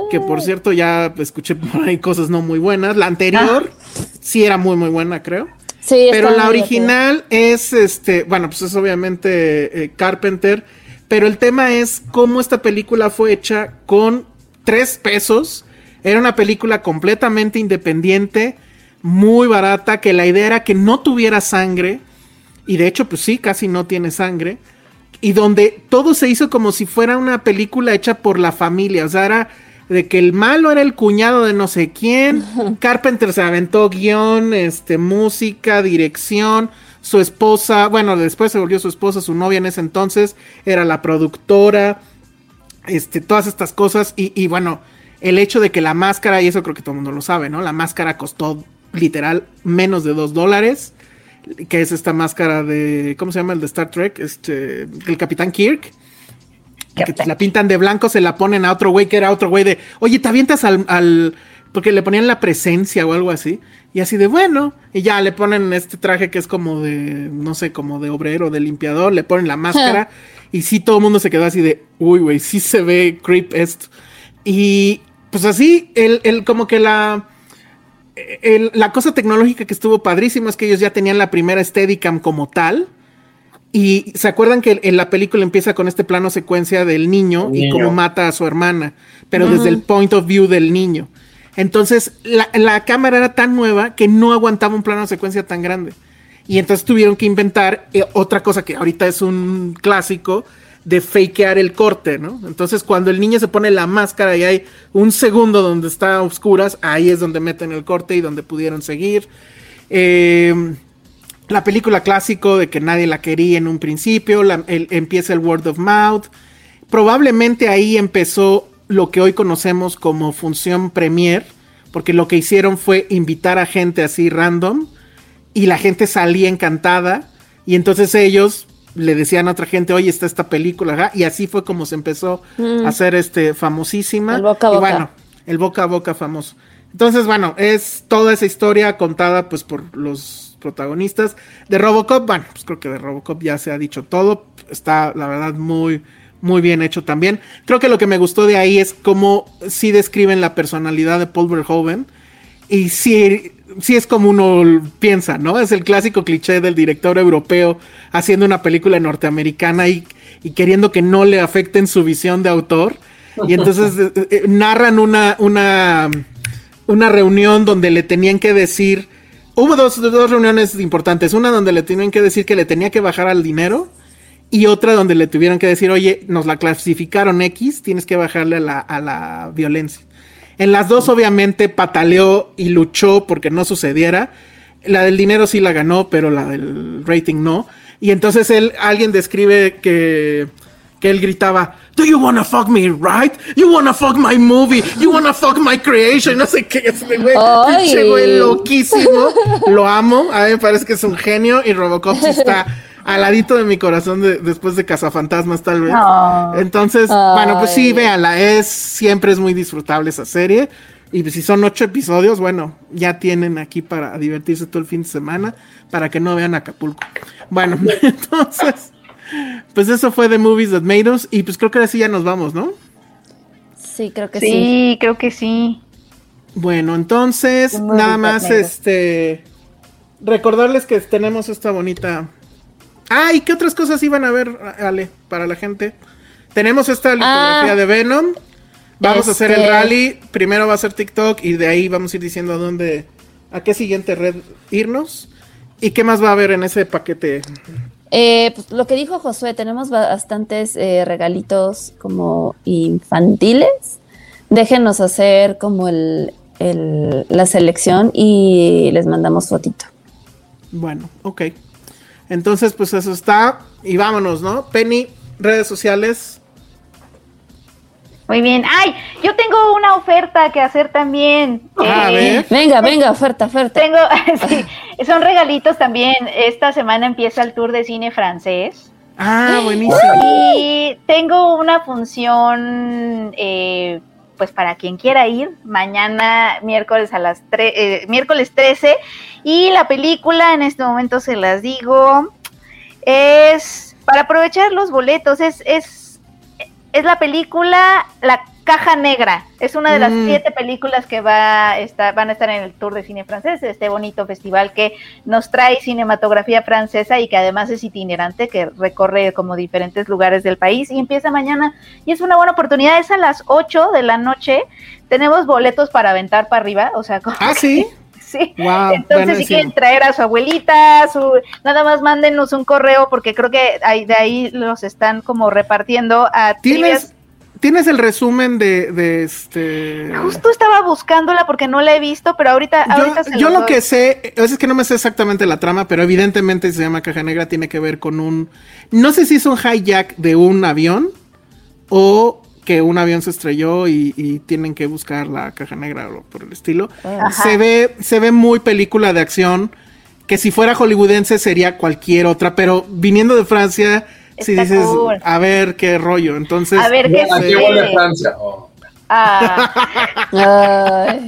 Que por cierto, ya escuché por ahí cosas no muy buenas. La anterior sí era muy, muy buena, creo. Sí, Pero la original es este, bueno, pues es obviamente eh, Carpenter. Pero el tema es cómo esta película fue hecha con tres pesos. Era una película completamente independiente, muy barata, que la idea era que no tuviera sangre. Y de hecho, pues sí, casi no tiene sangre. Y donde todo se hizo como si fuera una película hecha por la familia. O sea, era de que el malo era el cuñado de no sé quién. Carpenter se aventó guion, este, música, dirección. Su esposa, bueno, después se volvió su esposa, su novia en ese entonces, era la productora. Este, todas estas cosas. Y, y bueno, el hecho de que la máscara, y eso creo que todo el mundo lo sabe, ¿no? La máscara costó literal menos de dos dólares. Que es esta máscara de. ¿Cómo se llama el de Star Trek? Este. El Capitán Kirk. Que la pintan de blanco, se la ponen a otro güey que era otro güey de. Oye, te avientas al. al porque le ponían la presencia o algo así. Y así de bueno. Y ya le ponen este traje que es como de. No sé, como de obrero, de limpiador. Le ponen la máscara. y sí, todo el mundo se quedó así de. Uy, güey, sí se ve creep esto. Y pues así, el, el como que la. el- la cosa tecnológica que estuvo padrísimo es que ellos ya tenían la primera Steadicam como tal. Y se acuerdan que en la película empieza con este plano secuencia del niño, y cómo mata a su hermana, pero desde el point of view del niño. Entonces, la, cámara era tan nueva que no aguantaba un plano secuencia tan grande. Y entonces tuvieron que inventar eh, otra cosa que ahorita es un clásico de fakear el corte, ¿no? Entonces, cuando el niño se pone la máscara y hay un segundo donde está a oscuras, ahí es donde meten el corte y donde pudieron seguir. Eh, la película clásico de que nadie la quería en un principio, empieza el word of mouth. Probablemente ahí empezó lo que hoy conocemos como función premier, porque lo que hicieron fue invitar a gente así random y la gente salía encantada y entonces ellos le decían a otra gente, oye, está esta película, ajá", y así fue como se empezó a hacer este famosísima. El boca a Y boca. bueno, el boca a boca famoso. Entonces, bueno, es toda esa historia contada pues por los protagonistas de Robocop. Bueno, pues creo que de Robocop ya se ha dicho todo. Está, la verdad, muy, muy bien hecho también. Creo que lo que me gustó de ahí es cómo sí describen la personalidad de Paul Verhoeven. Y sí, sí es como uno piensa, ¿no? Es el clásico cliché del director europeo haciendo una película norteamericana y, y queriendo que no le afecten su visión de autor. Y entonces eh, eh, narran una, una, una reunión donde le tenían que decir. Hubo dos, dos reuniones importantes. Una donde le tenían que decir que le tenía que bajar al dinero. Y otra donde le tuvieron que decir, oye, nos la clasificaron X, tienes que bajarle a la, a la violencia. En las dos, obviamente, pataleó y luchó porque no sucediera. La del dinero sí la ganó, pero la del rating no. Y entonces él, alguien describe que, que él gritaba, Do you wanna fuck me, right? You wanna fuck my movie, you wanna fuck my creation, no sé qué, ese güey, güey loquísimo, lo amo, a mí me parece que es un genio y Robocop sí está al ladito de mi corazón de- después de Cazafantasmas tal vez. No. Entonces, Ay. bueno, pues sí, véanla, es, siempre es muy disfrutable esa serie. Y pues si son ocho episodios, bueno, ya tienen aquí para divertirse todo el fin de semana, para que no vean Acapulco. Bueno, entonces, pues eso fue The Movies That Made Us, y pues creo que ahora sí ya nos vamos, ¿no? Sí, creo que sí. Sí, creo que sí. Bueno, entonces, nada más, este, recordarles que tenemos esta bonita... Ah, ¿y qué otras cosas iban a ver, Ale, para la gente? Tenemos esta litografía Ah. de Venom. Vamos a hacer el Este- rally. Primero va a ser TikTok y de ahí vamos a ir diciendo a dónde, a qué siguiente red irnos. ¿Y qué más va a haber en ese paquete? Eh, pues, lo que dijo Josué, tenemos bastantes eh, regalitos como infantiles. Déjenos hacer como el, el- la selección y les mandamos fotito. Bueno, ok. Entonces, pues eso está. Y vámonos, ¿no? Penny, redes sociales. Muy bien. Ay, yo tengo una oferta que hacer también. Ah, a Eh, ver. Venga, venga, oferta, oferta. Tengo, sí, son regalitos también. Esta semana empieza el tour de cine francés. Ah, buenísimo. Y tengo una función, eh, pues para quien quiera ir, mañana miércoles a las eh, miércoles 13. Y la película, en este momento se las digo, es para aprovechar los boletos, es, es, es la película La Caja Negra. Es una de las Mm. siete películas que va a estar, van a estar en el Tour de Cine Francés, este bonito festival que nos trae cinematografía francesa y que además es itinerante, que recorre como diferentes lugares del país y empieza mañana. Y es una buena oportunidad, es a las 8 de la noche. Tenemos boletos para aventar para arriba, o sea, como Ah, sí. Sí. Wow, Entonces, si quieren traer a su abuelita, su, nada más mándenos un correo, porque creo que ahí, de ahí los están como repartiendo a ¿Tienes, trivias. ¿Tienes el resumen de, de este. Justo estaba buscándola porque no la he visto, pero ahorita, ahorita Yo, se yo lo doy. que sé, es que no me sé exactamente la trama, pero evidentemente se llama Caja Negra, tiene que ver con un. No sé si es un hijack de un avión o que un avión se estrelló y, y tienen que buscar la Caja Negra o por el estilo. Ajá. Se ve, se ve muy película de acción, que si fuera hollywoodense sería cualquier otra, pero viniendo de Francia, si Está dices, cool. a ver qué rollo. Entonces, A ver qué ¿A qué se- huele Francia? Oh. Ah,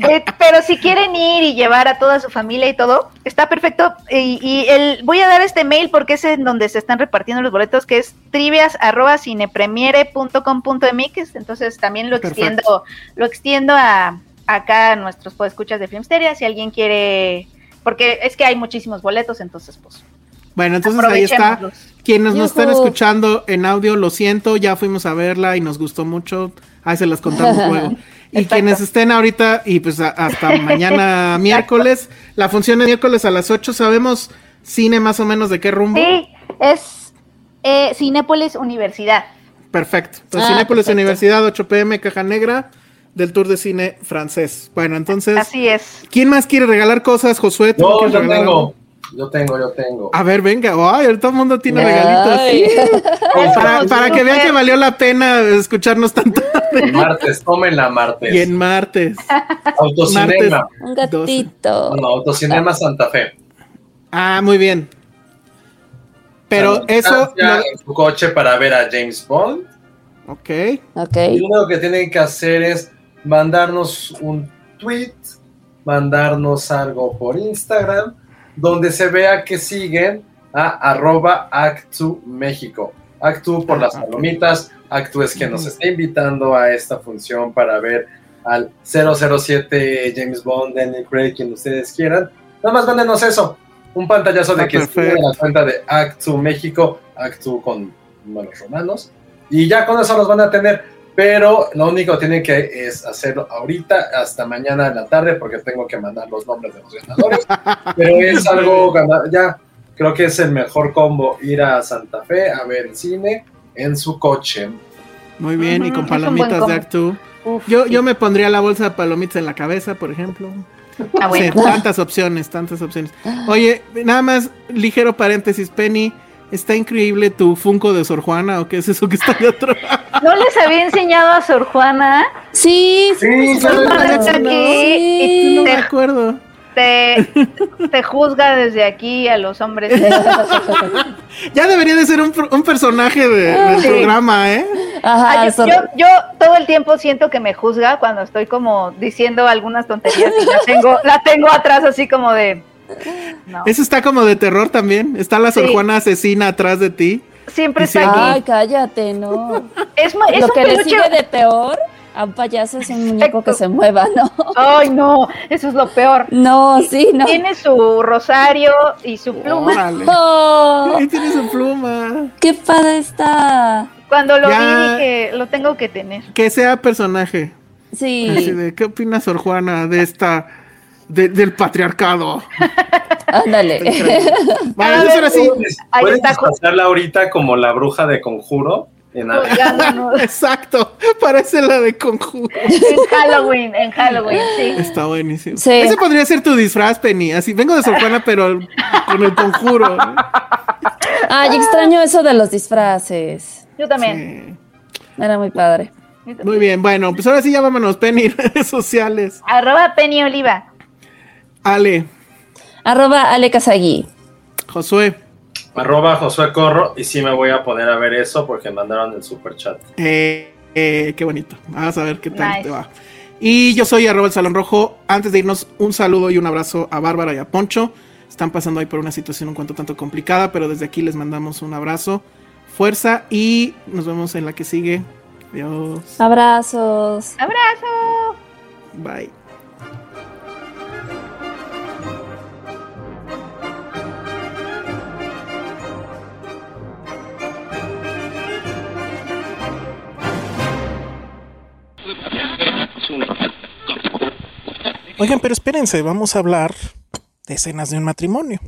eh, pero si quieren ir y llevar a toda su familia y todo, está perfecto. Y, y el, voy a dar este mail porque es en donde se están repartiendo los boletos, que es trivias arroba cinepremiere.com.mx. Entonces también lo Perfecto. extiendo, lo extiendo a acá a nuestros podescuchas de Filmsteria, si alguien quiere, porque es que hay muchísimos boletos, entonces pues Bueno, entonces ahí está. Quienes nos están escuchando en audio, lo siento, ya fuimos a verla y nos gustó mucho. Ahí se las contamos luego. Y Exacto. quienes estén ahorita, y pues a- hasta mañana miércoles, la función es miércoles a las 8, ¿sabemos cine más o menos de qué rumbo? Sí, es eh, Cinépolis Universidad. Perfecto. Entonces, Ah, Cinépolis perfecto. Universidad, 8 pm, Caja Negra, del Tour de Cine francés. Bueno, entonces, Así es. ¿quién más quiere regalar cosas, Josué? ¿Tú No, yo tengo. algo? Yo tengo, yo tengo. A ver, venga. Ay, todo el mundo tiene regalitos. Ay. Para, para que vean que valió la pena escucharnos tanto. Martes, tómenla martes. Y en martes. Autocinema. Un gatito. No, Autocinema Santa Fe. Ah, muy bien. Pero eso. lo- En su coche para ver a James Bond. Ok. Ok. Y lo único que tienen que hacer es mandarnos un tweet, mandarnos algo por Instagram, donde se vea que siguen a arroba Actu México. Actu por las Ah, palomitas, Actu es quien nos está invitando a esta función para ver al 007 James Bond, Daniel Craig, quien ustedes quieran. Nada más mándenos eso, un pantallazo de Ah, que perfecto. siguen la cuenta de Actu México, Actu con números romanos, y ya con eso los van a tener. Pero lo único que tienen que es hacerlo ahorita hasta mañana en la tarde porque tengo que mandar los nombres de los ganadores. Pero es algo ya creo que es el mejor combo ir a Santa Fe a ver el cine en su coche. Muy bien. Y con palomitas de. Actu. Uf, Yo, sí. yo me pondría la bolsa de palomitas en la cabeza, por ejemplo. Ah, Sí, tantas opciones, tantas opciones. Oye, nada más, ligero paréntesis, Penny. Está increíble tu Funko de Sor Juana, ¿o qué es eso que está de atrás? ¿No les había enseñado a Sor Juana? Sí, sí, Sor Juana está no. aquí y No me acuerdo. te, te juzga desde aquí a los hombres. Ya debería de ser un, un personaje de- del Sí. programa, ¿eh? Ajá, yo, Sor- yo, yo todo el tiempo siento que me juzga cuando estoy como diciendo algunas tonterías y la tengo, la tengo atrás así como de... No. Eso está como de terror también. Está la Sor Sí. Juana asesina atrás de ti. Siempre está aquí. Ay, cállate, no. Es, es Lo un que le peluche- sigue de peor a un payaso es un muñeco que se mueva, ¿no? Ay, no, eso es lo peor. No, sí, no. Tiene su rosario y su pluma. Oh, Ahí tiene su pluma. qué padre está. Cuando lo Ya. vi dije, lo tengo que tener. Que sea personaje. Así Sí, de, ¿qué opina Sor Juana de esta, de- del patriarcado? ándale. Vale, entonces ahora sí. ¿Puedes, Ahí puedes está. disfrazarla ahorita como la bruja de conjuro? En. Exacto, parece la de conjuro. en Halloween, en Halloween, sí. Está buenísimo. Sí. Ese podría ser tu disfraz, Penny. Así, vengo de Sor Juana, pero con el conjuro. Ay, extraño eso de los disfraces. Yo también. Sí. Era muy padre. Muy bien, bueno, pues ahora sí ya vámonos, Penny, redes sociales. Arroba Penny Oliva. Ale, Arroba Ale Kazagi. Josué, Arroba Josué Corro y sí me voy a poner a ver eso porque mandaron el super chat. eh, eh, qué bonito. Vamos a ver qué tal Nice. te va. Y yo soy arroba el Salón Rojo. Antes de irnos, un saludo y un abrazo a Bárbara y a Poncho. Están pasando ahí por una situación un cuanto tanto complicada, pero desde aquí les mandamos un abrazo, fuerza y nos vemos en la que sigue. Adiós. Abrazos. Abrazo. Bye. Oigan, pero espérense, vamos a hablar de escenas de un matrimonio.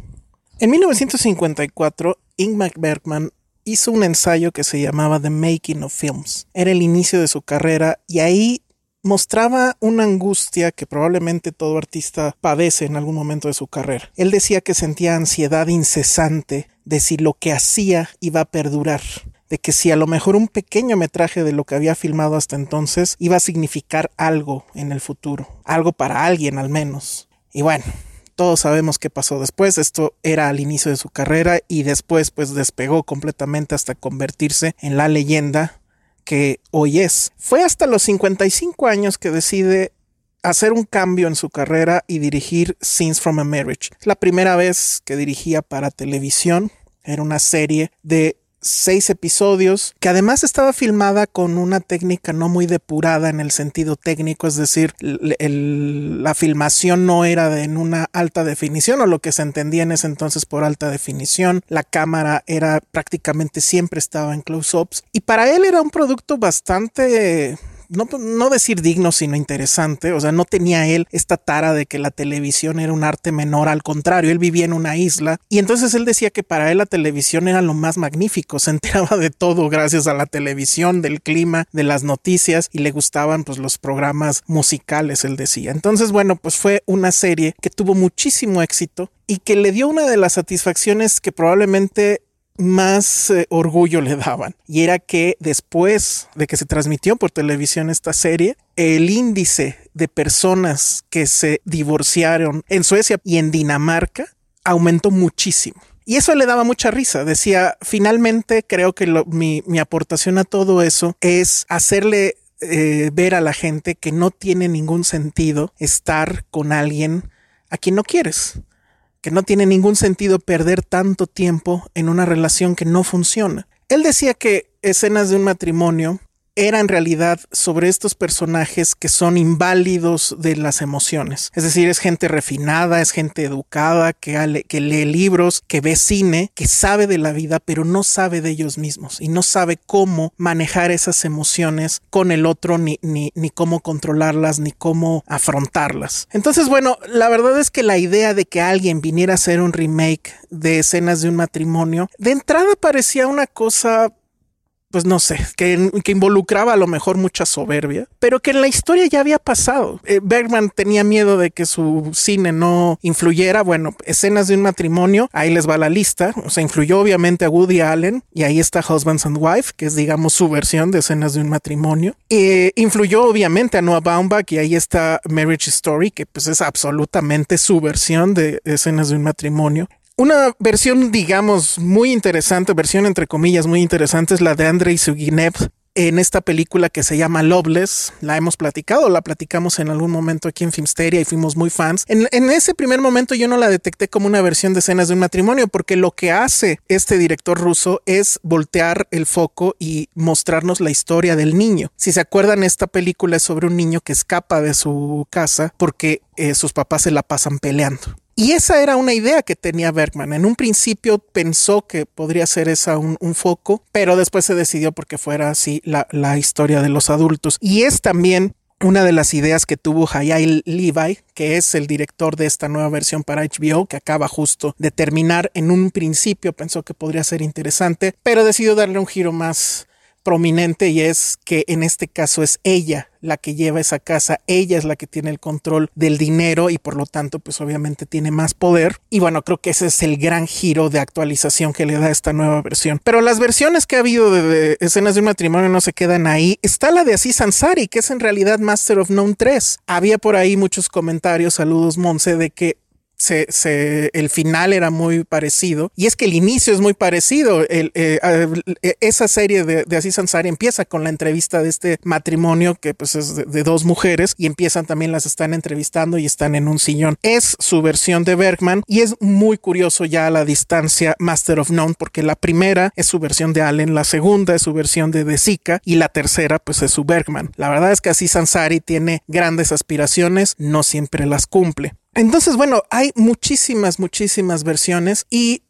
En 1954, Ingmar Bergman hizo un ensayo que se llamaba The Making of Films. Era el inicio de su carrera y ahí mostraba una angustia que probablemente todo artista padece en algún momento de su carrera. Él decía que sentía ansiedad incesante de si lo que hacía iba a perdurar, de que si a lo mejor un pequeño metraje de lo que había filmado hasta entonces iba a significar algo en el futuro, algo para alguien al menos. Y bueno, todos sabemos qué pasó después. Esto era al inicio de su carrera y después pues despegó completamente hasta convertirse en la leyenda que hoy es. Fue hasta los 55 años que decide hacer un cambio en su carrera y dirigir Scenes from a Marriage. La primera vez que dirigía para televisión. Era una serie de seis episodios que además estaba filmada con una técnica no muy depurada en el sentido técnico, es decir, la filmación no era en una alta definición o lo que se entendía en ese entonces por alta definición, la cámara era prácticamente siempre estaba en close-ups y para él era un producto bastante no, no decir digno, sino interesante. O sea, no tenía él esta tara de que la televisión era un arte menor, al contrario, él vivía en una isla y entonces él decía que para él la televisión era lo más magnífico, se enteraba de todo gracias a la televisión, del clima, de las noticias y le gustaban pues los programas musicales, él decía. Entonces, bueno, pues fue una serie que tuvo muchísimo éxito y que le dio una de las satisfacciones que probablemente más eh, orgullo le daban. Y era que después de que se transmitió por televisión esta serie, el índice de personas que se divorciaron en Suecia y en Dinamarca aumentó muchísimo. Y eso le daba mucha risa. Decía, finalmente creo que mi, mi aportación a todo eso es hacerle eh, ver a la gente que no tiene ningún sentido estar con alguien a quien no quieres que no tiene ningún sentido perder tanto tiempo en una relación que no funciona. Él decía que escenas de un matrimonio era en realidad sobre estos personajes que son inválidos de las emociones. Es decir, es gente refinada, es gente educada, que, lee libros, que ve cine, que sabe de la vida, pero no sabe de ellos mismos y no sabe cómo manejar esas emociones con el otro, ni, ni, ni cómo controlarlas, ni cómo afrontarlas. Entonces, bueno, la verdad es que la idea de que alguien viniera a hacer un remake de escenas de un matrimonio, de entrada parecía una cosa pues no sé, que, involucraba a lo mejor mucha soberbia, pero que en la historia ya había pasado. Eh, Bergman tenía miedo de que su cine no influyera. Bueno, escenas de un matrimonio, ahí les va la lista. O sea, influyó obviamente a Woody Allen y ahí está Husbands and Wife, que es digamos su versión de escenas de un matrimonio. Eh, influyó obviamente a Noah Baumbach y ahí está Marriage Story, que pues es absolutamente su versión de escenas de un matrimonio. Una versión, digamos, muy interesante, versión entre comillas muy interesante, es la de Andrei Suginev en esta película que se llama Loveless. La hemos platicado, la platicamos en algún momento aquí en Filmsteria y fuimos muy fans. En, ese primer momento yo no la detecté como una versión de escenas de un matrimonio, porque lo que hace este director ruso es voltear el foco y mostrarnos la historia del niño. Si se acuerdan, esta película es sobre un niño que escapa de su casa porque eh, sus papás se la pasan peleando. Y esa era una idea que tenía Bergman. En un principio pensó que podría ser esa un, foco, pero después se decidió porque fuera así la, la, historia de los adultos. Y es también una de las ideas que tuvo Hayai Levi, que es el director de esta nueva versión para HBO, que acaba justo de terminar. En un principio pensó que podría ser interesante, pero decidió darle un giro más prominente y es que en este caso es ella la que lleva esa casa, ella es la que tiene el control del dinero y por lo tanto pues obviamente tiene más poder. Y bueno creo que ese es el gran giro de actualización que le da esta nueva versión. Pero las versiones que ha habido de, escenas de un matrimonio no se quedan ahí. Está la de Aziz Ansari que es en realidad Master of None 3 había por ahí muchos comentarios saludos Monse de que se, se, el final era muy parecido y es que el inicio es muy parecido. Eh, eh, esa serie de, de Ansari empieza con la entrevista de este matrimonio que pues es de, de, dos mujeres y empiezan también las están entrevistando y están en un sillón. Es su versión de Bergman y es muy curioso ya a la distancia Master of None porque la primera es su versión de Allen, la segunda es su versión de De Sica y la tercera pues es su Bergman. La verdad es que Aziz Ansari tiene grandes aspiraciones, no siempre las cumple. Entonces, bueno, hay muchísimas, muchísimas versiones y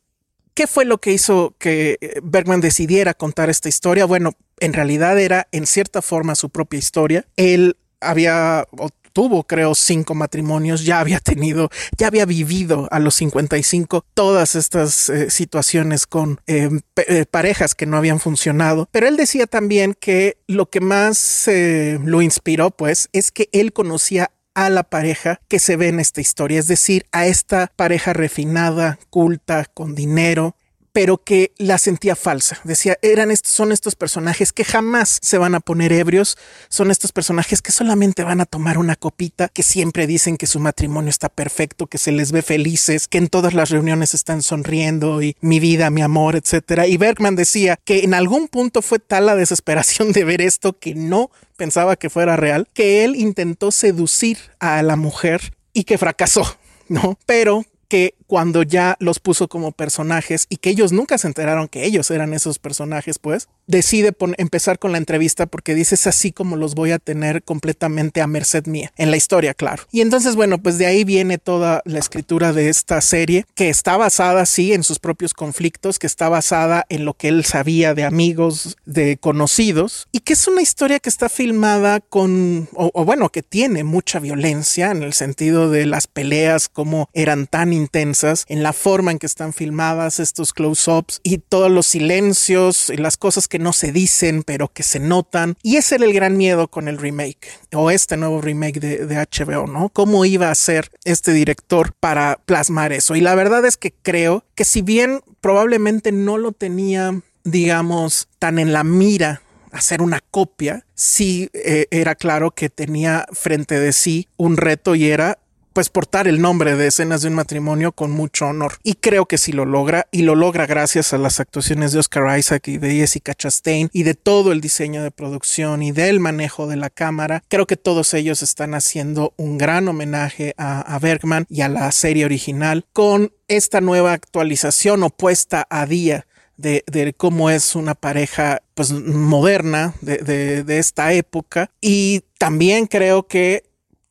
¿qué fue lo que hizo que Bergman decidiera contar esta historia? Bueno, en realidad era en cierta forma su propia historia. Él había o tuvo, creo, cinco matrimonios, ya había tenido, ya había vivido a los 55 todas estas eh, situaciones con eh, eh, parejas que no habían funcionado. Pero él decía también que lo que más eh, lo inspiró, pues, es que él conocía a la pareja que se ve en esta historia, es decir, a esta pareja refinada, culta, con dinero, pero que la sentía falsa. Decía, eran estos, son estos personajes que jamás se van a poner ebrios, son estos personajes que solamente van a tomar una copita, que siempre dicen que su matrimonio está perfecto, que se les ve felices, que en todas las reuniones están sonriendo y mi vida, mi amor, etcétera. Y Bergman decía que en algún punto fue tal la desesperación de ver esto que no pensaba que fuera real, que él intentó seducir a la mujer y que fracasó. ¿no? Pero que cuando ya los puso como personajes y que ellos nunca se enteraron que ellos eran esos personajes, pues decide empezar con la entrevista porque dice es así como los voy a tener completamente a merced mía en la historia, claro. Y entonces, bueno, pues de ahí viene toda la escritura de esta serie que está basada, sí, en sus propios conflictos, que está basada en lo que él sabía de amigos, de conocidos y que es una historia que está filmada con, o, o bueno, que tiene mucha violencia en el sentido de las peleas, como eran tan intensas, en la forma en que están filmadas estos close-ups y todos los silencios y las cosas que no se dicen pero que se notan. Y ese era el gran miedo con el remake o este nuevo remake de, HBO, ¿no? ¿Cómo iba a ser este director para plasmar eso? Y la verdad es que creo que si bien probablemente no lo tenía digamos, tan en la mira hacer una copia, sí eh, era claro que tenía frente de sí un reto y era pues portar el nombre de escenas de un matrimonio con mucho honor. Y creo que sí lo logra, y lo logra gracias a las actuaciones de Oscar Isaac y de Jessica Chastain y de todo el diseño de producción y del manejo de la cámara. Creo que todos ellos están haciendo un gran homenaje a, Bergman y a la serie original con esta nueva actualización opuesta a día de, cómo es una pareja pues moderna de, de, de, esta época y también creo que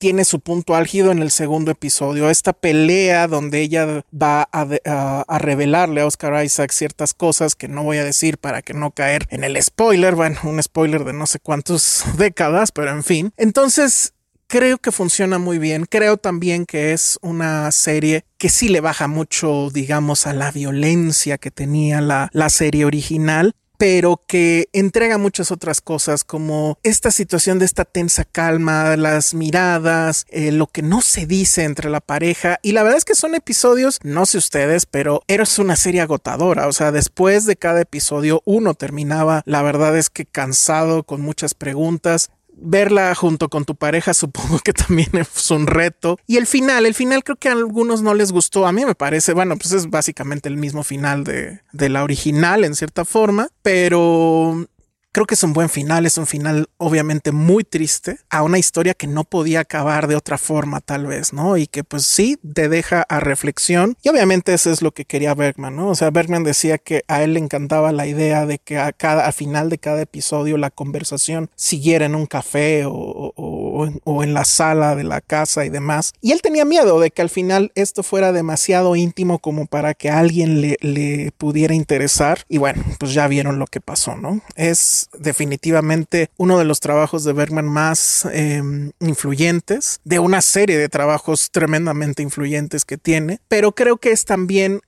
tiene su punto álgido en el segundo episodio. Esta pelea donde ella va a, revelarle a Oscar Isaac ciertas cosas que no voy a decir para que no caer en el spoiler. Bueno, un spoiler de no sé cuántas décadas, pero en fin. Entonces, creo que funciona muy bien. Creo también que es una serie que sí le baja mucho, digamos, a la violencia que tenía la, la serie original pero que entrega muchas otras cosas como esta situación de esta tensa calma, las miradas, eh, lo que no se dice entre la pareja. Y la verdad es que son episodios, no sé ustedes, pero era una serie agotadora, o sea, después de cada episodio uno terminaba, la verdad es que cansado con muchas preguntas, verla junto con tu pareja supongo que también es un reto. Y el final, el final creo que a algunos no les gustó. A mí me parece, bueno, pues es básicamente el mismo final de, de la original en cierta forma, pero Creo que es un buen final, es un final obviamente muy triste a una historia que no podía acabar de otra forma tal vez, ¿no? Y que pues sí te deja a reflexión y obviamente eso es lo que quería Bergman, ¿no? O sea, Bergman decía que a él le encantaba la idea de que a cada, al final de cada episodio la conversación siguiera en un café o, o, en la sala de la casa y demás. Y él tenía miedo de que al final esto fuera demasiado íntimo como para que alguien le, le pudiera interesar y bueno, pues ya vieron lo que pasó, ¿no? Es definitivamente uno de los trabajos de Bergman más em, influyentes, de una serie de trabajos tremendamente influyentes que tiene, pero creo que es también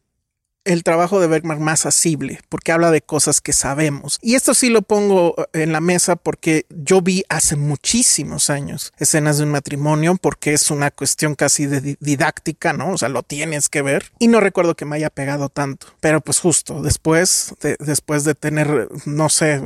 el trabajo de Bergman más asible, porque habla de cosas que sabemos. Y esto sí lo pongo eh, en la mesa porque yo vi hace muchísimos años escenas de un matrimonio, porque es una cuestión casi de didáctica, ¿no? O sea, lo tienes que ver. Y no recuerdo que me haya pegado tanto. Pero pues justo después, de, después de tener, no sé,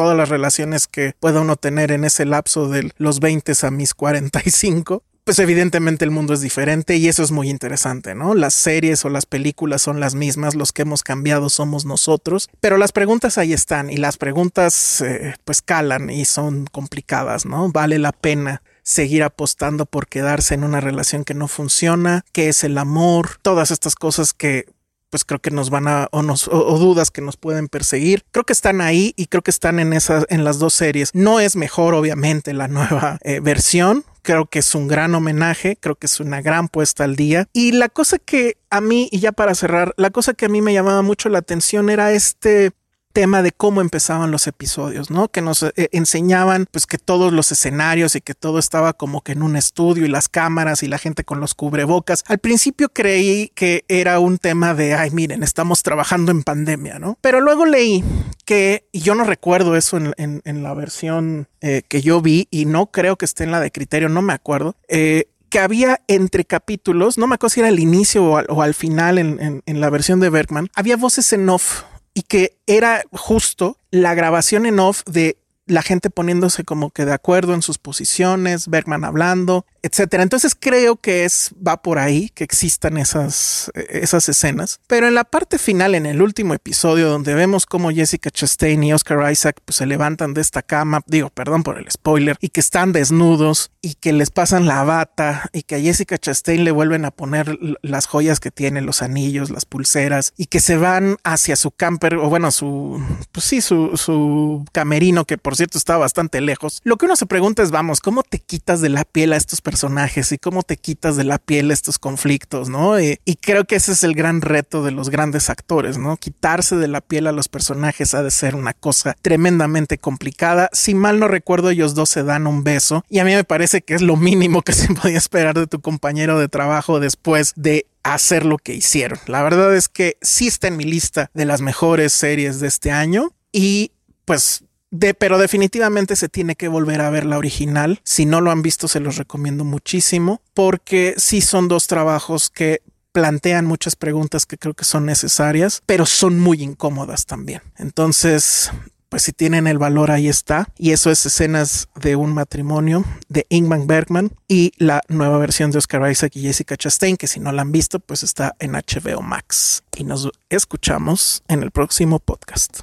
todas las relaciones que pueda uno tener en ese lapso de los 20 a mis 45, pues evidentemente el mundo es diferente y eso es muy interesante, ¿no? Las series o las películas son las mismas, los que hemos cambiado somos nosotros, pero las preguntas ahí están y las preguntas eh, pues calan y son complicadas, ¿no? Vale la pena seguir apostando por quedarse en una relación que no funciona, qué es el amor, todas estas cosas que pues creo que nos van a o, nos, o, dudas que nos pueden perseguir. Creo que están ahí y creo que están en esas en las dos series. No es mejor obviamente la nueva eh, versión. Creo que es un gran homenaje, creo que es una gran puesta al día. Y la cosa que a mí, y ya para cerrar, la cosa que a mí me llamaba mucho la atención era este tema de cómo empezaban los episodios, ¿no? Que nos eh, enseñaban pues que todos los escenarios y que todo estaba como que en un estudio y las cámaras y la gente con los cubrebocas. Al principio creí que era un tema de, ay, miren, estamos trabajando en pandemia, ¿no? Pero luego leí que, y yo no recuerdo eso en, la versión eh, que yo vi y no creo que esté en la de criterio, no me acuerdo, eh, que había entre capítulos, no me acuerdo si era al inicio o al, final en, en, la versión de Bergman, había voces en off y que era justo la grabación en off de la gente poniéndose como que de acuerdo en sus posiciones, Bergman hablando, etcétera. Entonces creo que es va por ahí que existan esas esas escenas, pero en la parte final en el último episodio donde vemos cómo Jessica Chastain y Oscar Isaac pues, se levantan de esta cama, digo, perdón por el spoiler, y que están desnudos y que les pasan la bata y que a Jessica Chastain le vuelven a poner las joyas que tiene, los anillos, las pulseras y que se van hacia su camper o bueno, su pues sí, su su camerino que por cierto está bastante lejos. Lo que uno se pregunta es, vamos, ¿cómo te quitas de la piel a estos personajes y cómo te quitas de la piel estos conflictos, ¿no? Y, y, creo que ese es el gran reto de los grandes actores, ¿no? Quitarse de la piel a los personajes ha de ser una cosa tremendamente complicada. Si mal no recuerdo, ellos dos se dan un beso y a mí me parece que es lo mínimo que se podía esperar de tu compañero de trabajo después de hacer lo que hicieron. La verdad es que sí está en mi lista de las mejores series de este año y pues de, pero definitivamente se tiene que volver a ver la original. Si no lo han visto, se los recomiendo muchísimo porque sí son dos trabajos que plantean muchas preguntas que creo que son necesarias, pero son muy incómodas también. Entonces, pues si tienen el valor, ahí está. Y eso es escenas de un matrimonio de Ingmar Bergman y la nueva versión de Oscar Isaac y Jessica Chastain, que si no la han visto, pues está en HBO Max. Y nos escuchamos en el próximo podcast.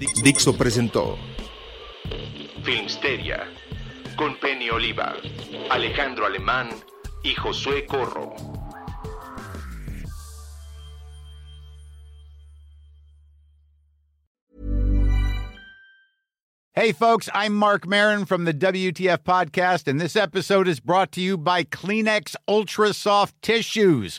Dixo presentó Filmsteria con Penny Oliva, Alejandro Alemán y Josué Corro. Hey, folks, I'm Mark Marin from the WTF Podcast, and this episode is brought to you by Kleenex Ultra Soft Tissues,